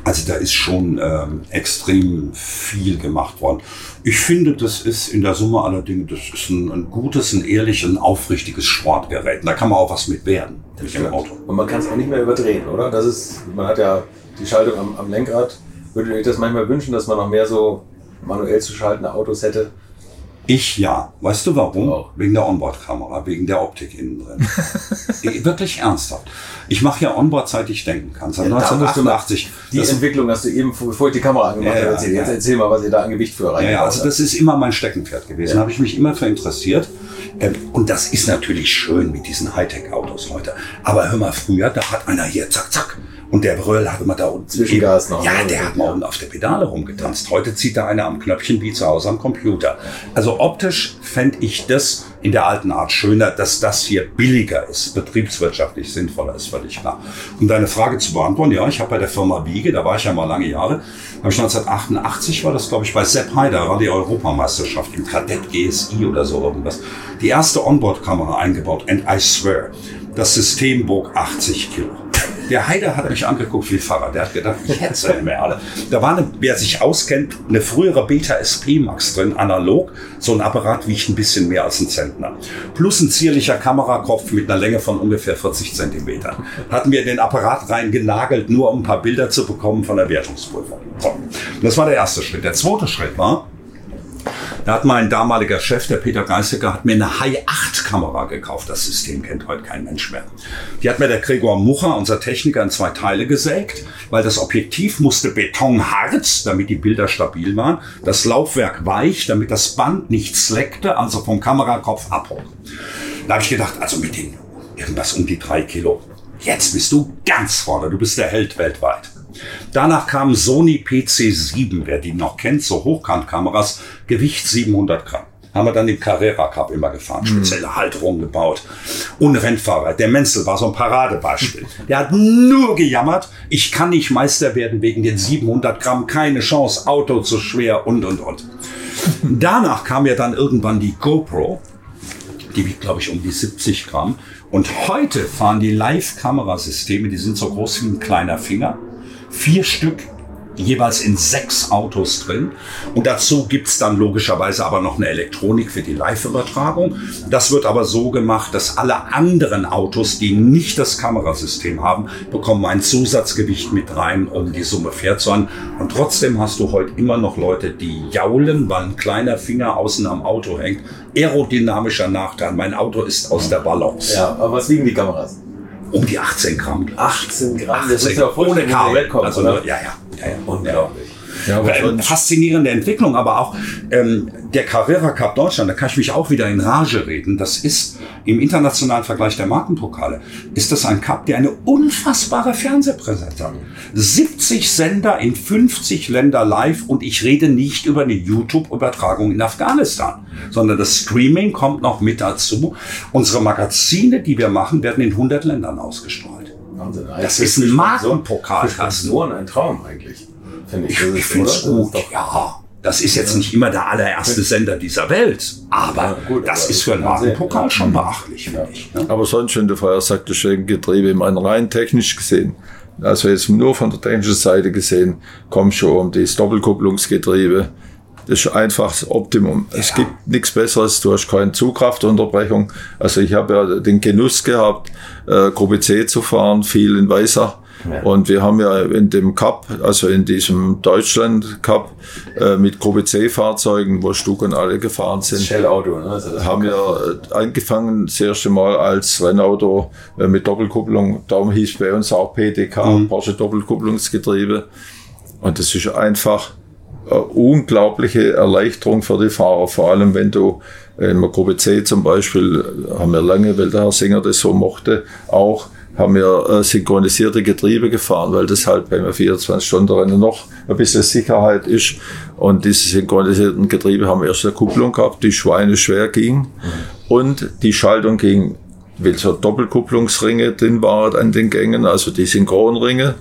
Also da ist schon ähm, extrem viel gemacht worden. Ich finde, das ist in der Summe aller Dinge, das ist ein, ein gutes, ein ehrliches, ein aufrichtiges Sportgerät. Und da kann man auch was mit werden im Auto. Und man kann es auch nicht mehr überdrehen, oder? Das ist, man hat ja die Schaltung am, am Lenkrad. Würde ich das manchmal wünschen, dass man noch mehr so manuell zu schaltende Autos hätte? Ich ja. Weißt du warum? Auch. Wegen der Onboard-Kamera, wegen der Optik innen drin. Wirklich ernsthaft. Ich mache ja Onboard, seit ich denken kann. Seit ja, 1988. Die Entwicklung hast du eben, bevor ich die Kamera angemacht ja, habe, erzählt. Jetzt erzähl mal, was ihr da an Gewicht für rein Ja, also das ist immer mein Steckenpferd gewesen. Da habe ich mich immer für interessiert. Ähm, und das ist natürlich schön mit diesen Hightech-Autos, Leute. Aber hör mal, früher, da hat einer hier, zack, zack, und der Bröll hat immer da unten. Zwischengas noch. Ja, ne? der hat mal unten auf der Pedale rumgetanzt. Heute zieht da einer am Knöpfchen wie zu Hause am Computer. Also optisch fände ich das in der alten Art schöner, dass das hier billiger ist, betriebswirtschaftlich sinnvoller ist, völlig klar. Um deine Frage zu beantworten, ja, ich habe bei der Firma Biege, da war ich ja mal lange Jahre, habe ich 1988 war das, glaube ich, bei Sepp Heider, war die Europameisterschaft im Kadett GSI oder so irgendwas, die erste Onboard-Kamera eingebaut. And I swear, das System bog 80 Kilo. Der Heider hat mich angeguckt wie Fahrrad. Der hat gedacht, ich hätte sie mehr alle. Da war, eine, wer sich auskennt, eine frühere Beta SP Max drin, analog. So ein Apparat wiegt ein bisschen mehr als ein Zentner. Plus ein zierlicher Kamerakopf mit einer Länge von ungefähr 40 Zentimetern. Hatten wir den Apparat rein genagelt, nur um ein paar Bilder zu bekommen von der Wertungsprüfung. So. Das war der erste Schritt. Der zweite Schritt war, da hat mein damaliger Chef, der Peter Geistiger, hat mir eine High 8 Kamera gekauft. Das System kennt heute kein Mensch mehr. Die hat mir der Gregor Mucher, unser Techniker, in zwei Teile gesägt, weil das Objektiv musste betonhart, damit die Bilder stabil waren, das Laufwerk weich, damit das Band nicht slackte, also vom Kamerakopf abhob. Da habe ich gedacht, also mit den irgendwas um die drei Kilo. Jetzt bist du ganz vorne, du bist der Held weltweit. Danach kam Sony PC7, wer die noch kennt, so Hochkantkameras, Gewicht 700 Gramm. Haben wir dann den Carrera Cup immer gefahren, mhm. spezielle Halterung gebaut. Und Rennfahrer, der Menzel war so ein Paradebeispiel. Der hat nur gejammert, ich kann nicht Meister werden wegen den 700 Gramm, keine Chance, Auto zu schwer und, und, und. Danach kam ja dann irgendwann die GoPro, die wiegt, glaube ich, um die 70 Gramm. Und heute fahren die Live-Kamerasysteme, die sind so groß wie ein kleiner Finger vier Stück jeweils in sechs Autos drin. Und dazu gibt's dann logischerweise aber noch eine Elektronik für die Live-Übertragung. Das wird aber so gemacht, dass alle anderen Autos, die nicht das Kamerasystem haben, bekommen ein Zusatzgewicht mit rein, um die Summe fair zu haben. Und trotzdem hast du heute immer noch Leute, die jaulen, weil ein kleiner Finger außen am Auto hängt. Aerodynamischer Nachteil. Mein Auto ist aus der Balance. Ja, aber was wiegen die Kameras? Um die 18 Gramm. 18 Gramm, 18, das ist ja ohne Kabel. Also, ja, ja, ja, ja. Unglaublich. Ja, äh, faszinierende Entwicklung, aber auch ähm, der Carrera Cup Deutschland, da kann ich mich auch wieder in Rage reden. Das ist im internationalen Vergleich der Markenpokale, ist das ein Cup, der eine unfassbare Fernsehpräsenz hat. 70 Sender in 50 Länder live und ich rede nicht über eine YouTube-Übertragung in Afghanistan, sondern das Streaming kommt noch mit dazu. Unsere Magazine, die wir machen, werden in 100 Ländern ausgestrahlt. Wahnsinn. Das ist ein Markenpokalkasten. Nur ein Traum eigentlich finde ich. Ich, finde es gut, ja. Das ist jetzt nicht immer der allererste Sender dieser Welt, aber ja, gut, das aber ist für einen Markenpokal schon beachtlich, finde ich. Ne? Aber sonst, wenn du vorher sagtest, Getriebe, ich meine, rein technisch gesehen, also jetzt nur von der technischen Seite gesehen, kommt schon um das Doppelkupplungsgetriebe. Das ist einfach das Optimum. Ja. Es gibt nichts Besseres, du hast keine Zugkraftunterbrechung. Also ich habe ja den Genuss gehabt, äh, Gruppe C zu fahren, viel in Weißach und wir haben ja in dem Cup, also in diesem Deutschland Cup, äh, mit Gruppe C Fahrzeugen, wo Stuck und alle gefahren sind. Shell Auto, ne? Also haben wir äh, angefangen, das erste Mal als Rennauto äh, mit Doppelkupplung. Darum hieß bei uns auch PDK, mhm. Porsche Doppelkupplungsgetriebe. Und das ist einfach eine unglaubliche Erleichterung für die Fahrer, vor allem wenn du in der Gruppe C zum Beispiel, haben wir lange, weil der Herr Singer das so mochte, auch haben wir äh, synchronisierte Getriebe gefahren, weil das halt beim 24-Stunden-Rennen noch ein bisschen Sicherheit ist. Und diese synchronisierten Getriebe haben erst eine Kupplung gehabt, die Schweine schwer ging. Und die Schaltung ging, weil so Doppelkupplungsringe drin waren an den Gängen, also die Synchronringe,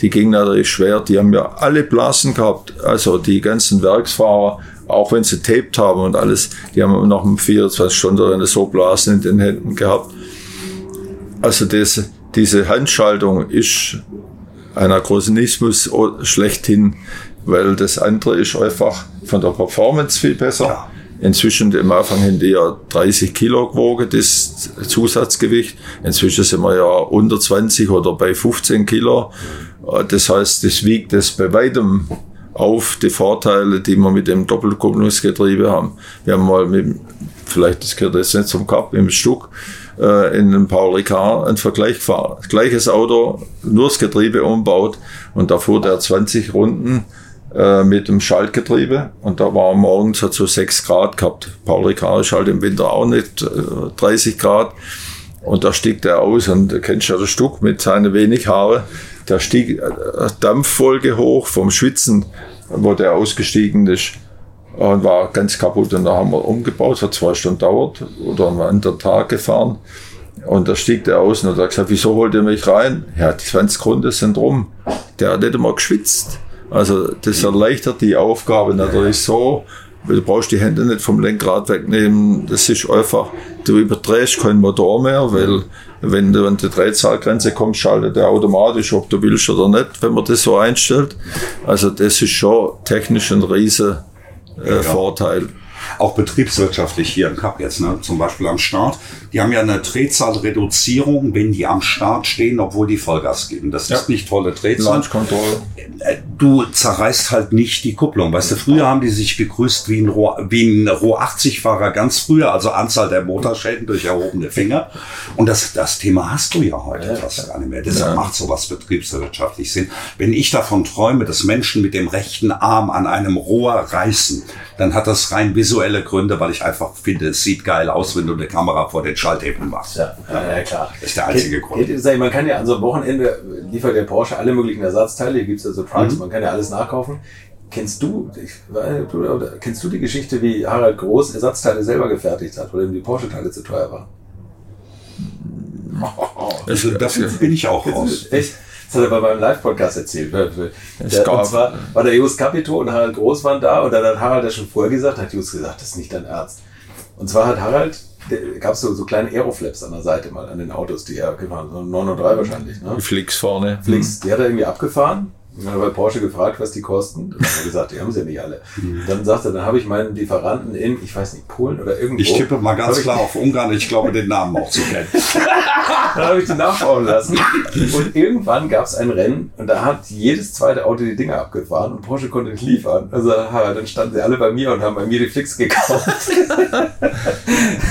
die gingen natürlich schwer. Die haben ja alle Blasen gehabt, also die ganzen Werksfahrer, auch wenn sie taped haben und alles, die haben noch im 24-Stunden-Rennen so Blasen in den Händen gehabt. Also das, diese Handschaltung ist ein Anachronismus schlechthin, weil das andere ist einfach von der Performance viel besser. Ja. Inzwischen am Anfang haben die ja 30 Kilo gewogen, das Zusatzgewicht. Inzwischen sind wir ja unter 20 oder bei 15 Kilo. Das heißt, das wiegt das bei weitem auf die Vorteile, die wir mit dem Doppelkupplungsgetriebe haben. Wir haben mal mit, vielleicht das gehört jetzt nicht zum Cup, im Stuck äh, in einem Paul Ricard ein Vergleich gefahren. Gleiches Auto, nur das Getriebe umbaut und da fuhr der 20 Runden äh, mit dem Schaltgetriebe und da war morgens hat so 6 Grad gehabt. Paul Ricard ist halt im Winter auch nicht äh, 30 Grad und da stieg der aus und du kennst ja das Stück mit seinen wenig Haare. Da stieg äh, Dampffolge hoch vom Schwitzen, wo der ausgestiegen ist und war ganz kaputt. Und da haben wir umgebaut, hat zwei Stunden dauert oder einen anderen Tag gefahren. Und da stieg der aus und hat gesagt, wieso holt ihr mich rein? Ja, die 20 Runden sind rum. Der hat nicht einmal geschwitzt. Also das erleichtert die Aufgabe natürlich so, Du brauchst die Hände nicht vom Lenkrad wegnehmen. Das ist einfach, du überdrehst keinen Motor mehr, weil wenn du an die Drehzahlgrenze kommst, schaltet er automatisch, ob du willst oder nicht, wenn man das so einstellt. Also das ist schon technisch ein riesen äh, Vorteil auch betriebswirtschaftlich hier im Cup jetzt, ne? zum Beispiel am Start. Die haben ja eine Drehzahlreduzierung, wenn die am Start stehen, obwohl die Vollgas geben. Das ja. ist nicht tolle Drehzahl. Äh, du zerreißt halt nicht die Kupplung. Weißt du, früher haben die sich gegrüßt wie ein Roh, wie ein Roh 80-Fahrer ganz früher, also Anzahl der Motorschäden durch erhobene Finger. Und das, das Thema hast du ja heute ja, fast gar nicht mehr. Deshalb ja. macht sowas betriebswirtschaftlich Sinn. Wenn ich davon träume, dass Menschen mit dem rechten Arm an einem Rohr reißen, dann hat das rein visuelle Gründe, weil ich einfach finde, es sieht geil aus, wenn du eine Kamera vor den Schalthebeln machst. Ja, ja, ja klar. Das ist der einzige Grund. Geht, man kann ja an so einem Wochenende liefert der Porsche alle möglichen Ersatzteile, hier gibt es ja so Trucks, mhm. man kann ja alles nachkaufen. Kennst du, ich, du, kennst du die Geschichte, wie Harald Groß Ersatzteile selber gefertigt hat, weil ihm die Porsche-Teile zu teuer waren? Also, dafür bin ich auch raus. Echt? Das hat er bei meinem Live-Podcast erzählt. Der, und zwar war der Jus Capito und Harald Groß waren da und dann hat Harald das schon vorher gesagt, hat Jus gesagt, das ist nicht dein Arzt. Und zwar hat Harald, gab es so, so kleine Aeroflaps an der Seite mal an den Autos, die er gefahren hat, so 903 wahrscheinlich. Ne? Flix vorne. Flix, die hat er irgendwie abgefahren dann hat bei Porsche gefragt, was die kosten. Dann hat er gesagt, die haben sie ja nicht alle. Mhm. Dann sagt er, dann habe ich meinen Lieferanten in, ich weiß nicht, Polen oder irgendwo. Ich tippe mal ganz klar auf Ungarn, ich glaube den Namen auch zu kennen. dann habe ich die nachbauen lassen. Und irgendwann gab es ein Rennen und da hat jedes zweite Auto die Dinger abgefahren und Porsche konnte nicht liefern. Also dann standen sie alle bei mir und haben bei mir die Flix gekauft.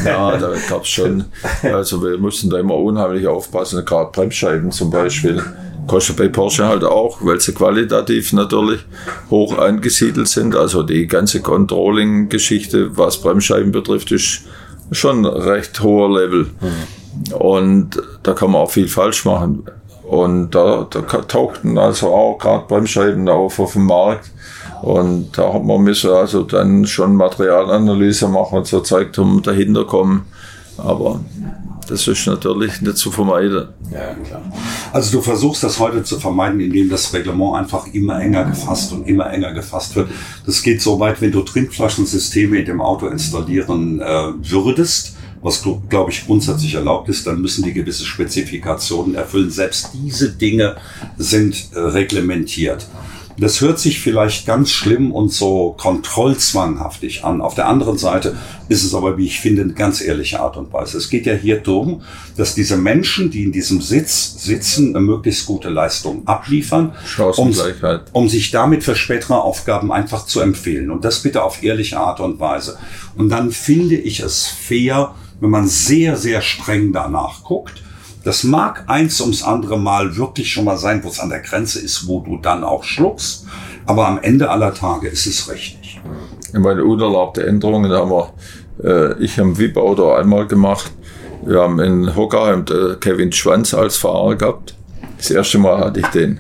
ja, da gab es schon, also wir mussten da immer unheimlich aufpassen, gerade Bremsscheiben zum Beispiel kostet bei Porsche halt auch, weil sie qualitativ natürlich hoch angesiedelt sind. Also die ganze Controlling-Geschichte, was Bremsscheiben betrifft, ist schon recht hoher Level. Und da kann man auch viel falsch machen. Und da, da tauchten also auch gerade Bremsscheiben auf auf dem Markt. Und da hat man müssen also dann schon Materialanalyse machen und so Zeug um dahinter kommen. Aber das ist natürlich nicht zu vermeiden. Ja, klar. Also du versuchst das heute zu vermeiden, indem das Reglement einfach immer enger gefasst und immer enger gefasst wird. Das geht so weit, wenn du Trinkflaschensysteme in dem Auto installieren äh, würdest, was glaube ich grundsätzlich erlaubt ist, dann müssen die gewisse Spezifikationen erfüllen. Selbst diese Dinge sind äh, reglementiert. Das hört sich vielleicht ganz schlimm und so kontrollzwanghaftig an. Auf der anderen Seite ist es aber, wie ich finde, eine ganz ehrliche Art und Weise. Es geht ja hier darum, dass diese Menschen, die in diesem Sitz sitzen, eine möglichst gute Leistung abliefern, um, um sich damit für spätere Aufgaben einfach zu empfehlen. Und das bitte auf ehrliche Art und Weise. Und dann finde ich es fair, wenn man sehr, sehr streng danach guckt das mag eins ums andere Mal wirklich schon mal sein, wo es an der Grenze ist, wo du dann auch schluckst. Aber am Ende aller Tage ist es richtig. Ich meine, unerlaubte Änderungen haben wir, äh, ich am VIP-Auto einmal gemacht. Wir haben in Hockerheim Kevin Schwanz als Fahrer gehabt. Das erste Mal hatte ich den.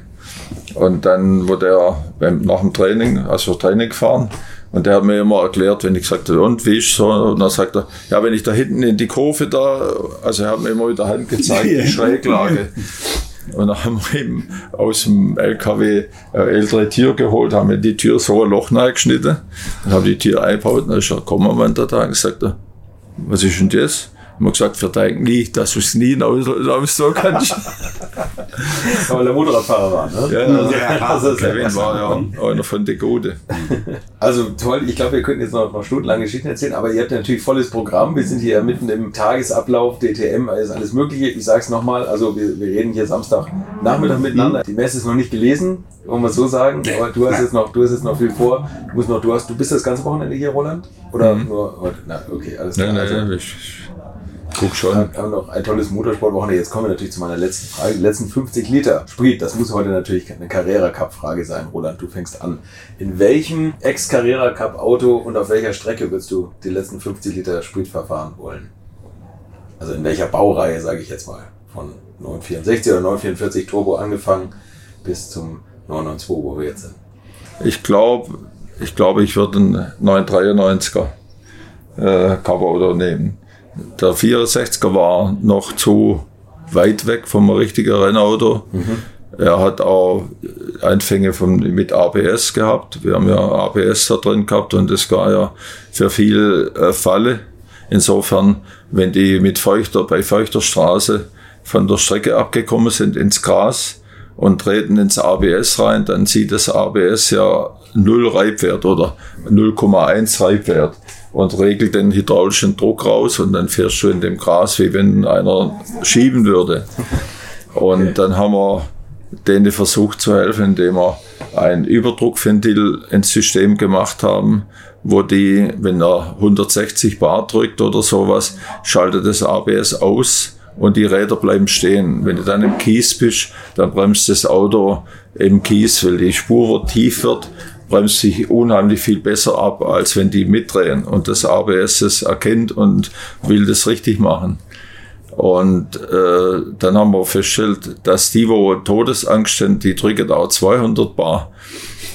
Und dann wurde er beim, nach dem Training, also Training gefahren, und der hat mir immer erklärt, wenn ich gesagt habe, und wie ist so? Und dann sagt er, ja, wenn ich da hinten in die Kurve da, also er hat mir immer mit der Hand gezeigt, die Schräglage. Und dann haben wir eben aus dem LKW eine ältere Tür geholt, haben wir die Tür so ein Loch geschnitten, dann habe die Tür eingebaut, dann ist er gekommen am Ende da und gesagt, was ist denn das? Haben wir gesagt, wir denken nie, dass du es nie so kannst. Aber der Motorradfahrer war, ne? Ja, also, ja also Kevin war ja einer von der Gute. Also toll, ich glaube, wir könnten jetzt noch, noch stundenlang Geschichten erzählen, aber ihr habt natürlich volles Programm. Wir sind hier mitten im Tagesablauf, DTM, ist alles Mögliche. Ich sage es nochmal, also wir, wir reden hier Samstag Nachmittag miteinander. Die Messe ist noch nicht gelesen, wollen wir so sagen. Aber du hast jetzt noch, du hast jetzt noch viel vor. Du musst noch, du hast, du bist das ganze Wochenende hier, Roland? Oder mhm. nur heute? Na, okay, alles klar. Nein, nein, also, ich guck schon. Wir haben noch ein tolles Motorsportwochenende. Jetzt kommen wir natürlich zu meiner letzten Frage. Die letzten 50 Liter Sprit, das muss heute natürlich eine Carrera Cup Frage sein. Roland, du fängst an. In welchem Ex-Carrera Cup Auto und auf welcher Strecke würdest du die letzten 50 Liter Sprit verfahren wollen? Also in welcher Baureihe, sage ich jetzt mal. Von 964 oder 944 Turbo angefangen bis zum 992, wo wir jetzt sind. Ich glaube, ich glaube, ich würde einen 993er äh, Coverauto nehmen. Der 64er war noch zu weit weg vom richtigen Rennauto. Mhm. Er hat auch Einfänge von, mit ABS gehabt. Wir haben ja ABS da drin gehabt und das war ja für viel äh, Falle. Insofern, wenn die mit feuchter, bei feuchter Straße von der Strecke abgekommen sind ins Gras und treten ins ABS rein, dann sieht das ABS ja null Reibwert oder 0,1 Reibwert und regelt den hydraulischen Druck raus und dann fährst du in dem Gras, wie wenn einer schieben würde. Und okay. dann haben wir denen versucht zu helfen, indem wir ein Überdruckventil ins System gemacht haben, wo die, wenn er 160 Bar drückt oder sowas, schaltet das ABS aus und die Räder bleiben stehen. Wenn du dann im Kies bist, dann bremst das Auto im Kies, weil die Spur tief wird bremst sich unheimlich viel besser ab, als wenn die mitdrehen und das ABS es erkennt und will das richtig machen. Und äh, dann haben wir festgestellt, dass die, wo Todesangst haben, die drücken auch 200 Bar.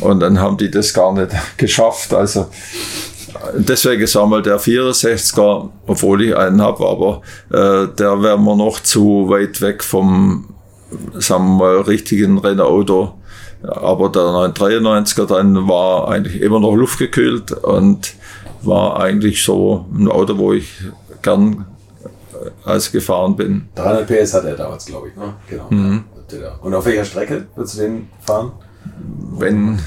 Und dann haben die das gar nicht geschafft. Also deswegen ist einmal der 64er, obwohl ich einen habe, aber äh, der wäre mir noch zu weit weg vom, sagen wir mal, richtigen Rennauto aber der 993er dann war eigentlich immer noch luftgekühlt und war eigentlich so ein Auto, wo ich gern äh, als gefahren bin. 300 PS hat er damals, glaube ich. Ne? Genau. Mhm. Und auf welcher Strecke würdest du den fahren? Wenn,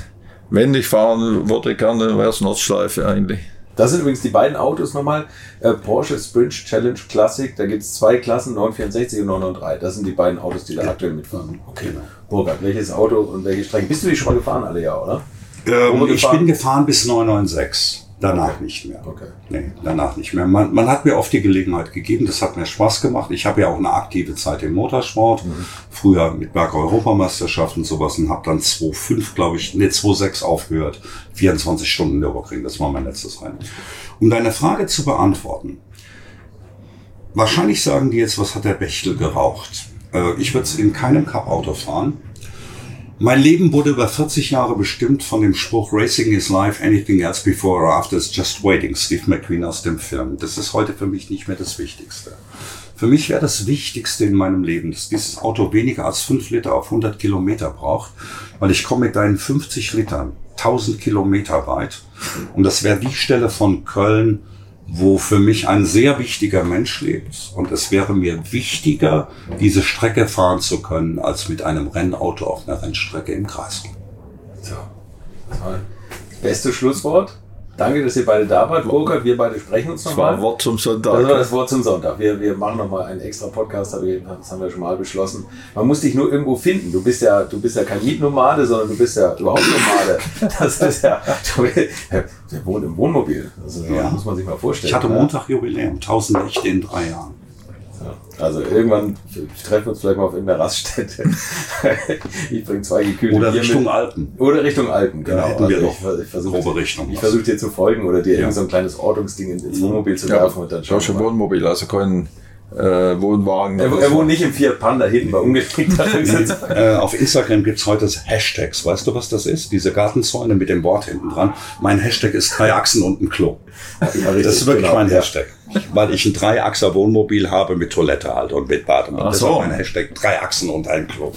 wenn ich fahren würde, gerne wäre es Nordschleife eigentlich. Das sind übrigens die beiden Autos nochmal. Äh, Porsche Sprint Challenge Classic. Da gibt es zwei Klassen, 964 und 993. Das sind die beiden Autos, die da aktuell mitfahren. Okay. Burkhard, welches Auto und welche Strecken? Bist du die schon mal gefahren, alle ja, oder? Ähm, ich bin gefahren bis 996. Danach nicht mehr. Okay. Nee, danach nicht mehr. Man, man hat mir oft die Gelegenheit gegeben, das hat mir Spaß gemacht. Ich habe ja auch eine aktive Zeit im Motorsport. Mhm. Früher mit Berg-Europameisterschaften und sowas und habe dann 2,5, glaube ich, ne, 2,6 aufgehört. 24 Stunden Nürburgring, das war mein letztes Rennen. Um deine Frage zu beantworten. Wahrscheinlich sagen die jetzt, was hat der Bechtel geraucht? Äh, ich würde in keinem Cup-Auto fahren. Mein Leben wurde über 40 Jahre bestimmt von dem Spruch Racing is life, anything else before or after is just waiting, Steve McQueen aus dem Film. Das ist heute für mich nicht mehr das Wichtigste. Für mich wäre das Wichtigste in meinem Leben, dass dieses Auto weniger als 5 Liter auf 100 Kilometer braucht, weil ich komme mit deinen 50 Litern 1000 Kilometer weit und das wäre die Stelle von Köln wo für mich ein sehr wichtiger Mensch lebt. Und es wäre mir wichtiger, diese Strecke fahren zu können, als mit einem Rennauto auf einer Rennstrecke im Kreis. So, das das beste Schlusswort. Danke, dass ihr beide da wart. Burkhard, wir beide sprechen uns nochmal. Das war Wort zum Sonntag. Das war das Wort zum Sonntag. Wir, wir machen nochmal einen extra Podcast, das haben wir schon mal beschlossen. Man muss dich nur irgendwo finden. Du bist ja, du bist ja kein Mietnomade, sondern du bist ja überhaupt Nomade. Das ist ja, du, der wohnt im Wohnmobil. Das ja. muss man sich mal vorstellen. Ich hatte Montag Jubiläum, 1000 Nächte in drei Jahren. Also irgendwann treffen wir uns vielleicht mal auf irgendeiner Raststätte. ich bringe zwei gekühlte Oder Richtung mit. Alpen. Oder Richtung Alpen, genau. Hätten wir also doch ich, versuche Richtung. Ich versuche dir zu folgen oder dir ja. irgend so ein kleines Ortungsding ins Wohnmobil zu werfen ja, und dann schauen. Ja, Wohnmobil, also kein äh, Wohnwagen. Er, er wohnt nicht im Fiat Panda hinten bei umgeknickt. äh, auf Instagram gibt's heute Hashtags. Weißt du, was das ist? Diese Gartenzäune mit dem Wort hinten dran. Mein Hashtag ist drei Achsen und ein Klo. Ja, das ist wirklich genau, mein Hashtag. Weil ich ein Dreiachser Wohnmobil habe mit Toilette halt und mit Bademann. Ach so. Das ist mein Hashtag drei Achsen und ein Klo.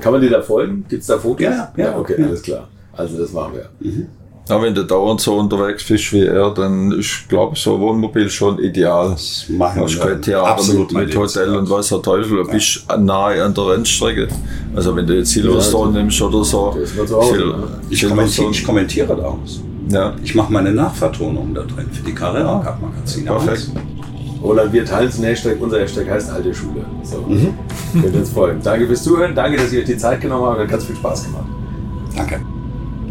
Kann man dir da folgen? Gibt's da Fotos? Ja, ja, ja okay, alles klar. Also das machen wir. Mhm. Ja, wenn du dauernd so unterwegs bist wie er, dann ist, glaube ich, so ein Wohnmobil schon ideal. Das machen wir könnte ja absolut mit, mit Hotel und was der Teufel, du ja. bist nahe an der Rennstrecke. Also wenn du jetzt Silverstone ja, nimmst oder so. so ich, kommentiere, ich kommentiere daraus. Ja. Ich mache meine Nachvertonung da drin für die Carrera Cup Magazine. Perfekt. Roland, wir teilen den Hashtag. Unser Hashtag heißt alte Schule. So. Mhm. Könnt ihr uns folgen. Danke fürs Zuhören. Danke, dass ihr euch die Zeit genommen habt. Hat ganz viel Spaß gemacht. Danke.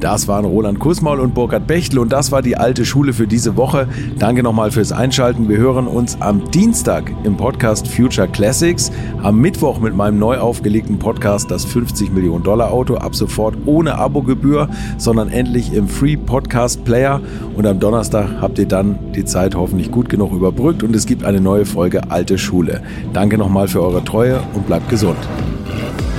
Das waren Roland Kussmaul und Burkhard Bechtel und das war die alte Schule für diese Woche. Danke nochmal fürs Einschalten. Wir hören uns am Dienstag im Podcast Future Classics, am Mittwoch mit meinem neu aufgelegten Podcast Das 50 Millionen Dollar Auto, ab sofort ohne Abogebühr, sondern endlich im Free Podcast Player. Und am Donnerstag habt ihr dann die Zeit hoffentlich gut genug überbrückt und es gibt eine neue Folge Alte Schule. Danke nochmal für eure Treue und bleibt gesund.